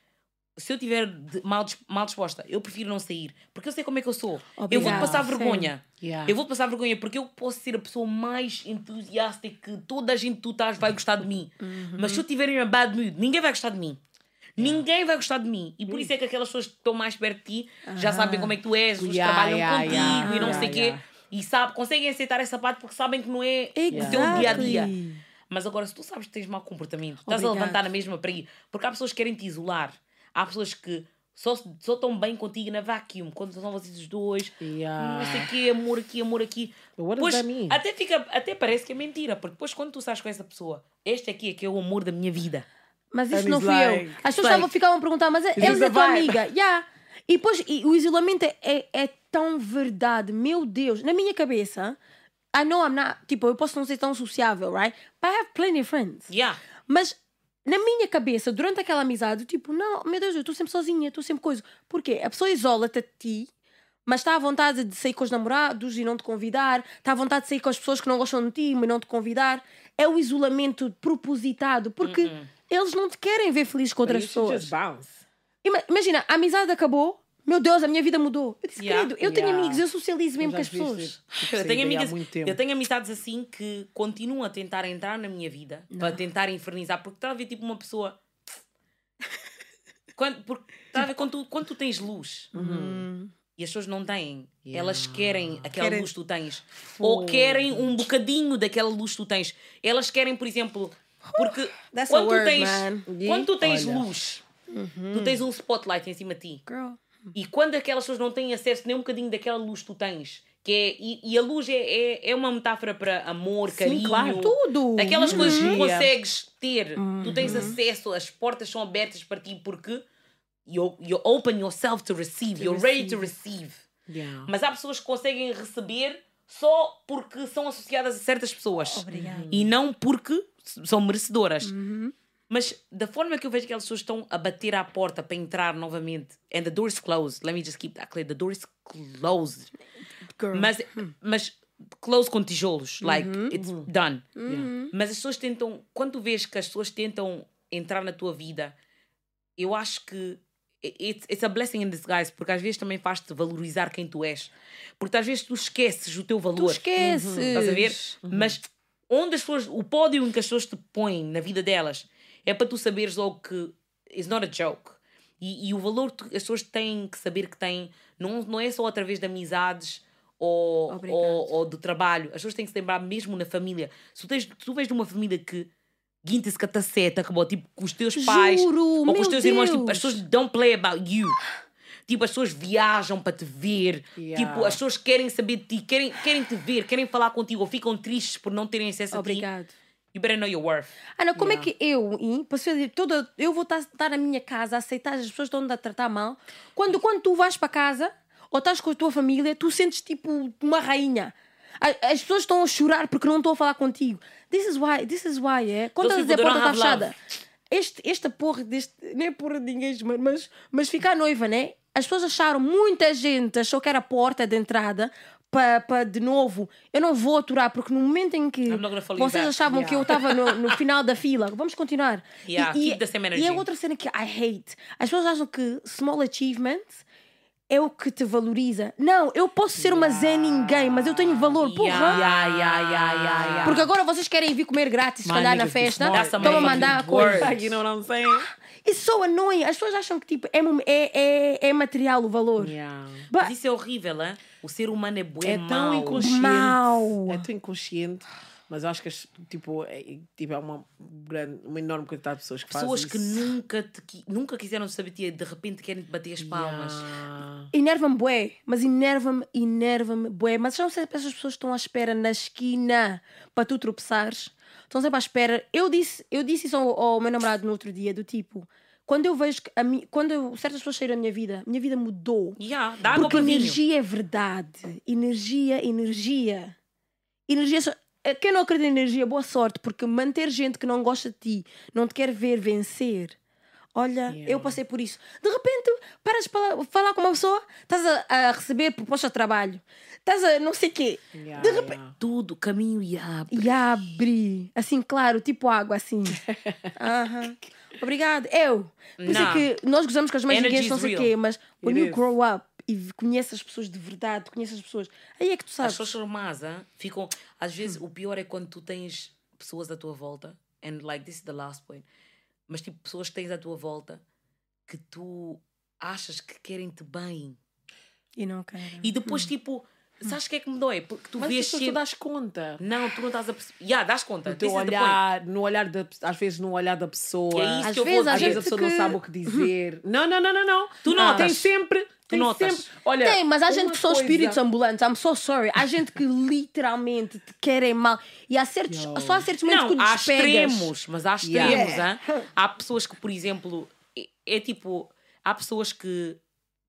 S1: se eu tiver de- mal, mal disposta, eu prefiro não sair. Porque eu sei como é que eu sou. eu vou-te
S2: Obrigada,
S1: passar vergonha.
S3: Yeah.
S1: Eu vou-te passar vergonha porque eu posso ser a pessoa mais entusiasta e que toda a gente que tu estás vai gostar de mim.
S2: Uhum.
S1: Mas se eu tiver em uma bad mood, ninguém vai gostar de mim. Ninguém vai gostar de mim. E por isso é que aquelas pessoas que estão mais perto de ti já sabem como é que tu és, os que
S3: Yeah,
S1: trabalham
S3: yeah,
S1: contigo
S3: yeah,
S1: e não sei o quê. E sabe, conseguem aceitar essa parte porque sabem que não é o teu
S2: Exactly.
S1: dia a dia. Mas agora, se tu sabes que tens mau comportamento, estás a levantar na mesma para ir. Porque há pessoas que querem te isolar. Há pessoas que só, só estão bem contigo na vacuum, quando são vocês os dois.
S3: Yeah.
S1: Não sei o quê, amor aqui, amor aqui. Depois, até, fica, até parece que é mentira, porque depois quando tu estás com essa pessoa, este aqui é que é o amor da minha vida.
S2: Mas isso
S3: And
S2: não fui
S3: like-
S2: eu. As pessoas
S1: like-
S2: estavam, ficavam a perguntar, mas eles é
S3: a
S2: tua amiga. Yeah. E depois e o isolamento é, é, é tão verdade. Meu Deus. Na minha cabeça, I know I'm not. Tipo, eu posso não ser tão sociável, right? But I have plenty of friends.
S1: Yeah.
S2: Mas na minha cabeça, durante aquela amizade, tipo, não, meu Deus, eu estou sempre sozinha, estou sempre coisa. Porquê? A pessoa isola-te a ti, mas está à vontade de sair com os namorados e não te convidar, está à vontade de sair com as pessoas que não gostam de ti, mas não te convidar. É o isolamento propositado, porque eles não te querem ver feliz com outras pessoas. Imagina, a amizade acabou, meu Deus, a minha vida mudou. Eu disse,
S1: Yeah.
S2: querido, eu tenho
S3: Yeah.
S2: amigos, eu socializo mesmo com as pessoas.
S3: tipo,
S1: Eu tenho, amigas, eu tenho amizades assim que continuam a tentar entrar na minha vida para tentar infernizar, porque está a ver tipo uma pessoa. Quando, porque, está a ver quando tu, quando tu tens luz e as pessoas não têm, elas querem aquela
S2: Querem-
S1: luz que tu tens, ou querem um bocadinho daquela luz que tu tens. Elas querem, por exemplo, porque
S2: That's
S1: quando
S2: a
S1: tu
S2: word,
S1: tens,
S2: man.
S1: quando tu tens
S3: Olha.
S1: luz, tu tens um spotlight em cima de ti.
S2: Girl.
S1: E quando aquelas pessoas não têm acesso nem um bocadinho daquela luz que tu tens, que é, e, e a luz é, é, é uma metáfora para amor, carinho,
S3: claro.
S2: Tudo.
S1: aquelas coisas que tu consegues ter, tu tens
S2: Uhum.
S1: acesso, as portas são abertas para ti porque you, you open yourself to receive, you're ready to receive.
S3: Yeah.
S1: Mas há pessoas que conseguem receber só porque são associadas a certas pessoas
S2: Obrigada.
S1: e não porque são merecedoras.
S2: Uhum.
S1: Mas da forma que eu vejo que elas pessoas estão a bater à porta para entrar novamente, and the door is closed, let me just keep that clear, the door is closed.
S2: Girl.
S1: Mas, mas close com tijolos, like
S2: Uhum.
S1: it's done. Mas as pessoas tentam, quando tu vês que as pessoas tentam entrar na tua vida, eu acho que it's, it's a blessing in disguise, porque às vezes também faz-te valorizar quem tu és. Porque às vezes tu esqueces o teu
S2: Tu
S1: valor.
S2: esqueces.
S1: Estás a ver? Mas onde as pessoas, o pódio em que as pessoas te põem na vida delas é para tu saberes logo que it's not a joke. E, e o valor que as pessoas têm que saber que têm não, não é só através de amizades ou, ou, ou do trabalho. As pessoas têm que se lembrar mesmo na família. Se tu, tens, tu vês de uma família que guinta-se com a taceta, acabou tipo com os teus pais
S2: Juro,
S1: ou com os teus irmãos, tipo,
S2: Deus.
S1: as pessoas don't play about you. Tipo, as pessoas viajam para te ver.
S3: Yeah.
S1: Tipo, as pessoas querem saber de ti, querem, querem te ver, querem falar contigo ou ficam tristes por não terem acesso a ti.
S2: Obrigado.
S1: You better know your worth.
S2: Ana, como
S3: Yeah.
S2: é que eu, hein, toda, eu vou estar, na minha casa a aceitar as pessoas estão a tratar mal? Quando, quando tu vais para casa ou estás com a tua família, tu sentes tipo uma rainha. As pessoas estão a chorar porque não estão a falar contigo. This is why, this is why, é? Quando estás a dizer a porta está fechada. Este, esta porra deste. Nem é porra de engagement, mas, mas ficar noiva, né? As pessoas acharam, muita gente achou que era a porta de entrada para pa, de novo. Eu não vou aturar, porque no momento em que vocês achavam que eu estava no, no final da fila, vamos continuar.
S1: Yeah,
S2: e, e
S1: energy.
S2: é outra cena que I hate. As pessoas acham que small achievements é o que te valoriza. Não, eu posso ser uma Zé ninguém, mas eu tenho valor. Porra!
S1: Yeah, yeah, yeah, yeah, yeah.
S2: Porque agora vocês querem vir comer grátis, se calhar na festa. Estão a mandar coisas.
S3: You know what I'm saying?
S2: It's so annoying. As pessoas acham que tipo, é, é, é, é material o valor.
S3: Yeah.
S1: Mas
S2: But
S1: isso é horrível, hein? O ser humano é bué
S3: É tão
S1: mau.
S3: inconsciente.
S2: Mau.
S3: É tão inconsciente Mas eu acho que tipo, é, tipo, é uma, grande, uma enorme quantidade de pessoas que
S1: Pessoas
S3: fazem
S1: que
S3: isso.
S1: nunca, te, qui- nunca quiseram saber de ti, de repente querem te bater as palmas.
S3: Yeah.
S2: Enerva-me bué, mas enerva-me, enerva-me bué. Mas não sei se essas pessoas estão à espera na esquina para tu tropeçares. Estão sempre à espera. Eu disse, eu disse isso ao, ao meu namorado no outro dia, do tipo, quando eu vejo que a mi, quando eu- certas pessoas saíram da minha vida, minha vida mudou.
S1: Yeah, dá água
S2: Porque
S1: para vinho.
S2: energia é verdade. Energia, energia. Energia. só- eh, Quem não acredita em energia, boa sorte, porque manter gente que não gosta de ti, não te quer ver vencer. Olha,
S3: Yeah.
S2: eu passei por isso. De repente, paras de falar, com uma pessoa, estás a, a receber proposta de trabalho, estás a não sei o quê,
S3: Yeah,
S2: de repente.
S3: yeah.
S1: Tudo, caminho e abre.
S2: E abre, assim, claro, tipo água, assim. Aham. Obrigado. Eu. Por isso é que nós gozamos com as ninguém, não sei o quê, mas when
S3: It
S2: you
S3: is.
S2: grow up e conheces as pessoas de verdade, conheces as pessoas, aí é que tu
S1: As
S2: sabes.
S1: pessoas são más, hein? ficam. Às vezes, o pior é quando tu tens pessoas à tua volta, and like this is the last point, mas tipo, pessoas que tens à tua volta que tu achas que querem-te bem.
S2: E não quero.
S1: E depois, tipo, sabes o que é que me dói? Porque tu
S3: Mas
S1: vês
S3: pessoas tu
S1: sempre.
S3: dás conta.
S1: Não, tu não estás a perceber. Yeah, dás conta.
S3: No teu olhar, no olhar da, às vezes no olhar da pessoa.
S1: É isso
S2: Às
S1: que eu
S2: vezes
S3: Às
S1: dizer.
S3: vezes a
S2: gente
S3: pessoa não
S2: que-
S3: sabe o que dizer. Não, não, não, não, não.
S1: Tu
S3: Não,
S1: notas.
S3: Tem sempre. Tem
S1: notas.
S3: sempre. Olha,
S2: Tem, mas há gente que são
S3: coisa-
S2: espíritos ambulantes. I'm so sorry. Há gente que literalmente te querem mal. E há certos,
S3: Yo.
S2: só há certos momentos que
S1: Não, há
S2: despegas.
S1: extremos, mas há
S3: Yeah.
S1: extremos. hã? Há pessoas que, por exemplo, é, é tipo, há pessoas que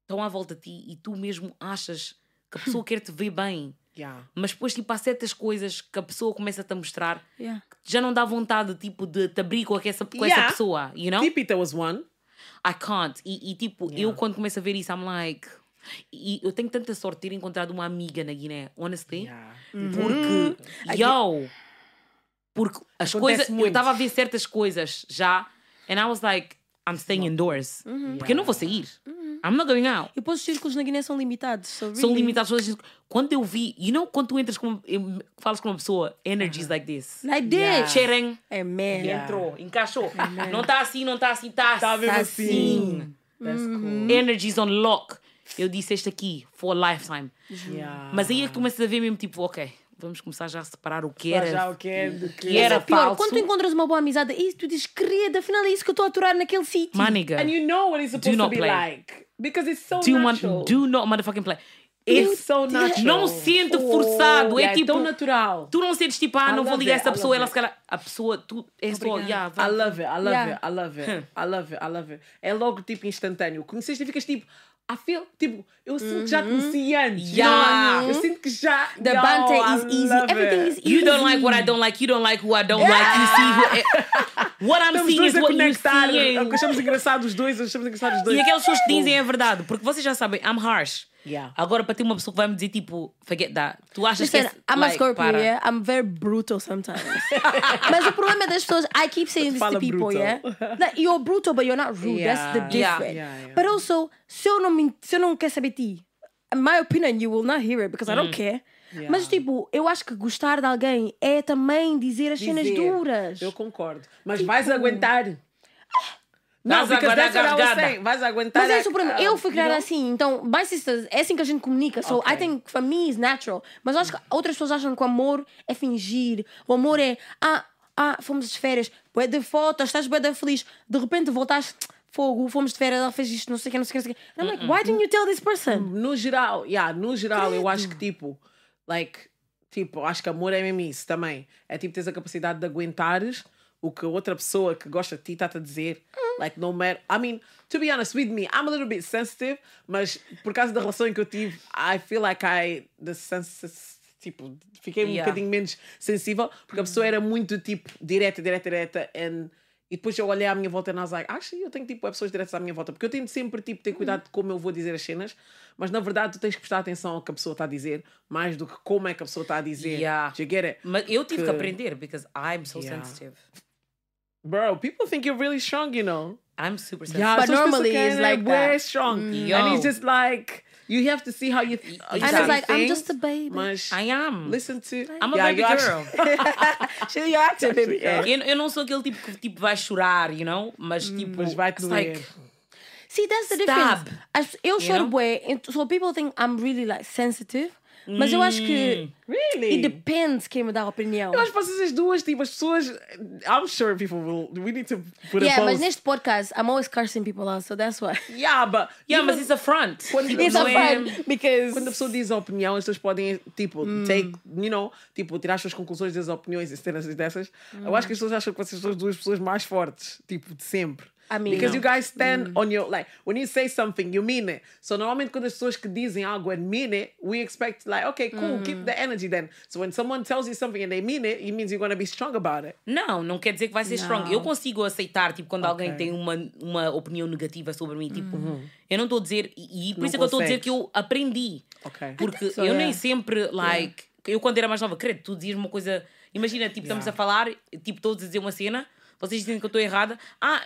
S1: estão à volta de ti e tu mesmo achas que a pessoa quer te ver bem.
S3: Yeah.
S1: Mas depois, tipo, há certas coisas que a pessoa começa-te a mostrar
S2: Yeah.
S1: que já não dá vontade, tipo, de te abrir com essa, com
S3: Yeah.
S1: essa pessoa, you know?
S3: Tipita was one.
S1: I can't. E, e, tipo, eu
S3: Yeah.
S1: quando começo a ver isso, I'm like... E eu tenho tanta sorte de ter encontrado uma amiga na Guiné, honestly.
S3: Yeah.
S1: Porque, yo, porque as
S3: Acontece
S1: coisas, eu
S3: muito.
S1: estava a ver certas coisas já, and I was like, I'm staying indoors. Porque eu não vou sair. I'm not going out.
S2: E depois os círculos na Guiné são limitados. So
S1: São
S2: really-
S1: limitados. todas as- Quando eu vi, you know, quando tu entras com, falas com uma pessoa, energies like this.
S2: Like this.
S3: Yeah.
S1: Cheirem,
S2: É man.
S3: Yeah.
S1: entrou, encaixou. Não está assim, não está assim, está
S3: Tá mesmo
S1: tá
S3: assim.
S1: assim.
S3: That's cool.
S1: Energies on lock. Eu disse este aqui, for a lifetime.
S3: Yeah.
S1: Mas aí é que começas a ver mesmo, tipo, ok, vamos começar já a separar o que era.
S3: Já o que é do que
S1: que era
S2: Mas é pior,
S1: falso.
S2: quando tu encontras uma boa amizade, e tu dizes, querida, afinal é isso que eu estou a aturar naquele sítio.
S1: Maniga.
S3: And you know what it's supposed to
S1: not
S3: be
S1: play.
S3: like. Because it's so
S1: do, man,
S3: natural.
S1: do not motherfucking play.
S3: It's so natural.
S1: não sente forçado.
S3: Oh,
S1: é
S3: yeah,
S1: tipo.
S3: tão natural.
S1: Tu não sentes tipo, ah, não vou ligar
S3: it,
S1: essa
S3: I
S1: pessoa, ela se calhar. A pessoa, tu é só. Yeah,
S3: I love it, I love
S2: Yeah.
S3: it, I love it, I love it, I love it. É logo tipo instantâneo. Conheceste e ficas tipo, I feel, tipo, eu sinto que já te conheci antes.
S1: Yeah.
S3: Eu sinto que já.
S2: The
S3: Yo,
S2: banter
S3: I
S2: is easy. Everything
S3: it.
S2: is easy.
S1: You don't like what I don't like, you don't like who I don't like. You see who, eh, what I'm
S3: Estamos
S1: seeing is
S3: a
S1: what you see.
S3: Achamos engraçados os dois, achamos engraçados os dois.
S1: E aquelas pessoas que dizem é verdade, porque vocês já sabem, I'm harsh.
S3: Yeah.
S1: Agora, para ter uma pessoa que vai me dizer tipo, forget that. Tu achas
S2: Listen,
S1: que é.
S2: I'm a
S1: like,
S2: Scorpio,
S1: para.
S2: yeah? I'm very brutal sometimes. Mas o problema das pessoas, I keep saying this to people,
S3: brutal.
S2: yeah? That you're brutal, but you're not rude. That's the
S3: Yeah.
S2: difference.
S3: Yeah, yeah.
S2: But also, se eu não, me, se eu não quer saber de ti, my opinion, you will not hear it because I don't care.
S3: Yeah.
S2: Mas, tipo, eu acho que gostar de alguém é também dizer as cenas
S3: Dizer.
S2: duras.
S3: Eu concordo. Mas vais aguentar. Não,
S1: Vais
S3: because that's what I was
S1: gargada.
S3: saying. Vais aguentar.
S2: Mas é isso o problema.
S3: uh,
S2: Eu fui
S3: you
S2: criada
S3: know?
S2: assim, então, my sisters, é assim que a gente comunica. So. I think for me is natural. Mas eu acho que outras pessoas acham que o amor é fingir. O amor é, ah, ah, fomos de férias, bué de fotos, estás bué de feliz. De repente voltaste, fogo, fomos de férias, ela fez isto, não sei o que, não sei o que, não sei o que. I'm like, why didn't you tell this person?
S3: No geral, yeah, no geral, eu acho que tipo, like, tipo, acho que amor é mesmo isso também. É tipo, tens a capacidade de aguentares o que outra pessoa que gosta de ti está a dizer. Like, no matter. I mean, to be honest with me, I'm a little bit sensitive, mas por causa da relação que eu tive, I feel like I. The sense, tipo, fiquei um
S1: Yeah.
S3: bocadinho menos sensível, porque a pessoa era muito tipo, direta, direta, direta, and. E depois eu olhei à minha volta e was like, actually, eu tenho tipo é pessoas diretas à minha volta. Porque eu tento sempre tipo, ter cuidado de como eu vou dizer as cenas, mas na verdade tu tens que prestar atenção ao que a pessoa está a dizer, mais do que como é que a pessoa está a dizer.
S1: Yeah.
S3: Do you get it?
S1: Mas eu tive que
S3: Que-
S1: aprender, because I'm so
S3: Yeah.
S1: sensitive.
S3: Bro, people think you're really strong, you know.
S1: I'm super sensitive.
S3: Yeah,
S2: But
S3: as pessoas
S2: normally
S3: pensam que
S2: it's
S3: é
S2: like
S3: bué
S2: that.
S3: strong.
S1: Yo.
S3: And it's just like, you have to see how you, how you
S1: And
S2: it's
S3: say
S2: like, I'm just a baby.
S3: Mas,
S1: I am.
S3: listen to...
S1: I'm a
S3: Yeah,
S1: baby
S3: you
S1: girl.
S3: actually- you actually, baby girl.
S1: Eu, eu não sou aquele tipo que tipo, vai chorar, you know? Mas mm, tipo,
S3: Mas vai-te
S1: it's
S3: doer.
S1: like,
S2: See, that's the
S1: Stab.
S2: difference. As- eu choro
S1: know?
S2: bué, and so people think I'm really like sensitive, Mas eu acho que
S3: Really?
S2: it depends quem me dá a opinião.
S3: Eu acho que vocês as duas, tipo, as pessoas. I'm sure people will. We need to put a
S2: Yeah,
S3: post.
S2: mas neste podcast, I'm always cursing people out, so that's why.
S3: Yeah, but.
S1: Yeah,
S3: even
S1: mas it's a front.
S3: Quando-
S2: It's a fun because
S3: Quando a pessoa diz a opinião, as pessoas podem, tipo,
S2: Hum.
S3: take, you know, tipo, tirar as suas conclusões das opiniões e cenas dessas. Eu acho que as pessoas acham que vocês são as duas pessoas mais fortes, tipo, de sempre.
S2: I mean,
S3: Because
S2: não.
S3: you guys stand
S2: Hum.
S3: on your, like, when you say something, you mean it. So, normalmente, quando as pessoas que dizem algo and mean it, we expect, like, okay, cool,
S2: Hum.
S3: keep the energy then. So, when someone tells you something and they mean it, it means you're to be strong about it.
S1: Não, não quer dizer que vai ser strong.
S2: Não.
S1: Eu consigo aceitar, tipo, quando alguém
S3: Ok.
S1: tem uma, uma opinião negativa sobre mim, tipo, eu não estou a dizer, e, e por
S3: Não
S1: isso é que eu estou a dizer que eu aprendi.
S3: Ok.
S1: Porque
S2: so,
S1: eu nem
S2: yeah.
S1: sempre, like, eu quando era mais nova, credo, tu dizias uma coisa, imagina, tipo, estamos a falar, tipo, todos a dizer uma cena, vocês dizem que eu estou errada, ah,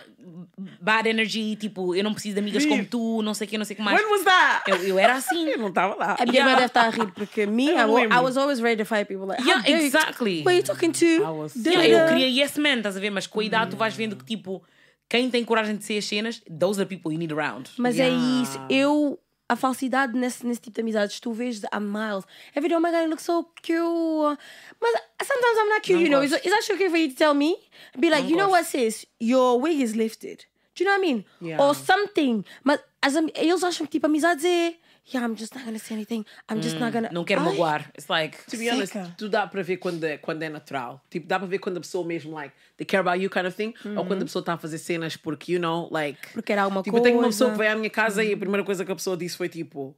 S1: bad energy, tipo, eu não preciso de amigas como tu, não sei o que, não sei o que mais.
S3: When was that?
S1: Eu, eu era assim.
S3: Eu não estava lá.
S2: A minha irmã deve estar a rir porque me, I. I was always ready to fight people. Like,
S1: Yeah, exactly.
S2: Who are you talking to?
S3: I was-
S1: Yeah, eu queria yes man, estás a ver? Mas com a idade tu vais vendo que, tipo, quem tem coragem de ser as cenas, those are people you need around.
S2: Mas
S3: Yeah.
S2: é isso. Eu, a falsidade nesse, nesse tipo de amizades, tu vês a miles. Every day, oh my god, you look so cute. Mas sometimes I'm not cute,
S1: Não
S2: you know. Is,
S1: gosto.
S2: is that okay for you to tell me? Be like,
S1: Não
S2: you know what,
S1: gosto.
S2: sis? Your wig is lifted. Do you know what I mean?
S3: Yeah.
S2: Or something. Mas as eles acham que tipo amizades é. Yeah, I'm just not gonna say anything. I'm just not gonna.
S1: Não quero
S2: Ai,
S1: magoar. It's like,
S3: To be honest, tu dá para ver quando é, quando é natural. Tipo, dá para ver quando a pessoa mesmo, like, they care about you kind of thing. Ou quando a pessoa está a fazer cenas porque, you know, like...
S2: Porque era alguma
S3: Tipo, eu tenho uma pessoa que
S2: coisa.
S3: veio à minha casa e a primeira coisa que a pessoa disse foi tipo...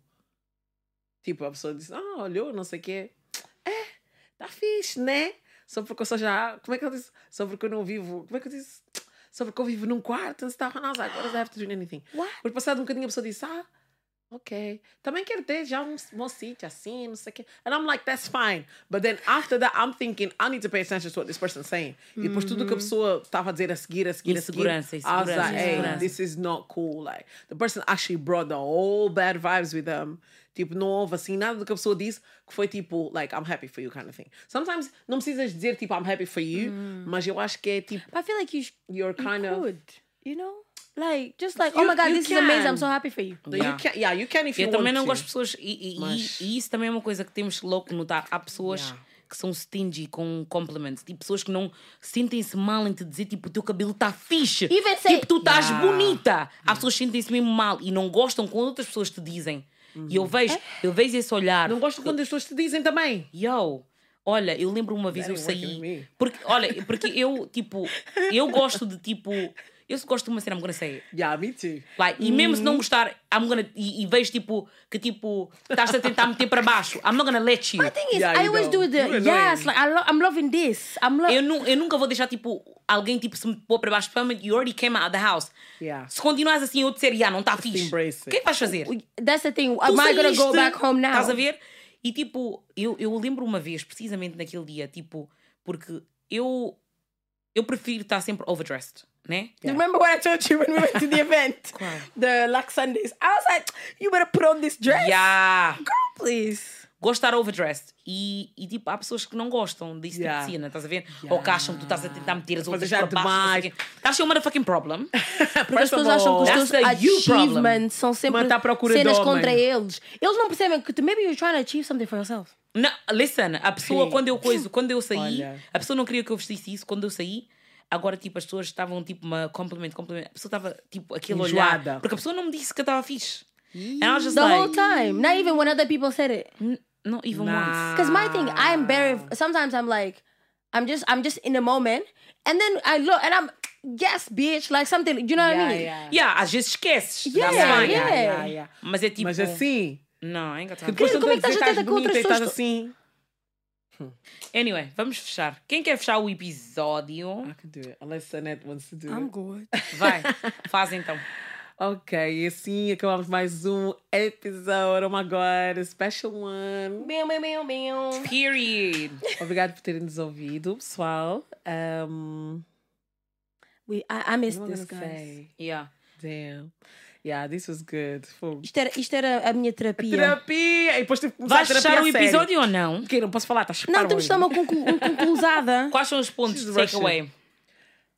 S3: Tipo, a pessoa disse, ah, olhou, não sei o quê. É, tá fixe, né? Só porque eu só já... Como é que ela disse? Só porque eu não vivo... Como é que eu disse? Só porque eu vivo num quarto, não está não, agora I have to do anything.
S2: What?
S3: Por passado um bocadinho a pessoa disse, ah, ok. Também quero ter já um sítio assim, não sei o quê. And I'm like, that's fine. But then after that, I'm thinking, I need to pay attention to what this person's saying. E depois tudo que a pessoa estava a dizer a seguir, a seguir, a seguir.
S1: Insegurança,
S3: I was like, hey, this is not cool. Like, the person actually brought the whole bad vibes with them. Tipo, não houve assim nada do que a pessoa disse que foi tipo, like, I'm happy for you kind of thing. Sometimes não precisas dizer tipo, I'm happy for you, mas eu acho que é tipo,
S2: But I feel like you,
S3: you're
S2: you
S3: kind of.
S2: could. You know? Like, just like,
S3: You-
S2: oh my god,
S3: you
S2: this is amazing. I'm
S3: can.
S2: so happy for you.
S3: You
S1: Yeah.
S3: can, yeah, you can if you
S1: Eu
S3: want
S1: também não
S3: to.
S1: gosto de pessoas. E, e-
S3: Mas-
S1: e isso também é uma coisa que temos louco notar. Há pessoas
S3: Yeah.
S1: que são stingy com compliments. Tipo, pessoas que não sentem-se mal em te dizer, tipo, o teu cabelo está fixe.
S2: Even say-
S1: Tipo, tu estás
S3: Yeah.
S1: bonita. Há pessoas que sentem-se mesmo mal e não gostam quando outras pessoas te dizem. E eu vejo, eu vejo esse olhar.
S3: Não gosto quando as pessoas te dizem também.
S1: Yo, olha, eu lembro uma vez
S3: That
S1: eu saí. Porque, olha, porque eu, tipo, eu gosto de tipo. Eu se gosto de uma cena, I'm gonna say it.
S3: Yeah, me too.
S1: Like, e mesmo se não gostar, I'm gonna, e, e vejo tipo que tipo estás a tentar meter para baixo. I'm not gonna let you.
S2: The thing is,
S3: Yeah,
S2: I always
S3: don't.
S2: do the
S3: You're
S2: yes, like I lo- I'm loving this. I'm
S1: Eu,
S2: loving.
S1: nu, eu nunca vou deixar tipo alguém tipo se me pôr para baixo. You already came out of the house.
S3: Yeah.
S1: Se continuares assim, eu disser, yeah, não está fixe. O que é que vais fazer?
S2: That's the thing. Am I gonna go back home now?
S1: Estás a ver? E tipo, eu, eu lembro uma vez, precisamente naquele dia, tipo, porque eu, eu prefiro estar sempre overdressed, né?
S2: You remember what I told you when we went to the event? The Black Sundays. I was like, you better put on this dress.
S1: Yeah.
S2: Girl, please.
S1: Estar overdressed. E, e tipo, há pessoas que não gostam disso
S3: Yeah.
S1: tipo de cena, estás a ver? Ou que acham que tu estás a tentar meter as outras para baixo. ser um motherfucking problem.
S2: Porque as pessoas acham que os teus achievements são sempre cenas contra eles. Eles não percebem que maybe you're trying to achieve something for yourself.
S1: Não, listen, a pessoa,
S3: Sim.
S1: quando eu coiso, quando eu saí,
S3: Olha.
S1: a pessoa não queria que eu vestisse isso. Quando eu saí, agora, tipo, as pessoas estavam, tipo, uma compliment, compliment. A pessoa estava, tipo, aquele
S3: Enjoada.
S1: olhar. Porque a pessoa não me disse que eu estava fixe. And I was just
S2: The
S1: like,
S2: whole time. Not even when other people said it.
S1: "N- not even
S3: Nah.
S1: once.
S2: Because my thing, I'm very. Sometimes I'm like, I'm just, I'm just in the moment, and then I look and I'm, yes, bitch, like something. Do you know what I mean?
S3: yeah.
S1: Yeah, às vezes esqueces.
S2: Yeah,
S1: That's fine.
S2: yeah.
S3: yeah, yeah.
S1: Mas é tipo...
S3: Mas assim,
S1: Não, ainda
S3: que
S1: tá.
S3: depois
S2: Como é que
S3: a
S2: estás a tentar com outras
S3: estás
S2: pessoas?
S3: assim.
S1: Anyway, vamos fechar. Quem quer fechar o episódio?
S3: I can do it, unless Annette wants to do
S2: I'm
S3: it.
S2: good.
S1: Vai, faz então.
S3: Ok, e assim acabamos mais um episódio. Oh my god, a special one.
S2: Meow, meow, meow, meow.
S1: Period.
S3: Obrigado por terem nos ouvido, pessoal. Um,
S2: We, I, I
S3: I
S2: this, guys.
S3: say?
S1: Yeah.
S3: Damn. Yeah, this was good. Fogo.
S2: Isto era, isto era a minha terapia.
S3: Terapia! E depois tive que começar
S1: Vais
S3: a terapia
S1: fechar o episódio ou não?
S3: Ok, não posso falar, estás
S2: Não, temos de dar uma conclu uma conclusada.
S1: Quais são os pontos de takeaway?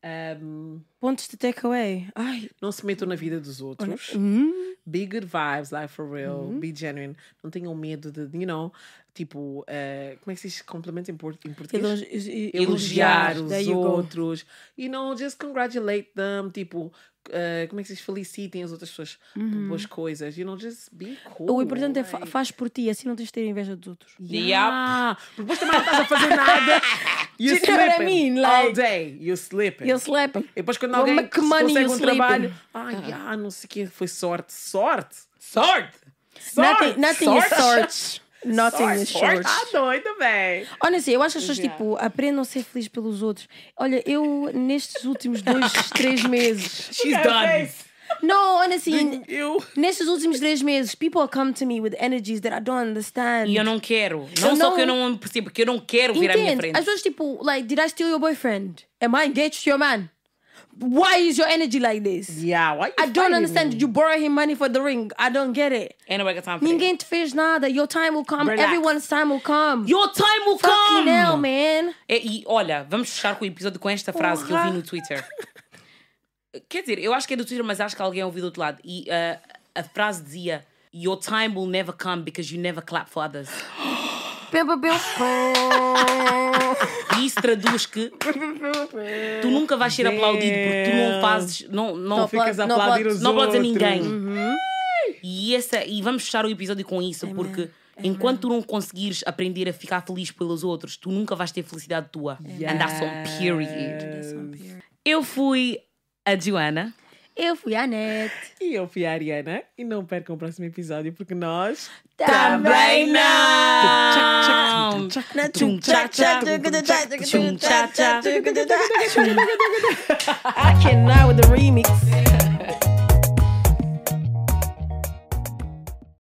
S3: Um,
S2: Pontos de takeaway. Ai,
S3: não se metam na vida dos outros.
S2: hum,
S3: Be good vibes, like for real.
S2: Uhum.
S3: Be genuine. Não tenham medo de, you know, tipo, eh, como é que se diz complemento em, por- em português?
S2: Elogi-
S3: elogiar os
S2: There you go.
S3: outros. You know, just congratulate them. Tipo, eh, como é que se diz? Felicitem as outras pessoas por boas coisas. You know, just be cool.
S2: Uhum. O importante é fa
S3: like-
S2: faz por ti, assim não tens de ter inveja dos outros.
S3: Yeah. Porque depois também não estás a fazer nada. You
S2: you what I mean?
S3: all
S2: Like-
S3: day. You slipping.
S2: You're slapping.
S3: E depois quando
S2: Well,
S3: alguém consegue
S2: you
S3: um
S2: sleeping.
S3: trabalho, ah, yeah, não sei o que, foi sorte. Sorte!
S1: Sorte!
S3: Sorte!
S2: Nothing, nothing is sorte. Nothing is short.
S3: Ah, doido, bem!
S2: Honestly, eu acho que as pessoas, tipo, aprendam a ser felizes pelos outros. Olha, eu, nestes últimos dois, três meses...
S1: She's done.
S2: No, honestly,
S3: Eu...
S2: nestes últimos três meses, people come to me with energies that I don't understand.
S1: E eu não quero. Não
S2: Eu
S1: só
S2: não-
S1: que eu não percebo, porque eu não quero vir à minha
S2: Entende?
S1: frente.
S2: As pessoas, tipo, like, did I steal your boyfriend? Am I engaged to your man? Why is your energy like this?
S3: Yeah, why you
S2: I don't understand.
S3: me?
S2: Did you borrow him money for the ring? I don't get it.
S1: Ain't nobody got time for that.
S2: Ninguém te fez nada. Your time will come.
S3: Relax.
S2: Everyone's time will come.
S1: Your time will
S2: Fucking
S1: come!
S2: hell, man.
S1: É, e olha, vamos fechar com o episódio com esta frase que eu vi no Twitter. Quer dizer, eu acho que é do Twitter, mas acho que alguém ouviu do outro lado. E ah, a frase dizia: Your time will never come because you never clap for others. E isso traduz que tu nunca vais ser aplaudido porque tu não fazes. Não, não,
S2: Não
S3: Ficas a aplaudir
S2: pode-
S3: os
S1: não aplaudes a ninguém.
S2: Uhum.
S1: E, essa, e vamos fechar o episódio com isso, porque enquanto tu não conseguires aprender a ficar feliz pelos outros, tu nunca vais ter felicidade tua. And that's on period. Eu fui a Joana.
S2: Eu fui a net.
S3: E eu fui a Ariana. E não percam o próximo episódio, porque nós...
S1: Também não!
S2: I cannot with the remix.